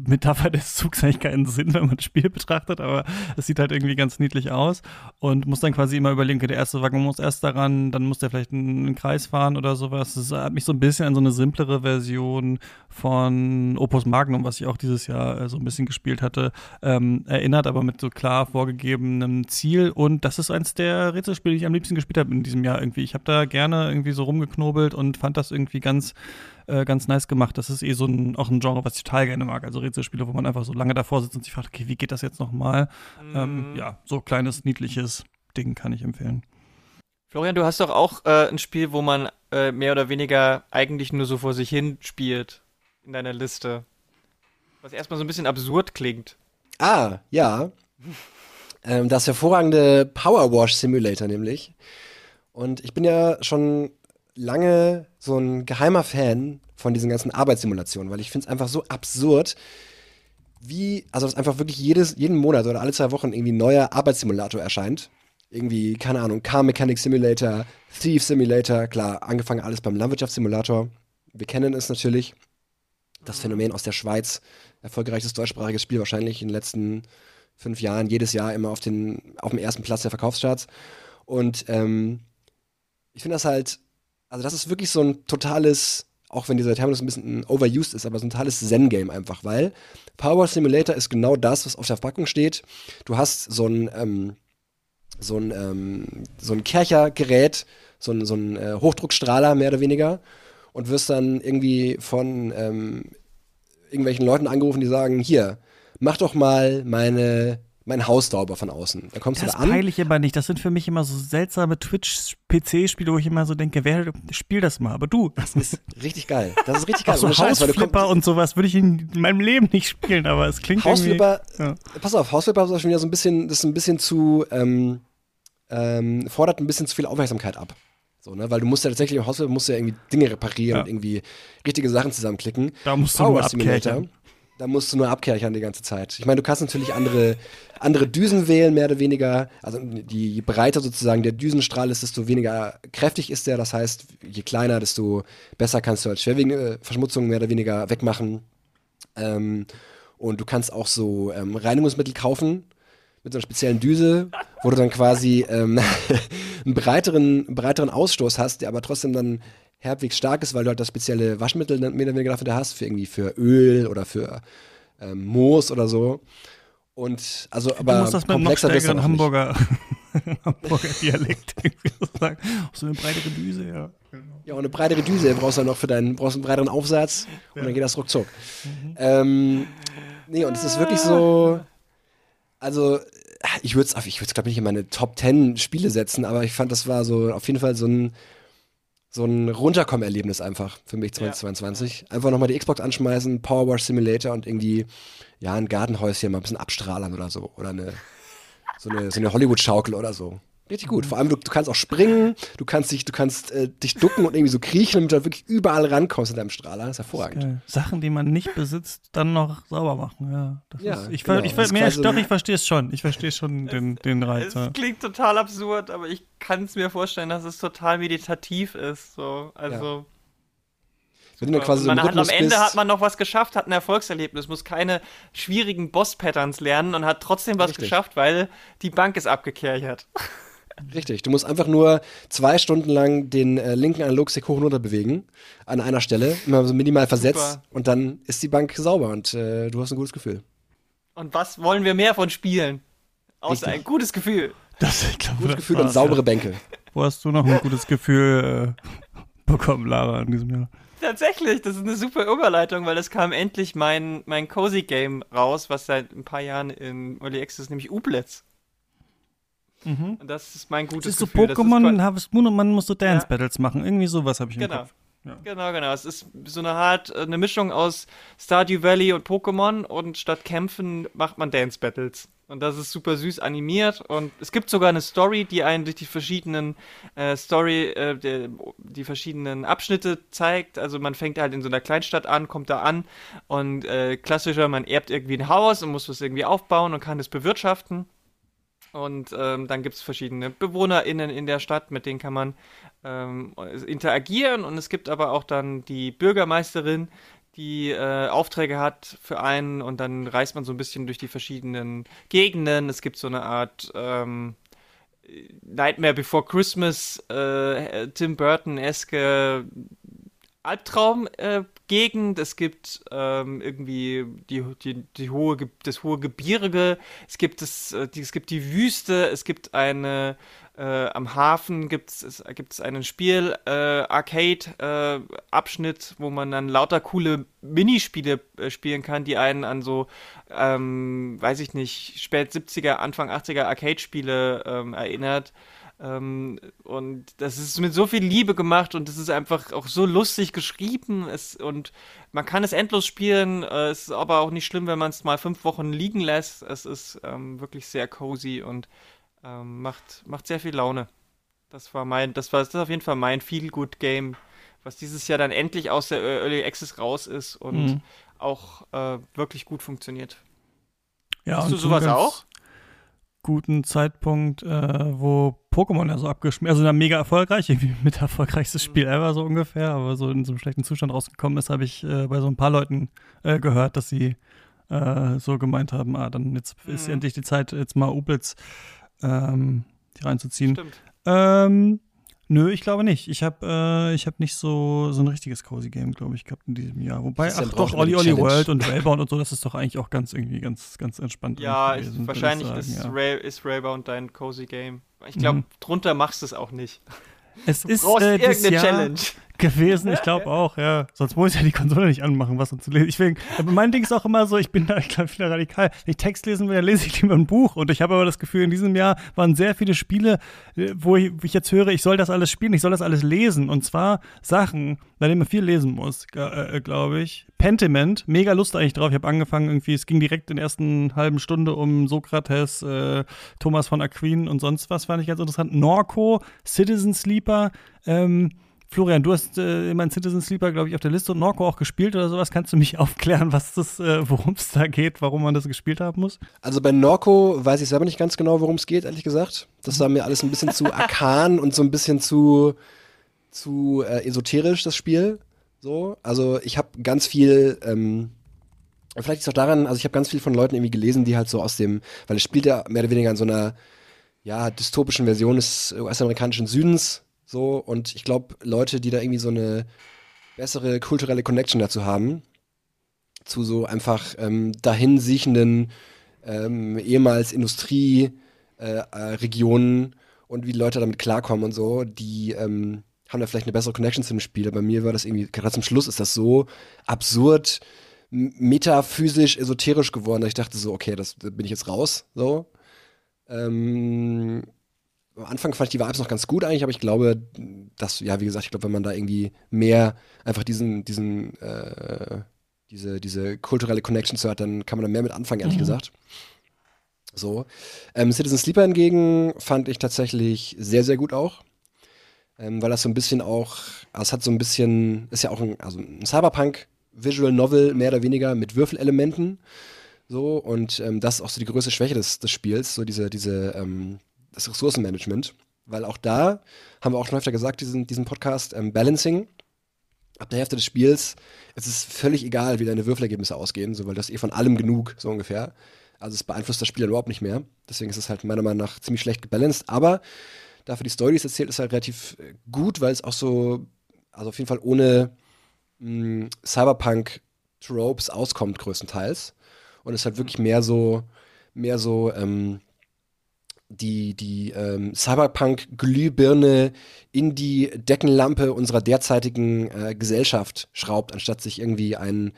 Metapher des Zugs eigentlich keinen Sinn, wenn man das Spiel betrachtet, aber es sieht halt irgendwie ganz niedlich aus und muss dann quasi immer überlegen, okay, der erste Waggon muss erst daran, dann muss der vielleicht einen, einen Kreis fahren oder sowas. Das hat mich so ein bisschen an so eine simplere Version von Opus Magnum, was ich auch dieses Jahr äh, so ein bisschen gespielt hatte, ähm, erinnert, aber mit so klar vorgegebenem Ziel und das ist eins der Rätselspiele, die ich am liebsten gespielt habe in diesem Jahr irgendwie. Ich habe da gerne irgendwie so rumgeknobelt und fand das irgendwie ganz äh, ganz nice gemacht. Das ist eh so ein, auch ein Genre, was ich total gerne mag. Also Rätselspiele, wo man einfach so lange davor sitzt und sich fragt, okay, wie geht das jetzt nochmal? Mhm. Ähm, ja, so kleines, niedliches Ding kann ich empfehlen. Florian, du hast doch auch äh, ein Spiel, wo man äh, mehr oder weniger eigentlich nur so vor sich hin spielt in deiner Liste. Was erstmal so ein bisschen absurd klingt. Ah, ja. ähm, das hervorragende Power Wash Simulator nämlich. Und ich bin ja schon lange so ein geheimer Fan von diesen ganzen Arbeitssimulationen, weil ich finde es einfach so absurd, wie, also dass einfach wirklich jedes, jeden Monat oder alle zwei Wochen irgendwie ein neuer Arbeitssimulator erscheint. Irgendwie, keine Ahnung, Car Mechanic Simulator, Thief Simulator, klar, angefangen alles beim Landwirtschaftssimulator. Wir kennen es natürlich. Das Phänomen aus der Schweiz, erfolgreiches deutschsprachiges Spiel wahrscheinlich in den letzten fünf Jahren jedes Jahr immer auf, den, auf dem ersten Platz der Verkaufscharts. Und ähm, ich finde das halt, also das ist wirklich so ein totales, auch wenn dieser Terminus ein bisschen overused ist, aber so ein totales Zen-Game einfach, weil Power Simulator ist genau das, was auf der Verpackung steht. Du hast so ein, ähm, so ein, ähm, so ein Kerchergerät, so ein, so ein äh, Hochdruckstrahler mehr oder weniger und wirst dann irgendwie von ähm, irgendwelchen Leuten angerufen, die sagen, hier, mach doch mal meine mein Haus sauber von außen. Da kommst das du da an. Das peile ich immer nicht. Das sind für mich immer so seltsame Twitch-PC-Spiele, wo ich immer so denke, wer spiel das mal? Aber du. Das ist richtig geil. Das ist richtig geil. Auch so Hausflipper und sowas würde ich in meinem Leben nicht spielen, aber es klingt Hausflipper, ja. pass auf, Hausflipper ist schon wieder so ein bisschen, das ist ein bisschen zu, ähm, ähm, fordert ein bisschen zu viel Aufmerksamkeit ab. So, ne? Weil du musst ja tatsächlich im Hausflipper musst du ja irgendwie Dinge reparieren Ja. und irgendwie richtige Sachen zusammenklicken. Da musst du Power nur Simulator. Da musst du nur abkerchern die ganze Zeit. Ich meine, du kannst natürlich andere, andere Düsen wählen, mehr oder weniger. Also je breiter sozusagen der Düsenstrahl ist, desto weniger kräftig ist der. Das heißt, je kleiner, desto besser kannst du als schwerwiegende Verschmutzung mehr oder weniger wegmachen. Ähm, und du kannst auch so ähm, Reinigungsmittel kaufen mit so einer speziellen Düse, wo du dann quasi ähm, einen breiteren, breiteren Ausstoß hast, der aber trotzdem dann halbwegs stark ist, weil du halt das spezielle Waschmittel mehr oder weniger dafür hast, für irgendwie für Öl oder für ähm, Moos oder so. Und also aber du musst das mit einem noch komplexer auch. Hamburger, Hamburger Dialekt sagen. Auf so eine breitere Düse, ja. Ja, und eine breitere Düse brauchst du dann noch für deinen, brauchst einen breiteren Aufsatz und dann geht das ruckzuck. Ähm, nee, und es ist wirklich so, also ich würde es, ich würde glaube ich nicht in meine Top 10 Spiele setzen, aber ich fand, das war so auf jeden Fall so ein, so ein Runterkommen-Erlebnis einfach für mich 2022. Einfach nochmal die Xbox anschmeißen, Power Wash Simulator und irgendwie, ja, ein Gartenhäuschen mal ein bisschen abstrahlern oder so. Oder eine, so eine, so eine Hollywood-Schaukel oder so. Richtig gut. Vor allem, du, du kannst auch springen, du kannst dich, du kannst äh, dich ducken und irgendwie so kriechen, damit du wirklich überall rankommst in deinem Strahler. Das ist hervorragend. Geil. Sachen, die man nicht besitzt, dann noch sauber machen. Ja, das Ja, ist, ich, genau. ich, Das ist mir, quasi- doch, ich verstehe es schon. Ich verstehe schon den, den Reiz. Es Ja. klingt total absurd, aber ich kann es mir vorstellen, dass es total meditativ ist. So. Also, Wenn du quasi so man hat, am Ende bist, hat man noch was geschafft, hat ein Erfolgserlebnis, muss keine schwierigen Boss-Patterns lernen und hat trotzdem was Richtig. geschafft, weil die Bank ist abgekerchert. Richtig, du musst einfach nur zwei Stunden lang den äh, linken Analogstick hoch und runter bewegen, an einer Stelle, immer so minimal versetzt Super. und dann ist die Bank sauber und äh, du hast ein gutes Gefühl. Und was wollen wir mehr von Spielen? Außer Richtig. ein gutes Gefühl. Das, ich glaube, Gutes das Gefühl und saubere Ja. Bänke. Wo hast du noch ein gutes Gefühl äh, bekommen, Lara, in diesem Jahr? Tatsächlich, das ist eine super Überleitung, weil es kam endlich mein, mein Cozy Game raus, was seit ein paar Jahren im Early Access ist, nämlich Ublitz. Mhm. Und das ist mein gutes ist so Gefühl. Das ist Pokémon Harvest Moon und man muss so Dance Ja. Battles machen. Irgendwie sowas habe ich im Genau. Kopf. Ja. Genau, genau. Es ist so eine Art, äh, eine Mischung aus Stardew Valley und Pokémon und statt Kämpfen macht man Dance Battles. Und das ist super süß animiert und es gibt sogar eine Story, die einen durch die verschiedenen äh, Story, äh, die, die verschiedenen Abschnitte zeigt. Also man fängt halt in so einer Kleinstadt an, kommt da an und äh, klassischer, man erbt irgendwie ein Haus und muss das irgendwie aufbauen und kann es bewirtschaften. Und ähm, dann gibt es verschiedene BewohnerInnen in der Stadt, mit denen kann man ähm, interagieren. Und es gibt aber auch dann die Bürgermeisterin, die äh, Aufträge hat für einen. Und dann reist man so ein bisschen durch die verschiedenen Gegenden. Es gibt so eine Art ähm, Nightmare Before Christmas, äh, Tim Burton-eske Albtraum-Gegend. es gibt ähm, irgendwie die, die, die hohe, das hohe Gebirge. Es gibt, das, äh, die, es gibt die Wüste. Es gibt eine, äh, am Hafen gibt es einen Spiel, äh, Arcade-Abschnitt, wo man dann lauter coole Minispiele äh, spielen kann, die einen an so, ähm, weiß ich nicht, spät 70er, Anfang 80er Arcade-Spiele ähm, erinnert. Ähm, und das ist mit so viel Liebe gemacht und es ist einfach auch so lustig geschrieben. Es, und man kann es endlos spielen. Äh, es ist aber auch nicht schlimm, wenn man es mal fünf Wochen liegen lässt. Es ist ähm, wirklich sehr cozy und ähm, macht, macht sehr viel Laune. Das war mein, das war das ist auf jeden Fall mein Feel-Good-Game, was dieses Jahr dann endlich aus der Early Access raus ist und Mhm. auch äh, wirklich gut funktioniert. Ja, Hast du sowas auch? Guten Zeitpunkt, äh, wo Pokémon ja so abgeschmiert, also na, mega erfolgreich, irgendwie mit erfolgreichstes Spiel ever so ungefähr, aber so in so einem schlechten Zustand rausgekommen ist, habe ich äh, bei so ein paar Leuten äh, gehört, dass sie äh, so gemeint haben, ah, dann jetzt ist Mhm. endlich die Zeit, jetzt mal Ublitz ähm, reinzuziehen. Stimmt. Ähm, nö, ich glaube nicht. Ich habe äh, ich hab nicht so, so ein richtiges Cozy Game, glaube ich, gehabt in diesem Jahr. Wobei, ach doch, Olli Olli. World und Railbound und so, das ist doch eigentlich auch ganz irgendwie ganz, ganz entspannt. Ja, gewesen, ist, wahrscheinlich ich ist, sagen, ja. Ray, ist Raybound dein cozy Game. Ich glaube, Mhm. drunter machst du es auch nicht. Es Du ist brauchst äh, irgendeine Jahr Challenge. Gewesen, ich glaube auch, ja. Sonst muss ich ja die Konsole nicht anmachen, was um zu lesen. Ich will, aber mein Ding ist auch immer so, ich bin da, ich glaube, wieder radikal. Wenn ich Text lesen will, dann lese ich lieber ein Buch. Und ich habe aber das Gefühl, in diesem Jahr waren sehr viele Spiele, äh, wo ich, wo ich jetzt höre, ich soll das alles spielen, ich soll das alles lesen. Und zwar Sachen, bei denen man viel lesen muss, äh, glaube ich. Pentiment, mega Lust eigentlich drauf. Ich habe angefangen irgendwie, es ging direkt in der ersten halben Stunde um Sokrates, äh, Thomas von Aquin und sonst was, fand ich ganz interessant. Norco, Citizen Sleeper, ähm, Florian, du hast äh, immer einen Citizen Sleeper, glaube ich, auf der Liste und Norco auch gespielt oder sowas. Kannst du mich aufklären, was das, äh, worum es da geht, warum man das gespielt haben muss? Also bei Norco weiß ich selber nicht ganz genau, worum es geht, ehrlich gesagt. Das war mir alles ein bisschen zu arkan und so ein bisschen zu, zu äh, esoterisch, das Spiel. So, also ich habe ganz viel, ähm, vielleicht ist auch daran, also ich habe ganz viel von Leuten irgendwie gelesen, die halt so aus dem, weil es spielt ja mehr oder weniger in so einer, ja, dystopischen Version des US-amerikanischen Südens, so, und ich glaube, Leute, die da irgendwie so eine bessere kulturelle Connection dazu haben, zu so einfach ähm, dahin siechenden ähm, ehemals Industrieregionen äh, äh, und wie die Leute damit klarkommen und so, die ähm, haben da vielleicht eine bessere Connection zu dem Spiel. Bei mir war das irgendwie, gerade zum Schluss ist das so absurd, metaphysisch, esoterisch geworden, dass ich dachte so, okay, das da bin ich jetzt raus, so. Ähm, am Anfang fand ich die Vibes noch ganz gut eigentlich, aber ich glaube, dass, ja, wie gesagt, ich glaube, wenn man da irgendwie mehr einfach diesen, diesen, äh, diese, diese kulturelle Connection zu hat, dann kann man da mehr mit anfangen, ehrlich gesagt. So. Ähm, Citizen Sleeper hingegen fand ich tatsächlich sehr, sehr gut auch. Ähm, weil das so ein bisschen auch, also es hat so ein bisschen, ist ja auch ein, also ein Cyberpunk Visual Novel, mehr oder weniger, mit Würfelelementen. So, und ähm, das ist auch so die größte Schwäche des, des Spiels, so diese, diese, ähm, das Ressourcenmanagement. Weil auch da, haben wir auch schon öfter gesagt, diesen, diesen Podcast, ähm, Balancing, ab der Hälfte des Spiels, es ist völlig egal, wie deine Würfelergebnisse ausgehen, so, weil das eh von allem genug, so ungefähr. Also es beeinflusst das Spiel dann überhaupt nicht mehr. Deswegen ist es halt meiner Meinung nach ziemlich schlecht gebalanced. Aber dafür die Story, die es erzählt, ist halt relativ äh, gut, weil es auch so, also auf jeden Fall ohne mh, Cyberpunk-Tropes auskommt, größtenteils. Und es halt wirklich mehr so, mehr so, ähm, die, die ähm, Cyberpunk-Glühbirne in die Deckenlampe unserer derzeitigen äh, Gesellschaft schraubt, anstatt sich irgendwie einen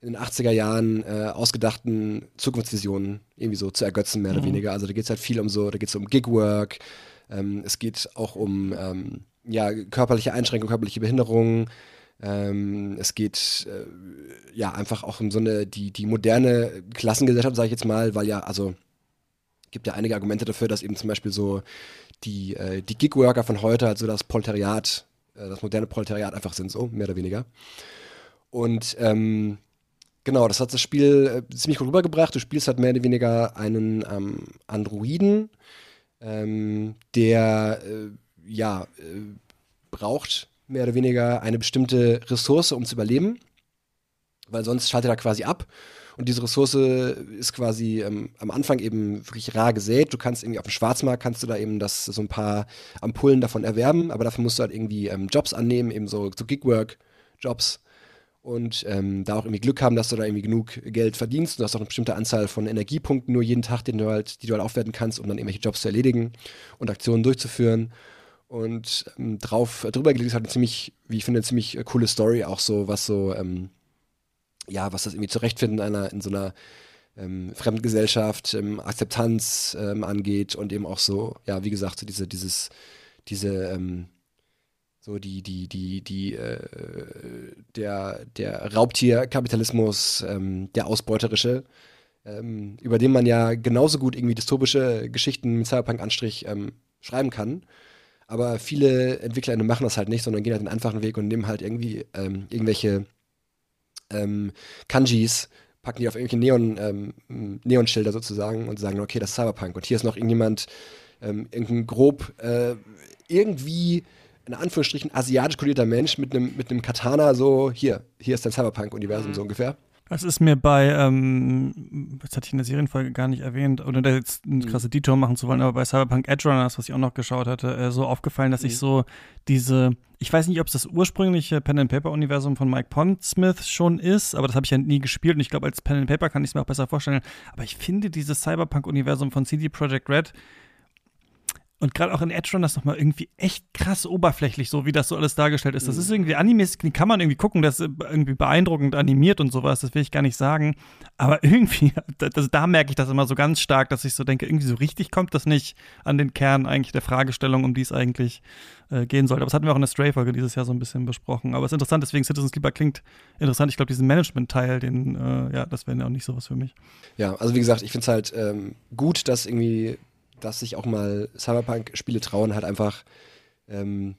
in den 80er Jahren äh, ausgedachten Zukunftsvisionen irgendwie so zu ergötzen, mehr oder weniger. Also da geht es halt viel um so, da geht es um Gigwork, ähm, es geht auch um ähm, ja, körperliche Einschränkungen, körperliche Behinderungen. Ähm, es geht äh, ja einfach auch um so eine, die, die moderne Klassengesellschaft, sage ich jetzt mal, weil ja, also gibt ja einige Argumente dafür, dass eben zum Beispiel so die, äh, die Gigworker von heute, also das Proletariat, äh, das moderne Proletariat einfach sind, so, mehr oder weniger. Und ähm, genau, das hat das Spiel äh, ziemlich gut rübergebracht. Du spielst halt mehr oder weniger einen ähm, Androiden, ähm, der äh, ja äh, braucht mehr oder weniger eine bestimmte Ressource, um zu überleben, weil sonst schaltet er quasi ab. Und diese Ressource ist quasi ähm, am Anfang eben wirklich rar gesät. Du kannst irgendwie auf dem Schwarzmarkt kannst du da eben das so ein paar Ampullen davon erwerben, aber dafür musst du halt irgendwie ähm, Jobs annehmen, eben so, so Gigwork-Jobs und ähm, da auch irgendwie Glück haben, dass du da irgendwie genug Geld verdienst. Du hast auch eine bestimmte Anzahl von Energiepunkten nur jeden Tag, den du halt, die du halt aufwerten kannst, um dann irgendwelche Jobs zu erledigen und Aktionen durchzuführen. Und ähm, drauf, drüber gelegt ist halt eine ziemlich, wie ich finde, eine ziemlich coole Story, auch so, was so, ähm, ja, was das irgendwie zurechtfinden einer, in so einer ähm, Fremdgesellschaft, ähm, Akzeptanz ähm, angeht und eben auch so, ja, wie gesagt, so diese, dieses, diese, ähm, so die, die, die, die, äh, der, der Raubtierkapitalismus, ähm, der ausbeuterische, ähm, über den man ja genauso gut irgendwie dystopische Geschichten mit Cyberpunk-Anstrich schreiben kann. Aber viele Entwickler machen das halt nicht, sondern gehen halt den einfachen Weg und nehmen halt irgendwie irgendwelche ähm, Kanjis, packen die auf irgendwelche Neon, ähm, Neonschilder sozusagen und sagen, okay, das ist Cyberpunk. Und hier ist noch irgendjemand, ähm, irgendein grob, äh, irgendwie in Anführungsstrichen asiatisch kodierter Mensch mit einem mit einem Katana so, hier, hier ist dein Cyberpunk-Universum so ungefähr. Das ist mir bei, ähm, das hatte ich in der Serienfolge gar nicht erwähnt, ohne da jetzt eine mhm. krasse Detour machen zu wollen, aber bei Cyberpunk Edge Runners, was ich auch noch geschaut hatte, äh, so aufgefallen, dass mhm. ich so diese, ich weiß nicht, ob es das ursprüngliche Pen and Paper Universum von Mike Pondsmith schon ist, aber das habe ich ja nie gespielt und ich glaube, als Pen and Paper kann ich es mir auch besser vorstellen. Aber ich finde dieses Cyberpunk Universum von CD Projekt Red und gerade auch in Edge Runners nochmal irgendwie echt krass oberflächlich, so wie das so alles dargestellt ist. Das ist irgendwie Animes, die kann man irgendwie gucken, das ist irgendwie beeindruckend animiert und sowas, das will ich gar nicht sagen. Aber irgendwie, das, da merke ich das immer so ganz stark, dass ich so denke, irgendwie so richtig kommt das nicht an den Kern eigentlich der Fragestellung, um die es eigentlich äh, gehen sollte. Aber das hatten wir auch in der Stray-Folge dieses Jahr so ein bisschen besprochen. Aber es ist interessant, deswegen Citizens Sleeper klingt interessant. Ich glaube, diesen Management-Teil, den, äh, ja, das wäre ja auch nicht sowas für mich. Ja, also wie gesagt, ich finde es halt ähm, gut, dass irgendwie dass sich auch mal Cyberpunk-Spiele trauen, halt einfach ähm,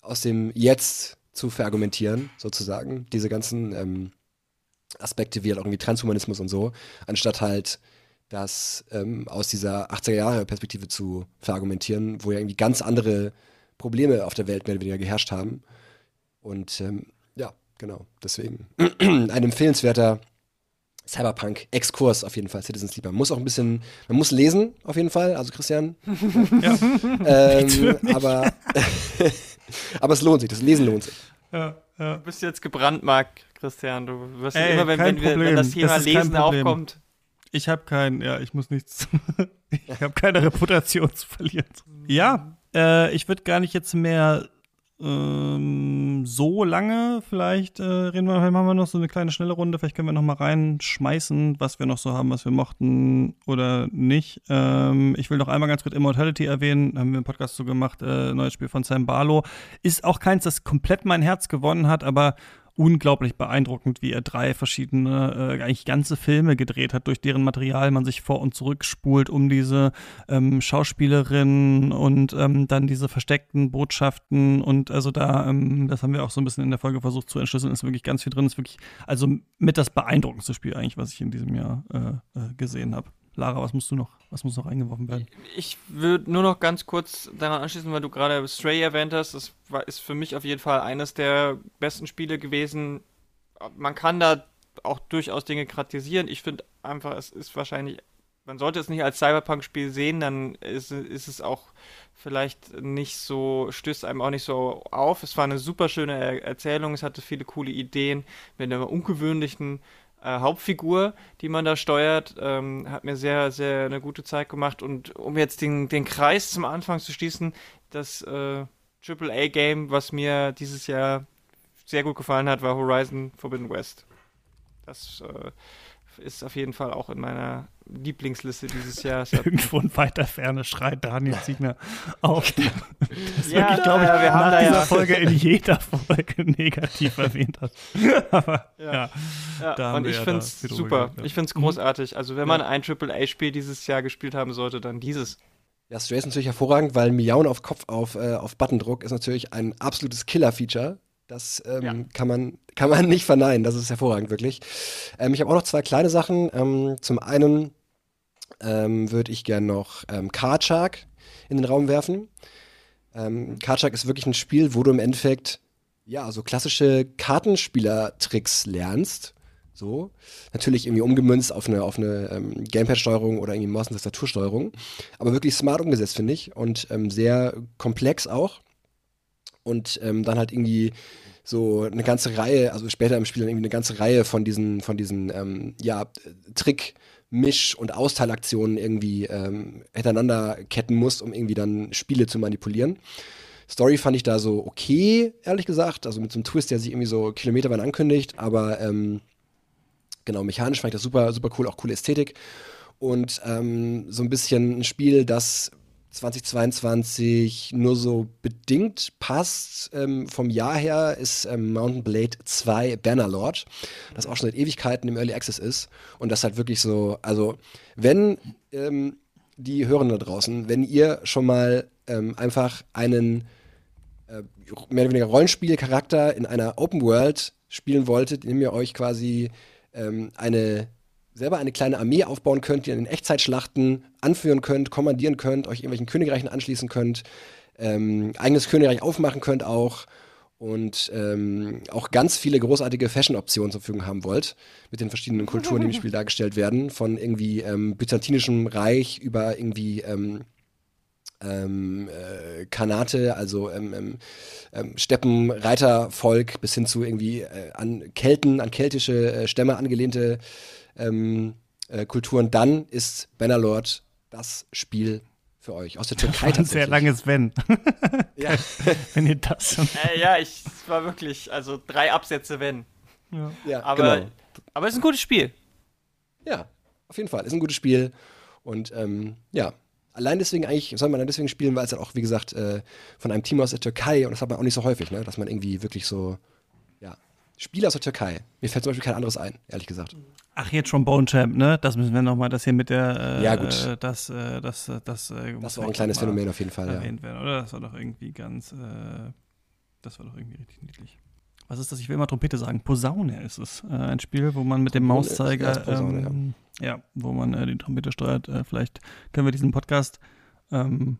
aus dem Jetzt zu verargumentieren, sozusagen. Diese ganzen ähm, Aspekte wie halt irgendwie Transhumanismus und so, anstatt halt das ähm, aus dieser 80er-Jahre-Perspektive zu verargumentieren, wo ja irgendwie ganz andere Probleme auf der Welt mehr oder weniger geherrscht haben. Und ähm, ja, genau, deswegen ein empfehlenswerter Cyberpunk-Exkurs auf jeden Fall, Citizen Sleeper. Man muss auch ein bisschen, man muss lesen auf jeden Fall, also Christian. ja. ähm, aber, aber es lohnt sich, das Lesen lohnt sich. Ja, ja. Du bist jetzt gebrandmarkt, Christian. Du wirst Ey, immer, wenn, wenn, wir, wenn, das Thema das Lesen aufkommt. Ich habe kein, ja, ich muss nichts, ich habe keine Reputation zu verlieren. Ja, äh, ich würde gar nicht jetzt mehr ähm, so lange. Vielleicht äh, reden wir, vielleicht machen wir noch so eine kleine schnelle Runde. Vielleicht können wir noch mal reinschmeißen, was wir noch so haben, was wir mochten oder nicht. Ähm, ich will noch einmal ganz kurz Immortality erwähnen. Haben wir einen Podcast so gemacht. Äh, neues Spiel von Sam Barlow. Ist auch keins, das komplett mein Herz gewonnen hat, aber unglaublich beeindruckend, wie er drei verschiedene, äh, eigentlich ganze Filme gedreht hat, durch deren Material man sich vor und zurück spult, um diese ähm, Schauspielerin und ähm, dann diese versteckten Botschaften und also da, ähm, das haben wir auch so ein bisschen in der Folge versucht zu entschlüsseln, ist wirklich ganz viel drin, ist wirklich, also mit das beeindruckendste Spiel eigentlich, was ich in diesem Jahr äh, äh, gesehen habe. Lara, was musst du noch, was muss noch eingeworfen werden? Ich würde nur noch ganz kurz daran anschließen, weil du gerade Stray erwähnt hast. Das war, ist für mich auf jeden Fall eines der besten Spiele gewesen. Man kann da auch durchaus Dinge kritisieren. Ich finde einfach, es ist wahrscheinlich, man sollte es nicht als Cyberpunk-Spiel sehen, dann ist, ist es auch vielleicht nicht so, stößt einem auch nicht so auf. Es war eine super schöne Erzählung, es hatte viele coole Ideen mit einer ungewöhnlichen äh, Hauptfigur, die man da steuert. Ähm, hat mir sehr, sehr eine gute Zeit gemacht. Und um jetzt den, den Kreis zum Anfang zu schließen, das äh, AAA-Game, was mir dieses Jahr sehr gut gefallen hat, war Horizon Forbidden West. Das äh, ist auf jeden Fall auch in meiner Lieblingsliste dieses Jahr. Irgendwo in weiter Ferne schreit Daniel Siegner auf. Das ja, wirklich, glaube ich, wir haben nach dieser ja. Folge in jeder Folge negativ erwähnt hat. Aber ja, ja. ja und ich finde es super. Ich finde es großartig. Also wenn man ein AAA-Spiel dieses Jahr gespielt haben sollte, dann dieses. Ja, Stray ist natürlich hervorragend, weil Miauen auf Kopf auf, äh, auf Buttondruck ist natürlich ein absolutes Killer-Feature. Das ähm, ja. kann, man, kann man nicht verneinen. Das ist hervorragend, wirklich. Ähm, ich habe auch noch zwei kleine Sachen. Ähm, zum einen ähm, würde ich gerne noch ähm, Card Shark in den Raum werfen. Ähm, Card Shark ist wirklich ein Spiel, wo du im Endeffekt ja so klassische Kartenspielertricks lernst. So. Natürlich irgendwie umgemünzt auf eine, auf eine ähm, Gamepad-Steuerung oder irgendwie Maus- und Tastatursteuerung. Aber wirklich smart umgesetzt, finde ich. Und ähm, sehr komplex auch und ähm, dann halt irgendwie so eine ganze Reihe, also später im Spiel dann irgendwie eine ganze Reihe von diesen, von diesen, ähm, ja, Trick, Misch- und Austeilaktionen irgendwie ähm, hintereinander ketten musst, um irgendwie dann Spiele zu manipulieren. Story fand ich da so okay, ehrlich gesagt, also mit so einem Twist, der sich irgendwie so kilometerweit ankündigt, aber ähm, genau, mechanisch fand ich das super, super cool, auch coole Ästhetik und ähm, so ein bisschen ein Spiel, das 2022 nur so bedingt passt. Ähm, vom Jahr her ist ähm, Mountain Blade 2 Bannerlord, das auch schon seit Ewigkeiten im Early Access ist. Und das halt wirklich so, also wenn ähm, die Hörenden da draußen, wenn ihr schon mal ähm, einfach einen äh, mehr oder weniger Rollenspielcharakter in einer Open World spielen wolltet, indem ihr euch quasi ähm, eine selber eine kleine Armee aufbauen könnt, die ihr in Echtzeitschlachten anführen könnt, kommandieren könnt, euch irgendwelchen Königreichen anschließen könnt, ähm, eigenes Königreich aufmachen könnt auch und ähm, auch ganz viele großartige Fashion-Optionen zur Verfügung haben wollt, mit den verschiedenen Kulturen, die im Spiel dargestellt werden, von irgendwie ähm, byzantinischem Reich über irgendwie ähm, ähm, äh, Kanate, also ähm, ähm, ähm Steppenreitervolk, bis hin zu irgendwie äh, an Kelten, an keltische äh, Stämme angelehnte ähm, äh, Kulturen, dann ist Bannerlord das Spiel für euch. Aus der Türkei das ein sehr langes Wenn. ja. wenn ihr das schon. Äh, ja, ich war wirklich, also drei Absätze Wenn. Ja, ja aber, genau. aber es ist ein gutes Spiel. Ja, auf jeden Fall. Ist ein gutes Spiel. Und ähm, ja, allein deswegen eigentlich, soll man dann deswegen spielen, weil es halt auch, wie gesagt, äh, von einem Team aus der Türkei und das hat man auch nicht so häufig, ne? dass man irgendwie wirklich so, ja, Spiele aus der Türkei. Mir fällt zum Beispiel kein anderes ein, ehrlich gesagt. Ach, hier Trombone Champ, ne? Das müssen wir nochmal, das hier mit der, äh, ja, gut. Äh, das, äh, das, äh, das, äh, das war auch ein kleines Phänomen auf jeden Fall, erwähnt ja. werden, oder? Das war doch irgendwie ganz, äh, das war doch irgendwie richtig niedlich. Was ist das? Ich will immer Trompete sagen. Posaune ist es. Ein Spiel, wo man mit dem Mauszeiger, Posaune, ähm, ja. ja. wo man die Trompete steuert. Vielleicht können wir diesen Podcast ähm,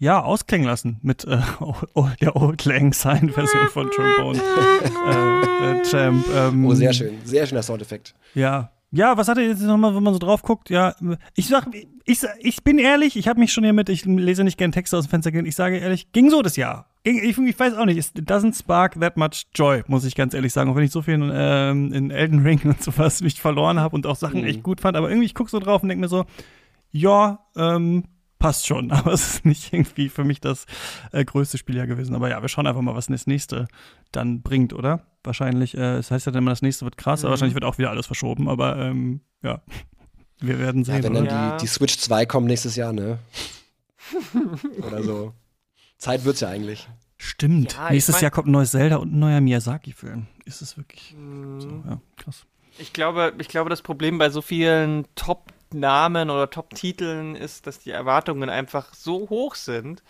ja, ausklingen lassen mit äh, der Old Lang Syne Version von Trombone äh, äh, Champ. Ähm, oh, sehr schön. Sehr schöner Soundeffekt. Ja. Ja, was hat er jetzt nochmal, wenn man so drauf guckt? Ja, ich sag, ich, ich bin ehrlich, ich habe mich schon hier mit, ich lese nicht gerne Texte aus dem Fenster gehen, ich sage ehrlich, ging so das Jahr. Ging, ich, ich, weiß auch nicht, it doesn't spark that much joy, muss ich ganz ehrlich sagen. Auch wenn ich so viel in, ähm, in Elden Ring und sowas mich verloren habe und auch Sachen mhm. echt gut fand, aber irgendwie, ich gucke so drauf und denke mir so, ja, ähm, passt schon, aber es ist nicht irgendwie für mich das äh, größte Spiel ja gewesen. Aber ja, wir schauen einfach mal, was das nächste dann bringt, oder? Wahrscheinlich, äh, es heißt ja dann immer, das nächste wird krass, mhm. aber wahrscheinlich wird auch wieder alles verschoben, aber ähm, ja, wir werden sehen. Ja, wenn dann ja. die, die Switch 2 kommt nächstes Jahr, ne? oder so. Zeit wird's ja eigentlich. Stimmt. Ja, Nächstes mein, Jahr kommt ein neues Zelda und ein neuer Miyazaki-Film. Ist es wirklich mhm. so? Ja, krass. Ich glaube, ich glaube, das Problem bei so vielen Top- Namen oder Top-Titeln ist, dass die Erwartungen einfach so hoch sind,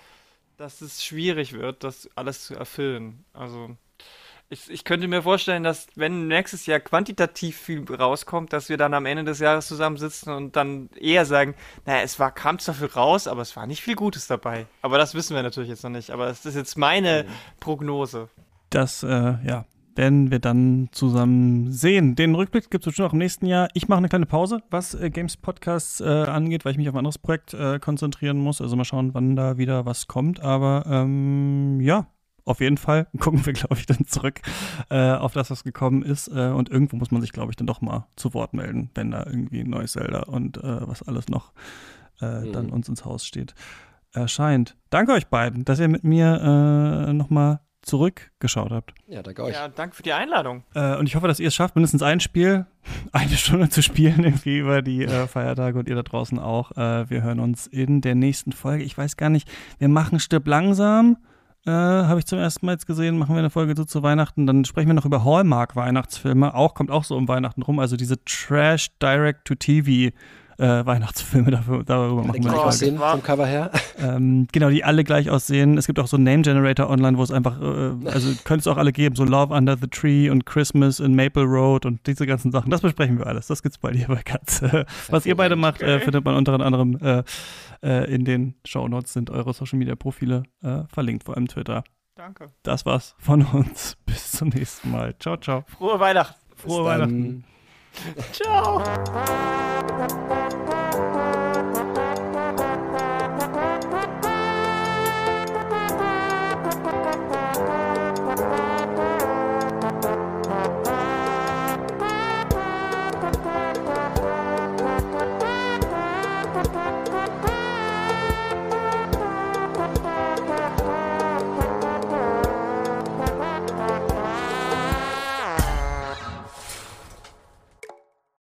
dass es schwierig wird, das alles zu erfüllen. Also ich, ich könnte mir vorstellen, dass wenn nächstes Jahr quantitativ viel rauskommt, dass wir dann am Ende des Jahres zusammensitzen und dann eher sagen, naja, es war kam zwar viel raus, aber es war nicht viel Gutes dabei. Aber das wissen wir natürlich jetzt noch nicht. Aber es ist jetzt meine Prognose. Das, äh, ja, werden wir dann zusammen sehen. Den Rückblick gibt es bestimmt auch im nächsten Jahr. Ich mache eine kleine Pause, was äh, Games Podcasts äh, angeht, weil ich mich auf ein anderes Projekt äh, konzentrieren muss. Also mal schauen, wann da wieder was kommt. Aber ähm, ja, auf jeden Fall gucken wir, glaube ich, dann zurück äh, auf das, was gekommen ist. Äh, und irgendwo muss man sich, glaube ich, dann doch mal zu Wort melden, wenn da irgendwie ein neues Zelda und äh, was alles noch mhm. dann uns ins Haus steht, erscheint. Danke euch beiden, dass ihr mit mir äh, nochmal zurückgeschaut habt. Ja, danke euch. Ja, danke für die Einladung. Äh, und ich hoffe, dass ihr es schafft, mindestens ein Spiel, eine Stunde zu spielen, irgendwie über die äh, Feiertage und ihr da draußen auch. Äh, wir hören uns in der nächsten Folge. Ich weiß gar nicht, wir machen Stirb langsam. Äh, Habe ich zum ersten Mal jetzt gesehen, machen wir eine Folge so zu Weihnachten. Dann sprechen wir noch über Hallmark-Weihnachtsfilme. Auch, kommt auch so um Weihnachten rum. Also diese Trash Direct-to-TV äh, Weihnachtsfilme dafür, darüber machen wir gleich aussehen vom Cover her. Ähm, genau, die alle gleich aussehen. Es gibt auch so einen Name Generator online, wo es einfach, äh, also könnte es auch alle geben, so Love Under the Tree und Christmas in Maple Road und diese ganzen Sachen. Das besprechen wir alles. Das gibt's bei dir bei Katz. Was ihr beide macht, äh, findet man unter anderem äh, äh, in den Show Notes sind eure Social Media Profile äh, verlinkt, vor allem Twitter. Danke. Das war's von uns. Bis zum nächsten Mal. Ciao, ciao. Frohe Weihnachten. Frohe Weihnachten. Ciao.